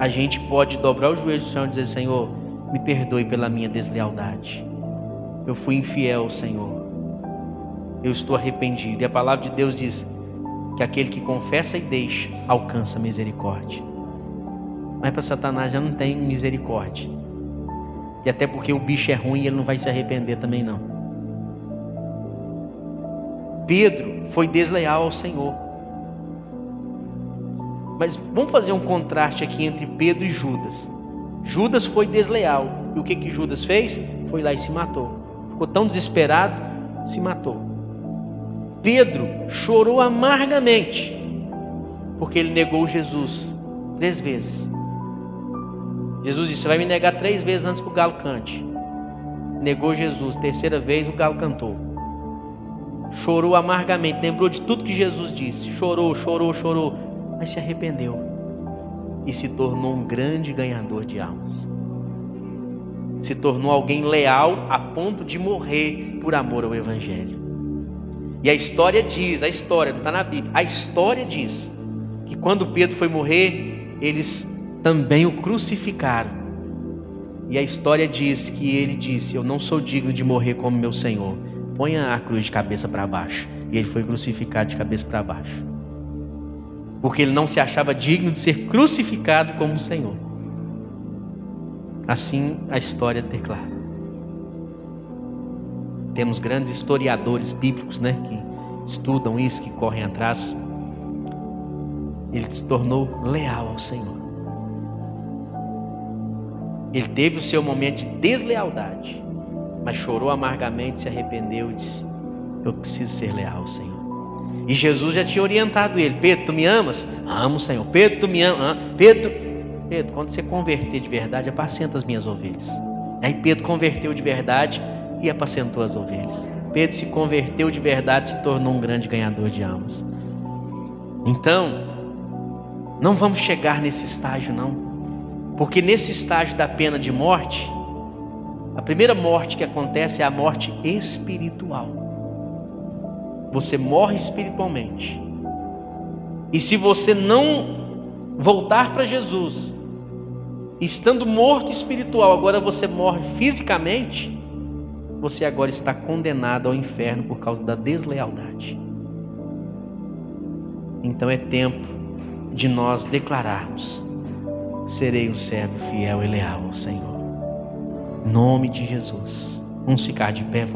A gente pode dobrar do Senhor e dizer: Senhor, me perdoe pela minha deslealdade. Eu fui infiel, Senhor. eu estou arrependido. E a palavra de Deus diz que aquele que confessa e deixa alcança misericórdia. Mas para Satanás já não tem misericórdia. E até porque o bicho é ruim, ele não vai se arrepender também não. Pedro foi desleal ao Senhor. Mas vamos fazer um contraste aqui entre Pedro e Judas. Judas foi desleal. E o que que Judas fez? Foi lá e se matou. Ficou tão desesperado, se matou. Pedro chorou amargamente, porque ele negou Jesus três vezes. Jesus disse: Você vai me negar três vezes antes que o galo cante. Negou Jesus, terceira vez o galo cantou. Chorou amargamente, lembrou de tudo que Jesus disse. Chorou, chorou, chorou, mas se arrependeu e se tornou um grande ganhador de almas. Se tornou alguém leal a ponto de morrer por amor ao Evangelho. E a história diz, a história, não está na Bíblia, a história diz que quando Pedro foi morrer, eles também o crucificaram. E a história diz que ele disse: Eu não sou digno de morrer como meu Senhor. Ponha a cruz de cabeça para baixo. E ele foi crucificado de cabeça para baixo. Porque ele não se achava digno de ser crucificado como o Senhor. Assim a história declara. Temos grandes historiadores bíblicos, né, que estudam isso, que correm atrás. Ele se tornou leal ao Senhor. Ele teve o seu momento de deslealdade, mas chorou amargamente, se arrependeu e disse: Eu preciso ser leal ao Senhor. E Jesus já tinha orientado ele: Pedro, tu me amas? Amo, Senhor. Pedro, tu me amas? Pedro, Pedro, quando você converter de verdade, apacenta as minhas ovelhas. Aí Pedro converteu de verdade e apacentou as ovelhas. Pedro se converteu de verdade, se tornou um grande ganhador de almas. Então, não vamos chegar nesse estágio, não, porque nesse estágio da pena de morte, a primeira morte que acontece é a morte espiritual. Você morre espiritualmente. E se você não voltar para Jesus, estando morto espiritual, agora você morre fisicamente, você agora está condenado ao inferno por causa da deslealdade. Então é tempo de nós declararmos: serei um servo fiel e leal ao Senhor. Nome de Jesus. Vamos ficar de pé.